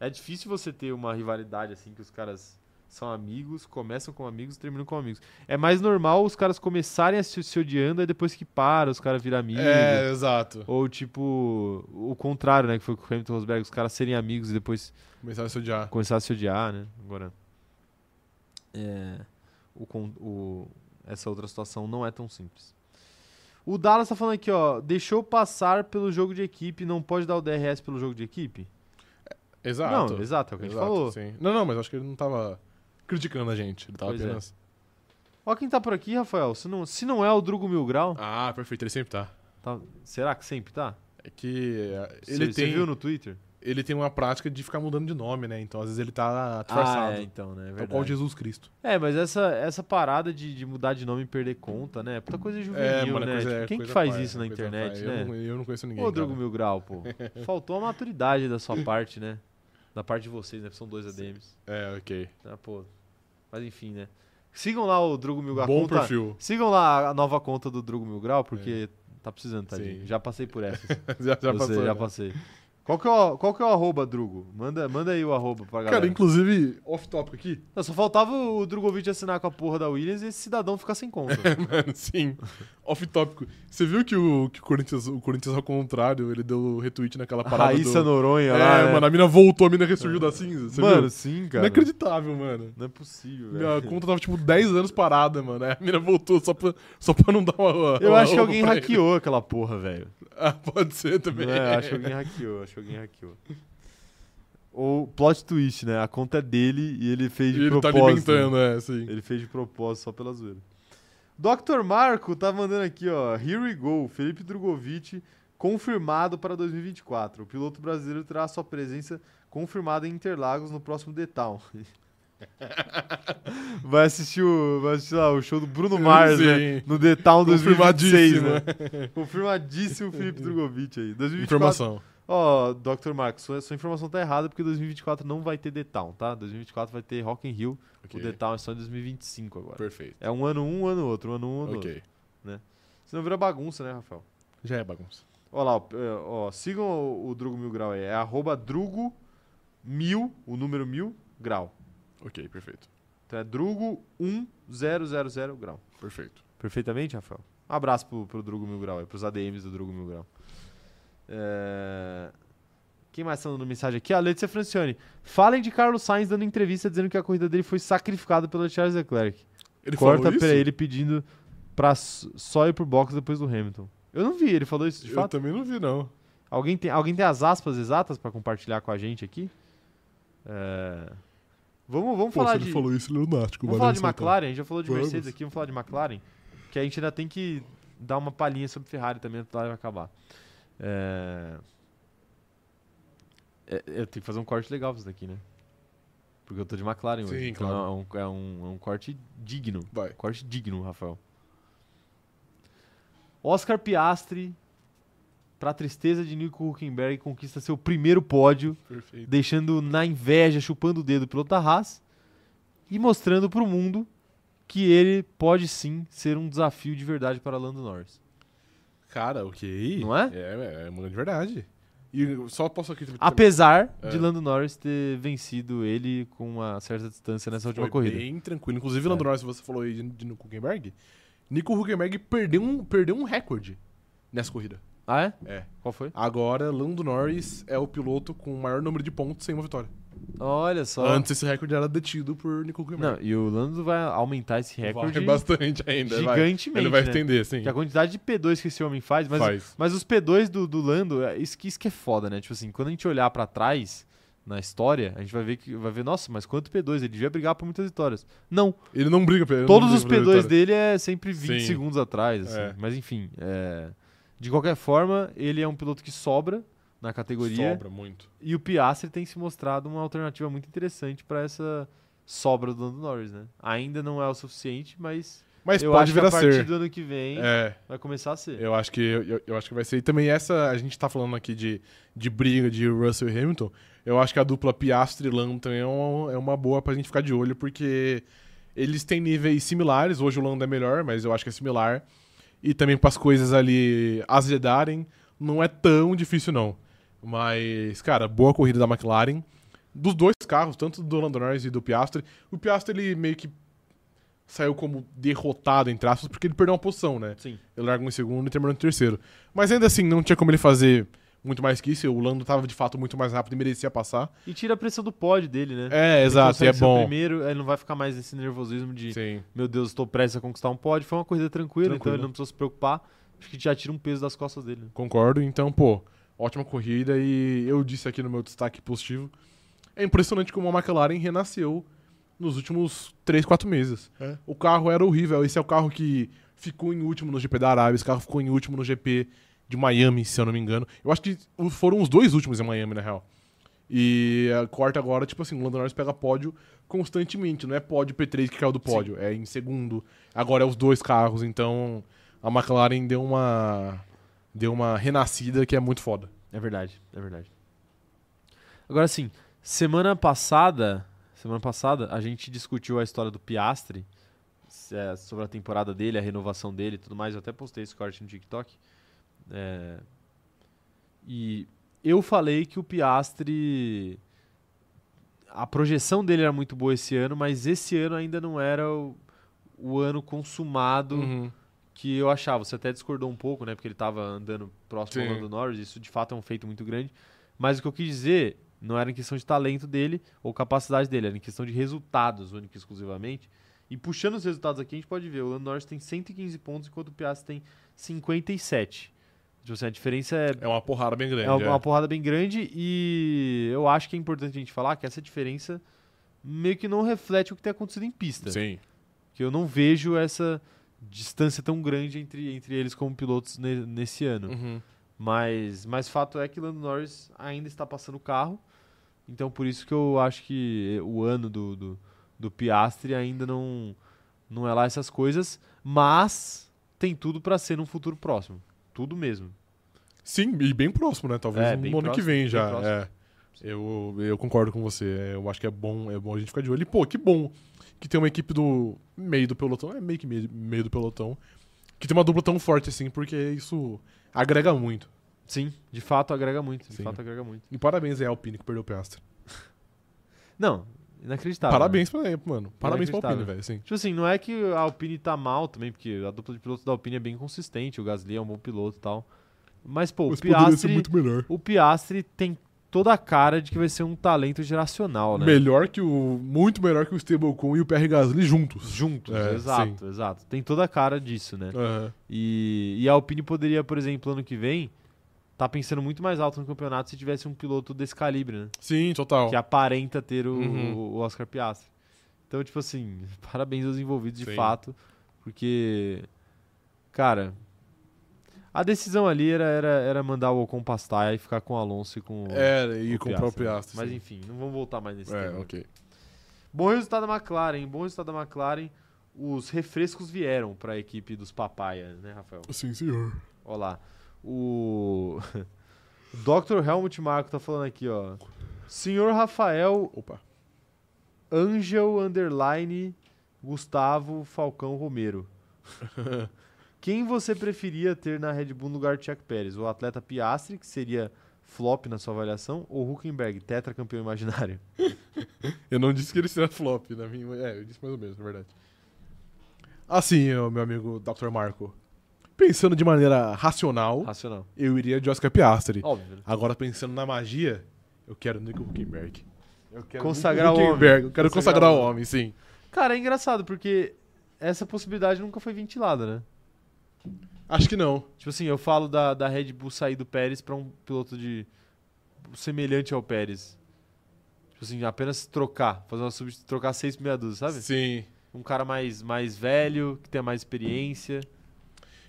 É difícil você ter uma rivalidade assim que os caras são amigos, começam como amigos, terminam como amigos. É mais normal os caras começarem a se, se odiando e depois que para, os caras viram amigos. É, exato. Ou tipo, o contrário, né? Que foi com o Hamilton Rosberg, os caras serem amigos e depois Começar a se odiar. começar a se odiar, né? Agora. É, o, o- essa outra situação não é tão simples. O Dallas tá falando aqui, ó. Deixou passar pelo jogo de equipe, não pode dar o DRS pelo jogo de equipe? Exato. Não, exato, é o que a gente Exato, falou. sim. Não, não, mas acho que ele não tava criticando a gente. Ele tava Pois é. apenas. Ó quem tá por aqui, Rafael. Se não, se não é o Drugo Mil Grau, Ah, perfeito. Ele sempre tá. tá- será que sempre tá? É que é, Você- ele você tem, viu no Twitter? ele tem uma prática de ficar mudando de nome, né? Então às vezes ele tá disfarçado. Ah, é, então, né? É Tal verdade. qual Jesus Cristo. É, mas essa, essa parada de, de mudar de nome e perder conta, né? É puta coisa juvenil, mano, é né? coisa- Tipo, é quem que faz pai, isso é na internet, pai. né? Eu não, eu não conheço ninguém. Ô. Drugo Mil Grau, pô. (laughs) Faltou a maturidade da sua parte, né? Da parte de vocês, né? Porque são dois ADMs. É, ok. Ah, pô. Mas enfim, né? Sigam lá o Drugo Mil Grau. Bom conta- perfil. Sigam lá a nova conta do Drugo Mil Grau, porque tá precisando, tadinho. Sim. Já passei por essa. (laughs) já, já passou. já né? passei. Qual que, é o, qual que é o arroba, Drugo? Manda, manda aí o arroba pra galera. Cara, inclusive, off-topic aqui. Não, só faltava o Drogovic assinar com a porra da Williams e esse cidadão ficar sem conta. (laughs) Mano, sim. Off-tópico. Você viu que o, que o Corinthians, o Corinthians, ao contrário, ele deu retweet naquela parada Raíssa do... Noronha É, lá. né? mano, a mina voltou, a mina ressurgiu da cinza. Você Mano, viu? sim, cara. Inacreditável, mano. Não é possível, Minha velho. conta tava, tipo, 10 anos parada, mano. Aí a mina voltou só pra, só pra não dar uma. Eu uma acho que alguém ele. hackeou aquela porra, velho. Ah, pode ser também. É, acho que alguém hackeou, alguém hackeou. Ou plot twist, né? A conta é dele e ele fez de ele tá propósito. alimentando, é, sim. Ele fez de propósito, só pela zoeira. Dr. Marco tá mandando aqui, ó. Here we go. Felipe Drogovic confirmado para 2024. O piloto brasileiro terá sua presença confirmada em Interlagos no próximo The Town. (laughs) vai assistir o, vai assistir lá, o show do Bruno Mars, né? No The Town 2026, Confirmadíssimo. né? Confirmadíssimo Felipe Drogovic aí. 2024, Informação. Ó, Dr. Marcos, sua, sua informação tá errada porque 2024 não vai ter The Town, tá? 2024 vai ter Rock in Rio. Ok. O The Town é só em 2025 agora. Perfeito. É um ano um, um ano outro, um ano um, um ano outro. Ok. Senão vira bagunça, né, Rafael? Já é bagunça. Ó lá, ó, é, ó, sigam o, o Drugo Mil Grau aí. É arroba Drugo Mil, o número mil, grau. Ok, perfeito. Então é Drugo 1000 grau. Perfeito. Perfeitamente, Rafael? Um abraço pro, pro Drugo Mil Grau aí, pros ADMs do Drugo Mil Grau. É... Quem mais tá mandando mensagem aqui? A Letícia Francione. Falem de Carlos Sainz dando entrevista dizendo que a corrida dele foi sacrificada pelo Charles Leclerc. Ele Corta falou isso? pra ele pedindo pra só ir pro box depois do Hamilton. Eu não vi, ele falou isso de Eu fato? também não vi, não. Alguém tem, alguém tem as aspas exatas pra compartilhar com a gente aqui? É... Vamos, vamos Pô, falar se ele de. falou isso, ele é lunático. Vamos falar de. McLaren, a gente já falou de Vamos. Mercedes aqui, vamos falar de McLaren. Que a gente ainda tem que dar uma palhinha sobre Ferrari também antes da live acabar. É... é- eu tenho que fazer um corte legal pra isso daqui, né? Porque eu tô de McLaren hoje. Sim, então claro. é, um, é, um, é um corte digno. Vai. Corte digno, Rafael. Oscar Piastri, pra tristeza de Nico Huckenberg, conquista seu primeiro pódio Perfeito. deixando na inveja, chupando o dedo pelo da Haas e mostrando pro mundo que ele pode sim ser um desafio de verdade para Lando Norris. Cara, ok. Não é? É, é uma grande verdade. E só posso aqui... Apesar É. de Lando Norris ter vencido ele com uma certa distância nessa última Foi corrida. bem tranquilo. Inclusive, Lando É. Norris, você falou aí de, de Nico Huckenberg. Nico Huckenberg perdeu um, perdeu um recorde nessa corrida. Ah, é? É. Qual foi? Agora, Lando Norris é o piloto com o maior número de pontos sem uma vitória. Olha só. Antes, esse recorde era detido por Nico Não, Huckenberg. e o Lando vai aumentar esse recorde Vai (laughs) bastante ainda. vai. gigantemente. Ele vai né? estender, sim. Que a quantidade de P2 que esse homem faz, mas Faz. Mas os P2 do, do Lando, é isso que, isso que é foda, né? Tipo assim, quando a gente olhar pra trás na história, a gente vai ver que vai ver, nossa, mas quanto P2? Ele devia brigar por muitas vitórias. Não, Ele não briga pra ele. todos não os briga P2 pela vitória. dele é sempre 20 Sim. segundos atrás, assim. É. Mas enfim, é, de qualquer forma, ele é um piloto que sobra na categoria Sobra muito. e o Piastri tem se mostrado uma alternativa muito interessante pra essa sobra do Lando Norris, né? Ainda não é o suficiente, mas, Mas eu pode vir que a a partir ser. do ano que vem É, vai começar a ser. eu acho que eu, eu acho que vai ser. E também essa, a gente tá falando aqui de, de briga de Russell e Hamilton. Eu acho que a dupla Piastri e Lando também é uma, é uma boa pra gente ficar de olho, porque eles têm níveis similares. Hoje o Lando é melhor, mas eu acho que é similar. E também para as coisas ali azedarem, não é tão difícil não. Mas, cara, boa corrida da McLaren. Dos dois carros, tanto do Lando Norris e do Piastri. O Piastri, ele meio que saiu como derrotado, entre aspas, porque ele perdeu uma posição, né? Sim. Ele largou em segundo e terminou em terceiro. Mas ainda assim, não tinha como ele fazer muito mais que isso. O Lando tava de fato muito mais rápido e merecia passar. E tira a pressão do pódio dele, né? É, Ele exato, e é bom. primeiro, ele não vai ficar mais nesse nervosismo de Sim. meu Deus, estou prestes a conquistar um pódio. Foi uma corrida tranquila, então ele não precisou se preocupar. Acho que já tira um peso das costas dele. né? Concordo. Então, pô, ótima corrida. E eu disse aqui no meu destaque positivo. É impressionante como a McLaren renasceu nos últimos 3, 4 meses. É. O carro era horrível. Esse é o carro que ficou em último no GP da Arábia. Esse carro ficou em último no GP de Miami, se eu não me engano. Eu acho que foram os dois últimos em Miami, na real. E a quarta agora, tipo assim, o Lando Norris pega pódio constantemente. Não é pódio P3 que caiu do pódio. É em segundo. Agora é os dois carros. Então a McLaren deu uma deu uma renascida que é muito foda. É verdade, é verdade. Agora sim, semana passada, semana passada a gente discutiu a história do Piastri, se- é, sobre a temporada dele, a renovação dele e tudo mais. Eu até postei esse corte no TikTok. É, e eu falei que o Piastri a projeção dele era muito boa esse ano, mas esse ano ainda não era o, o ano consumado Uhum. Que eu achava. Você até discordou um pouco, né? Porque ele estava andando próximo Sim. ao Lando Norris. Isso de fato é um feito muito grande. Mas o que eu quis dizer não era em questão de talento dele ou capacidade dele, era em questão de resultados, única e exclusivamente. E puxando os resultados aqui, a gente pode ver: o Lando Norris tem 115 pontos, enquanto o Piastri tem 57. Tipo assim, a diferença é, É uma porrada bem grande. é uma, é. uma porrada bem grande e eu acho que é importante a gente falar que essa diferença meio que não reflete o que tem acontecido em pista Sim. que eu não vejo essa distância tão grande entre, entre eles como pilotos ne- nesse ano. Uhum. Mas, mas fato é que Lando Norris ainda está passando o carro, então por isso que eu acho que o ano do, do, do Piastri ainda não, não é lá essas coisas, mas tem tudo para ser num futuro próximo. Tudo mesmo. Sim, e bem próximo, né? Talvez É, no ano que próximo, vem bem já. É. Eu, eu concordo com você. É, Eu acho que é bom, é bom a gente ficar de olho. E, pô, que bom que tem uma equipe do meio do pelotão. É meio que meio, meio do pelotão. Que tem uma dupla tão forte assim, porque isso agrega muito. Sim, de fato agrega muito. De Sim. fato agrega muito. E parabéns aí Alpine que perdeu o Piastre. Não, inacreditável. né? parabéns pra ele, mano. Parabéns pro Alpine, velho. Sim. Tipo assim, não é que a Alpine tá mal também, porque a dupla de pilotos da Alpine é bem consistente, o Gasly é um bom piloto e tal. Mas, pô, Mas o Piastri, melhor. o Piastri tem toda a cara de que vai ser um talento geracional, né? Melhor que o. Muito melhor que o Stablecoin e o PR Gasly juntos. Juntos, É, exato, exato. Tem toda a cara disso, né? Aham. E, e a Alpine poderia, por exemplo, ano que vem, tá pensando muito mais alto no campeonato se tivesse um piloto desse calibre, né? Sim, total. Que aparenta ter o, Uhum. o Oscar Piastri. Então, tipo assim, (laughs) parabéns aos envolvidos de Sim. fato, porque, cara, a decisão ali era, era, era mandar o Ocon pastar e ficar com o Alonso e com o- É, e o comprar o Piastri. Piastri. Mas sim. enfim, não vamos voltar mais nesse É, tema. ok. Bom resultado da McLaren, bom resultado da McLaren. Os refrescos vieram para a equipe dos papaias, né, Rafael? Sim, senhor. Olha lá. O (laughs) o Dr. Helmut Marco tá falando aqui, ó. Senhor Rafael Opa. Angel Underline Gustavo Falcão Romero. (laughs) Quem você preferia ter na Red Bull no lugar de Chuck Pérez? O atleta Piastri, que seria flop na sua avaliação, ou Huckenberg, tetracampeão imaginário? (laughs) Eu não disse que ele seria flop, na minha. É, eu disse mais ou menos, na verdade. Assim, meu amigo Dr. Marco. Pensando de maneira racional, Racional. eu iria de Oscar Piastri. Óbvio. Agora, pensando na magia, eu quero Nico Huckenberg. Eu quero Consagrar o homem. Huckenberg. Eu quero Consagrar consagrar, o homem, sim. Cara, é engraçado, porque essa possibilidade nunca foi ventilada, né? Acho que não. Tipo assim, eu falo da, da Red Bull sair do Pérez pra um piloto de semelhante ao Pérez. Tipo assim, apenas trocar, fazer uma sub, trocar seis meia dúzia, sabe? Sim. Um cara mais, mais velho, que tenha mais experiência.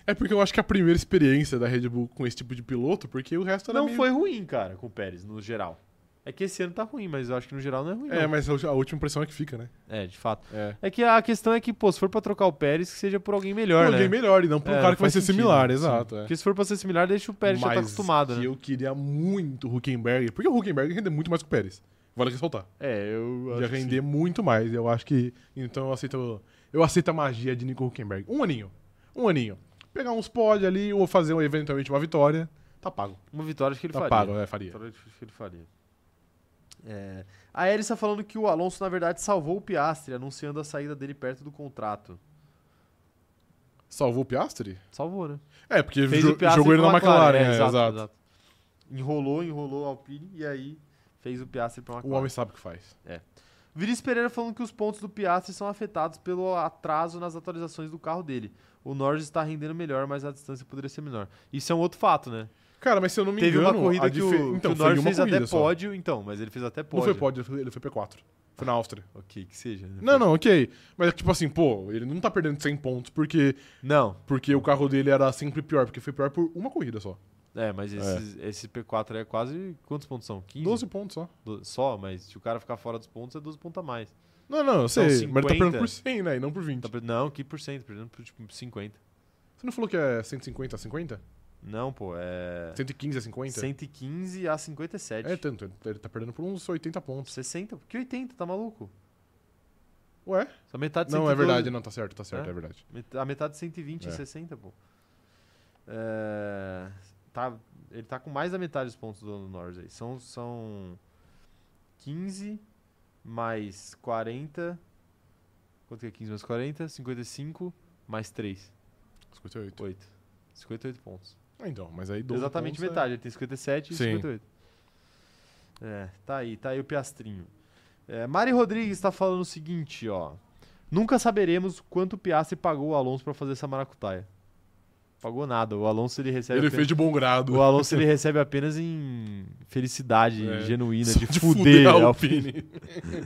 É porque eu acho que a primeira experiência da Red Bull com esse tipo de piloto, porque o resto era Não meio... foi ruim, cara, com o Pérez, no geral. É que esse ano tá ruim, mas eu acho que no geral não é ruim. É, não. mas a última impressão é que fica, né? É, de fato. É. É que a questão é que, pô, se for pra trocar o Pérez, que seja por alguém melhor, Por né? alguém melhor e não por um É, cara que vai ser sentido, similar, sim. exato. É. Porque se for pra ser similar, deixa o Pérez já tá Mas acostumado, que né? eu queria muito o Huckenberg, porque o Huckenberg rende muito mais que o Pérez. Vale ressaltar. É, eu que render muito mais. Eu acho que. Então eu aceito. Eu aceito a magia de Nico Huckenberg. Um aninho. Um aninho. Pegar uns pod ali ou fazer eventualmente uma vitória. Tá pago. Uma vitória acho que ele Tá faria. pago, é, faria. Vitória acho que ele faria. É. A Eris tá falando que o Alonso, na verdade, salvou o Piastri, anunciando a saída dele perto do contrato. Salvou o Piastri? Salvou, né? É, porque Fez jo- o jogou ele na a McLaren. é, exato, exato. exato. Enrolou, enrolou a Alpine e aí fez o Piastri pra O McLaren. homem sabe o que faz. Vinícius Pereira falando que os pontos do Piastri são afetados pelo atraso nas atualizações do carro dele. O Norris está rendendo melhor, mas a distância poderia ser menor. Isso é um outro fato, né? Cara, mas se eu não me Teve engano. uma corrida que o, dife- que então, o Norris fez até só. pódio, então, mas ele fez até Não pódio. foi pódio, ele foi- ele foi P4. Foi na Áustria. Ok, que seja. né? Não, não, ok. Mas tipo assim, pô, ele não tá perdendo 100 pontos porque, Não, porque o carro dele era sempre pior, porque foi pior por uma corrida só. é, mas esse, esse P4 é quase. Quantos pontos são? 15? 12 pontos só. Do- Só, mas se o cara ficar fora dos pontos, é 12 pontos a mais. Não, não, eu sei. São Mas ele tá 50. perdendo por 100, né? E não por 20. Tá não, que por cento? Perdendo por tipo 50. Você não falou que é 150 a 50? Não, pô, é. 115 a 50? 115 a 57. É tanto, ele- tá perdendo por uns 80 pontos. 60? Que 80? Tá maluco? Ué? A metade de Não, é 112 verdade, não, tá certo, tá certo, É? é, verdade. A metade de 120 É. e 60, pô. É, tá, ele tá com mais da metade dos pontos do Norris aí. São, são 15 mais 40. Quanto que é 15 mais 40? 55 mais 3. 58. 8. 58 pontos. Ah, então, mas aí 12 Exatamente pontos é- metade. Ele tem 57 e Sim. 58. É, tá aí, tá aí o piastrinho. É, Mari Rodrigues tá falando o seguinte, ó. Nunca saberemos quanto o Piastri pagou o Alonso pra fazer essa maracutaia. Pagou nada. O Alonso ele recebe Ele apenas- fez de bom grado. o Alonso ele recebe apenas em felicidade É. genuína Só de, de fuder, a a Alpine.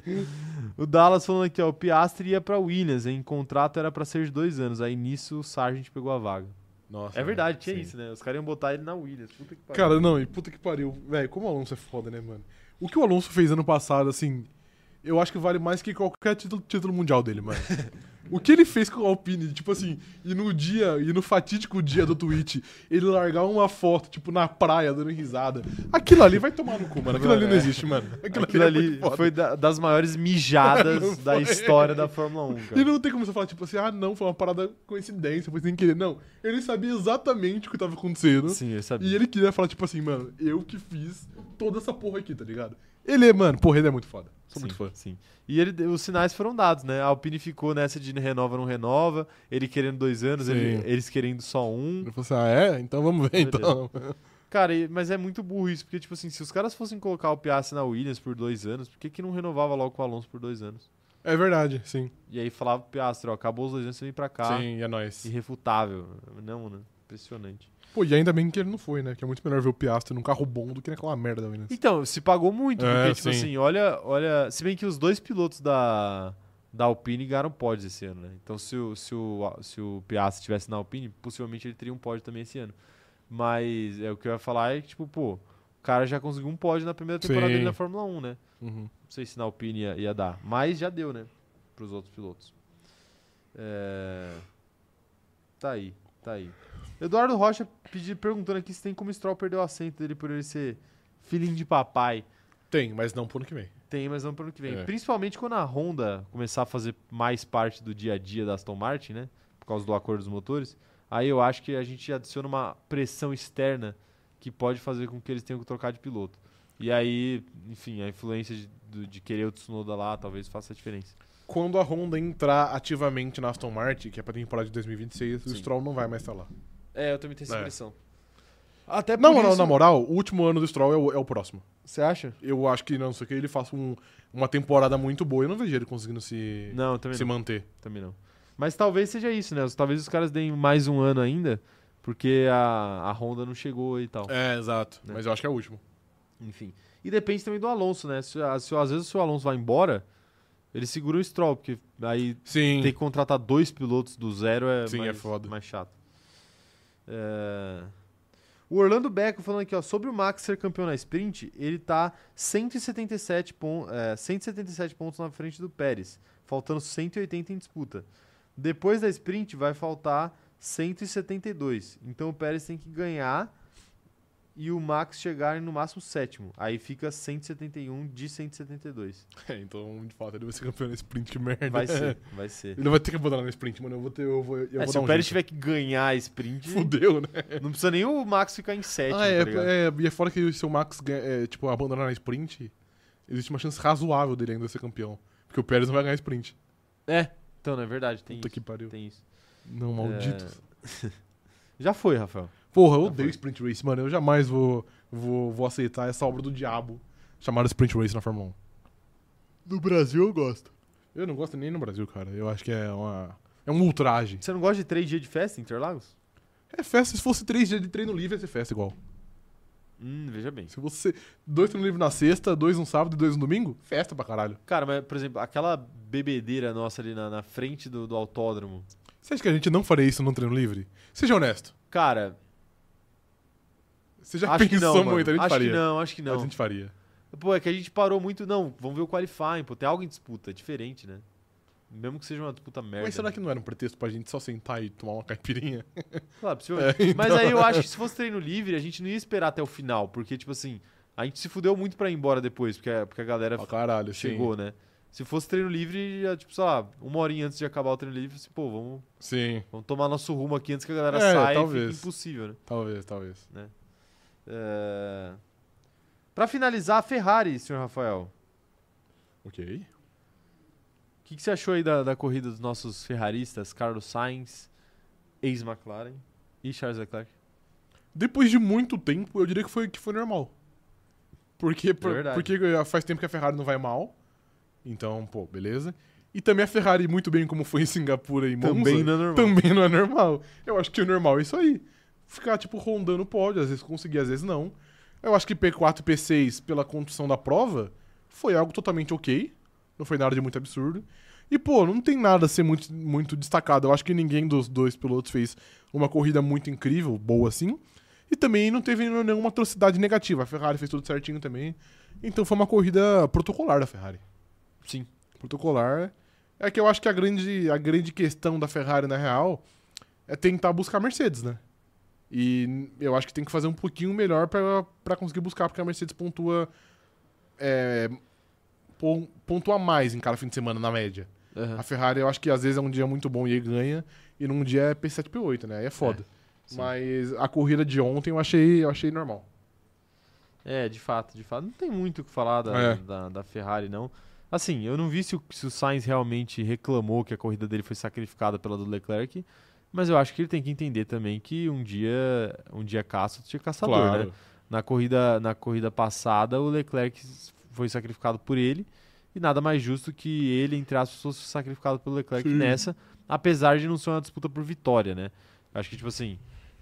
(laughs) O Dallas falando aqui, ó, o Piastri ia pra Williams, em contrato era pra ser de dois anos. Aí nisso o Sargent pegou a vaga. Nossa, É verdade, tinha sim. isso, né? Os caras iam botar ele na Williams. Puta que pariu. Cara, não, e puta que pariu. Velho, como o Alonso é foda, né, mano? O que o Alonso fez ano passado, assim, eu acho que vale mais que qualquer título, título mundial dele, mano. (laughs) o que ele fez com o Alpine, tipo assim, e no dia, e no fatídico dia do tweet, ele largar uma foto, tipo, na praia, dando risada. Aquilo ali vai tomar no cu, mano. Aquilo ali não É. existe, mano. Aquilo, Aquilo é ali foda. foi da- das maiores mijadas da história da Fórmula 1, E cara. não tem como você falar, tipo assim, ah, não, foi uma parada coincidência, foi sem querer. Não, ele sabia exatamente o que tava acontecendo. Sim, eu sabia. E ele queria falar, tipo assim, mano, eu que fiz toda essa porra aqui, tá ligado? Ele é, mano, porra, ele é muito foda. Sou muito sim, fã. Sim. E ele, os sinais foram dados, né? A Alpine ficou nessa de renova, não renova. Ele querendo dois anos, ele- eles querendo só um. Ele falou assim, ah, é? Então vamos ver, Beleza. então. (laughs) Cara, mas é muito burro isso, porque, tipo assim, se os caras fossem colocar o Piastri na Williams por dois anos, por que, que não renovava logo com o Alonso por dois anos? É verdade, sim. E aí falava pro Piastri, ó, acabou os dois anos, você vem pra cá. Sim, é nóis. Irrefutável. Não, né? Impressionante. Pô, e ainda bem que ele não foi, né? Que é muito melhor ver o Piastri num carro bom do que naquela merda da Williams. Então, se pagou muito, É, porque, tipo sim. assim, olha, olha. Se bem que os dois pilotos da, da Alpine ganharam pódios esse ano, né? Então, se o, se o, se o Piastri estivesse na Alpine, possivelmente ele teria um pódio também esse ano. Mas é o que eu ia falar é que, tipo, pô, o cara já conseguiu um pódio na primeira temporada Sim. dele na Fórmula 1, né? Uhum. Não sei se na Alpine ia, ia dar, mas já deu, né? Pros outros pilotos. É... Tá aí, tá aí. Eduardo Rocha pedi, perguntando aqui se tem como o Stroll perder o assento dele por ele ser filhinho de papai. Tem, mas não pro ano que vem. Tem, mas não pro ano que vem. É. Principalmente quando a Honda começar a fazer mais parte do dia a dia da Aston Martin, né? Por causa do acordo dos motores. Aí eu acho que a gente adiciona uma pressão externa que pode fazer com que eles tenham que trocar de piloto. E aí, enfim, a influência de, de querer o Tsunoda lá talvez faça a diferença. Quando a Honda entrar ativamente na Aston Martin, que é pra temporada de 2026, o Sim. Stroll não vai mais estar lá. É, eu também tenho essa É. impressão. Até por Não, não, isso- na moral, o último ano do Stroll é o, é o próximo. Você acha? Eu acho que, não sei o que, ele faça um- uma temporada muito boa. Eu não vejo ele conseguindo se, Não, eu também se não. manter. Também não. Mas talvez seja isso, né? Talvez os caras deem mais um ano ainda, porque a, a Honda não chegou e tal. É, exato. Né? Mas eu acho que é o último. Enfim. E depende também do Alonso, né? Se, se- às vezes se o Alonso vai embora, ele segura o Stroll, porque aí Sim. ter que contratar dois pilotos do zero é, Sim, é mais, foda. mais chato. É, O Orlando Becco falando aqui, ó, sobre o Max ser campeão na sprint, ele tá 177, pon é, 177 pontos na frente do Pérez, faltando 180 em disputa. Depois da sprint vai faltar 172. Então o Pérez tem que ganhar e o Max chegar no máximo sétimo. Aí fica 171 de 172. É, então, de fato, ele vai ser campeão na sprint, que merda. Vai ser, (laughs) vai ser. Ele vai ter que abandonar na sprint, mano. Eu vou ter. Eu vou, eu É, vou se o Pérez jeito. tiver que ganhar a sprint, Fudeu, né? não precisa nem o Max ficar em sétimo, ah, é, tá é, e é fora que se o Max é, tipo, abandonar na sprint, existe uma chance razoável dele ainda ser campeão. Porque o Pérez não vai ganhar sprint. É, então, não é verdade, tem Puta isso. que pariu. Tem isso. Não, maldito. É. (laughs) Já foi, Rafael. Porra, eu odeio sprint race, mano. Eu jamais vou, vou, vou aceitar essa obra do diabo chamada sprint race na Fórmula 1. No Brasil eu gosto. Eu não gosto nem no Brasil, cara. Eu acho que é uma. É um ultraje. Você não gosta de três dias de festa em Interlagos? É festa, se fosse três dias de treino livre, ia ser festa igual. Hum, veja bem. Se você. Dois treinos livres na sexta, dois no sábado e dois no domingo, festa pra caralho. Cara, mas, por exemplo, aquela bebedeira nossa ali na, na frente do, do autódromo. Você acha que a gente não faria isso num treino livre? Seja honesto. Cara, Você já acho pensou não, muito, a gente acho faria. que não, acho que Mas não. a gente faria. Pô, é que a gente parou muito, não, vamos ver o qualifying, pô, tem algo em disputa, é diferente, né? Mesmo que seja uma disputa merda. Mas será né? que não era um pretexto pra gente só sentar e tomar uma caipirinha? (laughs) Claro, (laughs) possivelmente. É, então. Mas aí eu acho que se fosse treino livre, a gente não ia esperar até o final, porque, tipo assim, a gente se fudeu muito pra ir embora depois, porque a, porque a galera caralho, chegou, né? Se fosse treino livre, ia, tipo, sei lá, uma horinha antes de acabar o treino livre, assim, pô, vamos, Sim. vamos tomar nosso rumo aqui antes que a galera É, saia talvez. impossível, né? Talvez, talvez. É... Pra finalizar, a Ferrari, senhor Rafael. Ok. O que, que você achou aí da, da corrida dos nossos ferraristas, Carlos Sainz, ex-McLaren e Charles Leclerc? Depois de muito tempo, eu diria que foi, que foi normal. Porque, por- verdade. porque faz tempo que a Ferrari não vai mal. Então, pô, beleza. E também a Ferrari, muito bem como foi em Singapura e Monza, Também não é normal. também não é normal. Eu acho que o normal é isso aí. Ficar, tipo, rondando o pódio, às vezes conseguir, às vezes não. Eu acho que P4 e P6, pela condução da prova, foi algo totalmente ok. Não foi nada de muito absurdo. E, pô, não tem nada a ser muito, muito destacado. Eu acho que ninguém dos dois pilotos fez uma corrida muito incrível, boa assim. E também não teve nenhuma atrocidade negativa. A Ferrari fez tudo certinho também. Então foi uma corrida protocolar da Ferrari. Sim. Protocolar. É que eu acho que a grande, a grande questão da Ferrari, na real, é tentar buscar a Mercedes, né? E eu acho que tem que fazer um pouquinho melhor pra conseguir buscar, porque a Mercedes pontua. É, pon- pontua mais em cada fim de semana, na média. Aham. A Ferrari, eu acho que às vezes é um dia muito bom e aí ganha, e num dia é P7, P8, né? Aí é foda. sim. Mas a corrida de ontem eu achei, eu achei normal. É, de fato, de fato. Não tem muito o que falar da, É. da, da Ferrari, não. Assim, eu não vi se o, se o Sainz realmente reclamou que a corrida dele foi sacrificada pela do Leclerc, mas eu acho que ele tem que entender também que um dia, um dia caça, outro dia caçador, né? Na corrida, na corrida passada, o Leclerc foi sacrificado por ele. E nada mais justo que ele, entre aspas, fosse sacrificado pelo Leclerc Sim. nessa, apesar de não ser uma disputa por vitória, né? Acho que, tipo assim,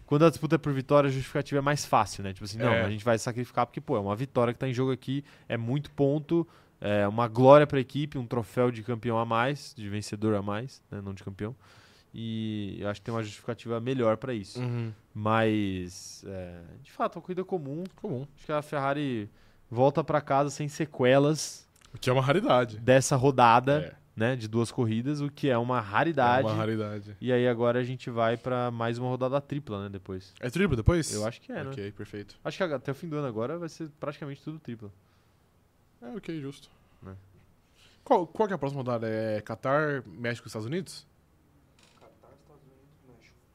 quando a disputa é por vitória, a justificativa é mais fácil, né? Tipo assim, não, É. a gente vai sacrificar porque, pô, é uma vitória que tá em jogo aqui, é muito ponto, é uma glória pra equipe, um troféu de campeão a mais, de vencedor a mais, né? Não de campeão. E eu acho que tem uma justificativa melhor pra isso. Uhum. Mas, é, de fato, uma corrida comum. Comum. Acho que a Ferrari volta pra casa sem sequelas O que é uma raridade. dessa rodada, É, né, de duas corridas, o que é uma é raridade. uma raridade. E aí agora a gente vai pra mais uma rodada tripla, né, depois. É triplo depois? Eu acho que é, né? Ok, perfeito. Acho que até o fim do ano agora vai ser praticamente tudo tripla. É, ok, justo. Né. Qual, qual que é a próxima rodada? É Qatar, México e Estados Unidos?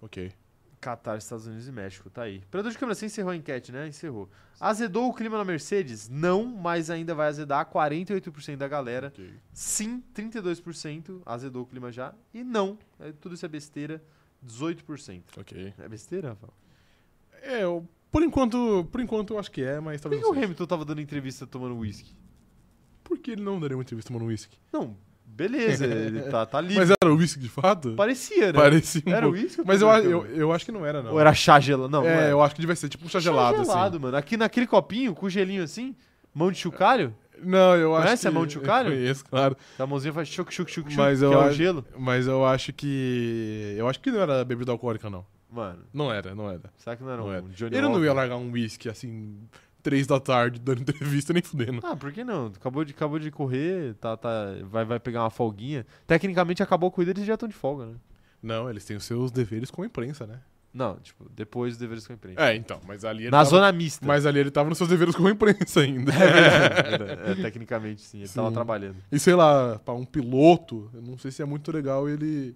Ok. Catar, Estados Unidos e México, tá aí. Operador de câmera, você encerrou a enquete, né? Encerrou. Azedou o clima na Mercedes? Não, mas ainda vai azedar 48% da galera. ok. Sim, 32% azedou o clima já. E não, é, tudo isso é besteira, 18%. Ok. É besteira, Rafael? É, eu- por enquanto, por enquanto eu acho que é, mas Por talvez que o. Hamilton tava dando entrevista tomando uísque? Por que ele não daria uma entrevista tomando uísque? Não, beleza, ele tá, tá (laughs) livre. Mas era uísque de fato? Parecia, né? Parecia um Era uísque? ou Mas eu, eu, eu acho que não era, não. Ou era chá gelado? Não, não é, era. eu acho que devia ser tipo um chá gelado, gelado, mano. Aqui naquele copinho, com gelinho assim, mão de chucalho, assim. Não, eu acho Conhece que... a mão de chocalho? Eu conheço, claro. que a mãozinha faz chuc, chuc, chuc, chuc, Mas que eu é o acho- gelo. Mas eu acho que... Eu acho que não era bebida alcoólica, não. Mano, Não era, não era. será que não era Não um era. Johnny Ele não Walker? ia largar um whisky assim, três da tarde, dando (laughs) entrevista nem fudendo. Ah, por que não? Acabou de, acabou de correr, tá, tá, vai, vai pegar uma folguinha. Tecnicamente acabou a corrida, eles já estão de folga, né? Não, eles têm os seus deveres com a imprensa, né? Não, tipo, depois dos deveres com a imprensa. É, então, mas ali ele Na tava, zona mista. Mas ali ele tava nos seus deveres com a imprensa ainda. (laughs) É verdade. É, tecnicamente sim, ele tava Sim. trabalhando. E sei lá, pra um piloto, eu não sei se é muito legal ele.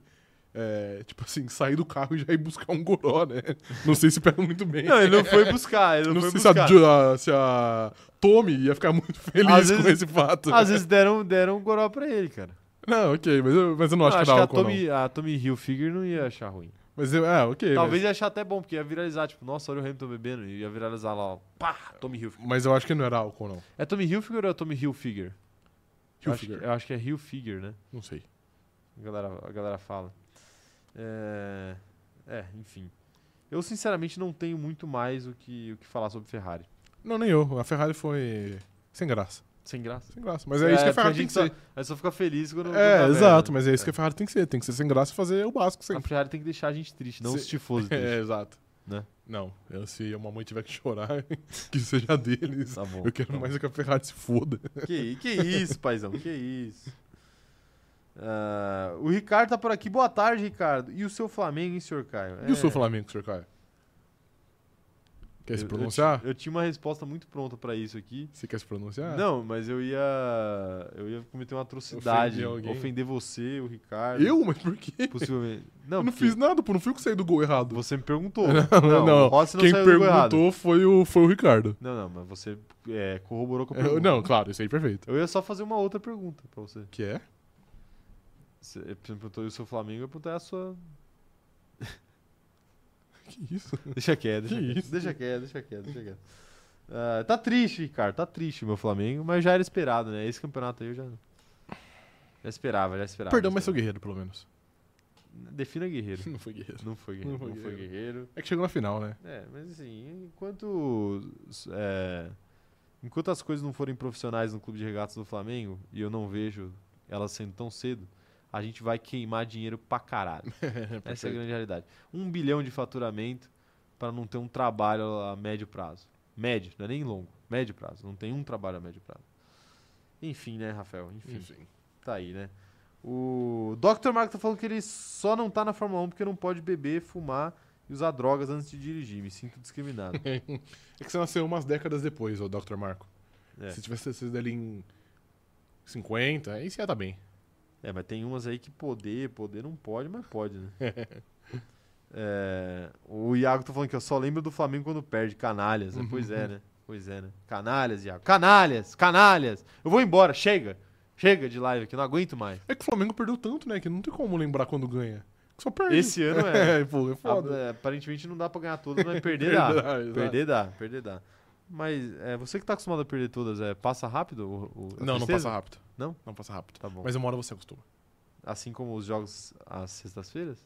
É, tipo assim, sair do carro e já ir buscar um goró, né? Não sei se pega muito bem. Não, ele não foi buscar, ele não, Não foi sei se a, buscar. Jo- a- se a Tommy ia ficar muito feliz Às com vezes- esse fato. Às vezes deram, deram um goró pra ele, cara. Não, ok, mas eu, mas eu não acho Não, que acho era que a álcool, Tommy, a Tommy Hilfiger não ia achar ruim. não. Mas eu, é, ok. Talvez mas, ia achar até bom, porque ia viralizar, tipo, nossa, olha o Hamilton bebendo. E ia viralizar lá, ó, pá, Tommy Hilfiger. mas eu acho que não era álcool, não. É Tommy Hilfiger ou é Tommy Hilfiger? Eu acho, eu acho que é Hilfiger, né? Não sei. A galera, a galera fala. É, é, enfim. Eu, sinceramente, não tenho muito mais o que, o que falar sobre Ferrari. Não, nem eu. A Ferrari foi sem graça. Sem graça. Sem graça. Mas é, isso que a porque Ferrari tem gente que só, ser. A gente só fica feliz quando. É, dá exato, mas né? é isso que a Ferrari tem que ser. Tem que ser sem graça e fazer o básico A sempre. Ferrari tem que deixar a gente triste, não Se- os tifosos (laughs) tristes. É, exato. Né? Não, eu- se a mamãe tiver que chorar, (laughs) que seja deles. Tá bom. Eu quero tá mais é que a Ferrari se foda. Que, que isso, paizão, que isso. Ah, o Ricardo tá por aqui. Boa tarde, Ricardo. E o seu Flamengo, hein, senhor Caio? E o seu É, Flamengo, Sr. Caio? Quer eu- se eu pronunciar? ti- Eu, tinha uma resposta muito pronta pra isso aqui. Você quer se pronunciar? Não, mas eu ia. Eu ia cometer uma atrocidade. Ofender? Ofender você, o Ricardo. Eu? Mas por quê? Possivelmente. Não, eu não fiz nada, pô. Não fui eu que saí do gol errado. Você me perguntou. (laughs) Não, não. o Rossi não Quem perguntou foi o, foi o Ricardo. Não, não, mas você é, corroborou com a Eu- pergunta. não, claro, isso aí é perfeito. Eu ia só fazer uma outra pergunta pra você. Que é? Você perguntou o seu Flamengo, eu perguntei a sua. (laughs) Que isso? Deixa quieto, deixa Que quieto. isso? Deixa quieto, deixa quieto, deixa quieto. Ah, tá triste, Ricardo, tá triste meu Flamengo, mas já era esperado, né? Esse campeonato aí eu já. Já esperava, já esperava. Perdão, já mas seu guerreiro, pelo menos. Defina guerreiro. (laughs) Não foi guerreiro. Não foi guerreiro. Não Não foi foi guerreiro. É que chegou na final, né? É, mas assim, enquanto. é, enquanto as coisas não forem profissionais no clube de regatas do Flamengo, e eu não vejo elas sendo tão cedo, a gente vai queimar dinheiro pra caralho. (laughs) Essa é a grande realidade. Um bilhão de faturamento para não ter um trabalho a médio prazo. Médio, não é nem longo. Médio prazo. Não tem um trabalho a médio prazo. Enfim, né, Rafael? Enfim, Enfim. tá aí, né? O Dr. Marco tá falando que ele só não tá na Fórmula 1 porque não pode beber, fumar e usar drogas antes de dirigir. Me sinto discriminado. (laughs) É que você nasceu umas décadas depois, o Dr. Marco. É. Se tivesse sido ali em 50, aí você ia tá bem. É, mas tem umas aí que poder, poder não pode, mas pode, né? (laughs) É, o Iago tá falando que eu só lembro do Flamengo quando perde, canalhas. né? Pois é, né? Pois é, né? Canalhas, Iago. Canalhas, canalhas. Eu vou embora, chega. Chega de live aqui, não aguento mais. É que o Flamengo perdeu tanto, né? Que não tem como lembrar quando ganha. Só perde. Esse ano é. (laughs) é, pô, é foda. é, aparentemente não dá pra ganhar todas, mas (laughs) perder dá. exato. Perder dá, perder dá. Mas é, você que tá acostumado a perder todas, é, passa rápido? o- o- Não, não passa rápido. Não? Não passa rápido. Tá bom. Mas uma hora você acostuma. Assim como os jogos às sextas-feiras?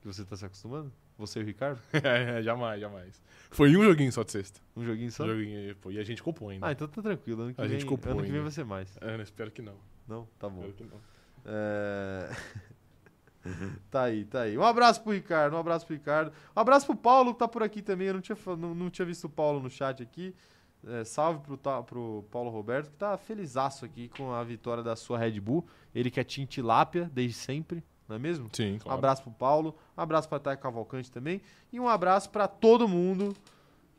Que você tá se acostumando? Você e o Ricardo? (laughs) É, jamais, jamais. Foi um joguinho só de sexta. Um joguinho só? Um joguinho, pô, e a gente compõe, né? Ah, então tá tranquilo. Ano que, A vem, gente compõe, ano que vem vai ser mais. É, né, espero que não. Não? Tá bom. Espero que não. É... (laughs) tá aí, tá aí. Um abraço pro Ricardo, um abraço pro Ricardo. Um abraço pro Paulo, que tá por aqui também. Eu não tinha, não, não tinha visto o Paulo no chat aqui. É, salve pro, ta- pro Paulo Roberto, que tá felizaço aqui com a vitória da sua Red Bull. Ele que é Team Tilápia desde sempre, não é mesmo? Sim, Um claro. abraço pro Paulo, um abraço pra Thay Cavalcante também. E um abraço pra todo mundo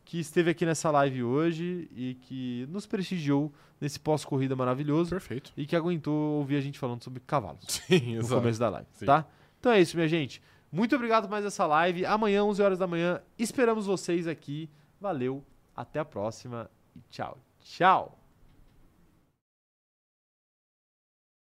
que esteve aqui nessa live hoje e que nos prestigiou nesse pós-corrida maravilhoso Perfeito. e que aguentou ouvir a gente falando sobre cavalos (laughs) Sim, no exato. começo da live, Sim. tá? Então é isso, minha gente. Muito obrigado por mais essa live. Amanhã, 11 horas da manhã, esperamos vocês aqui. Valeu, até a próxima e tchau. Tchau.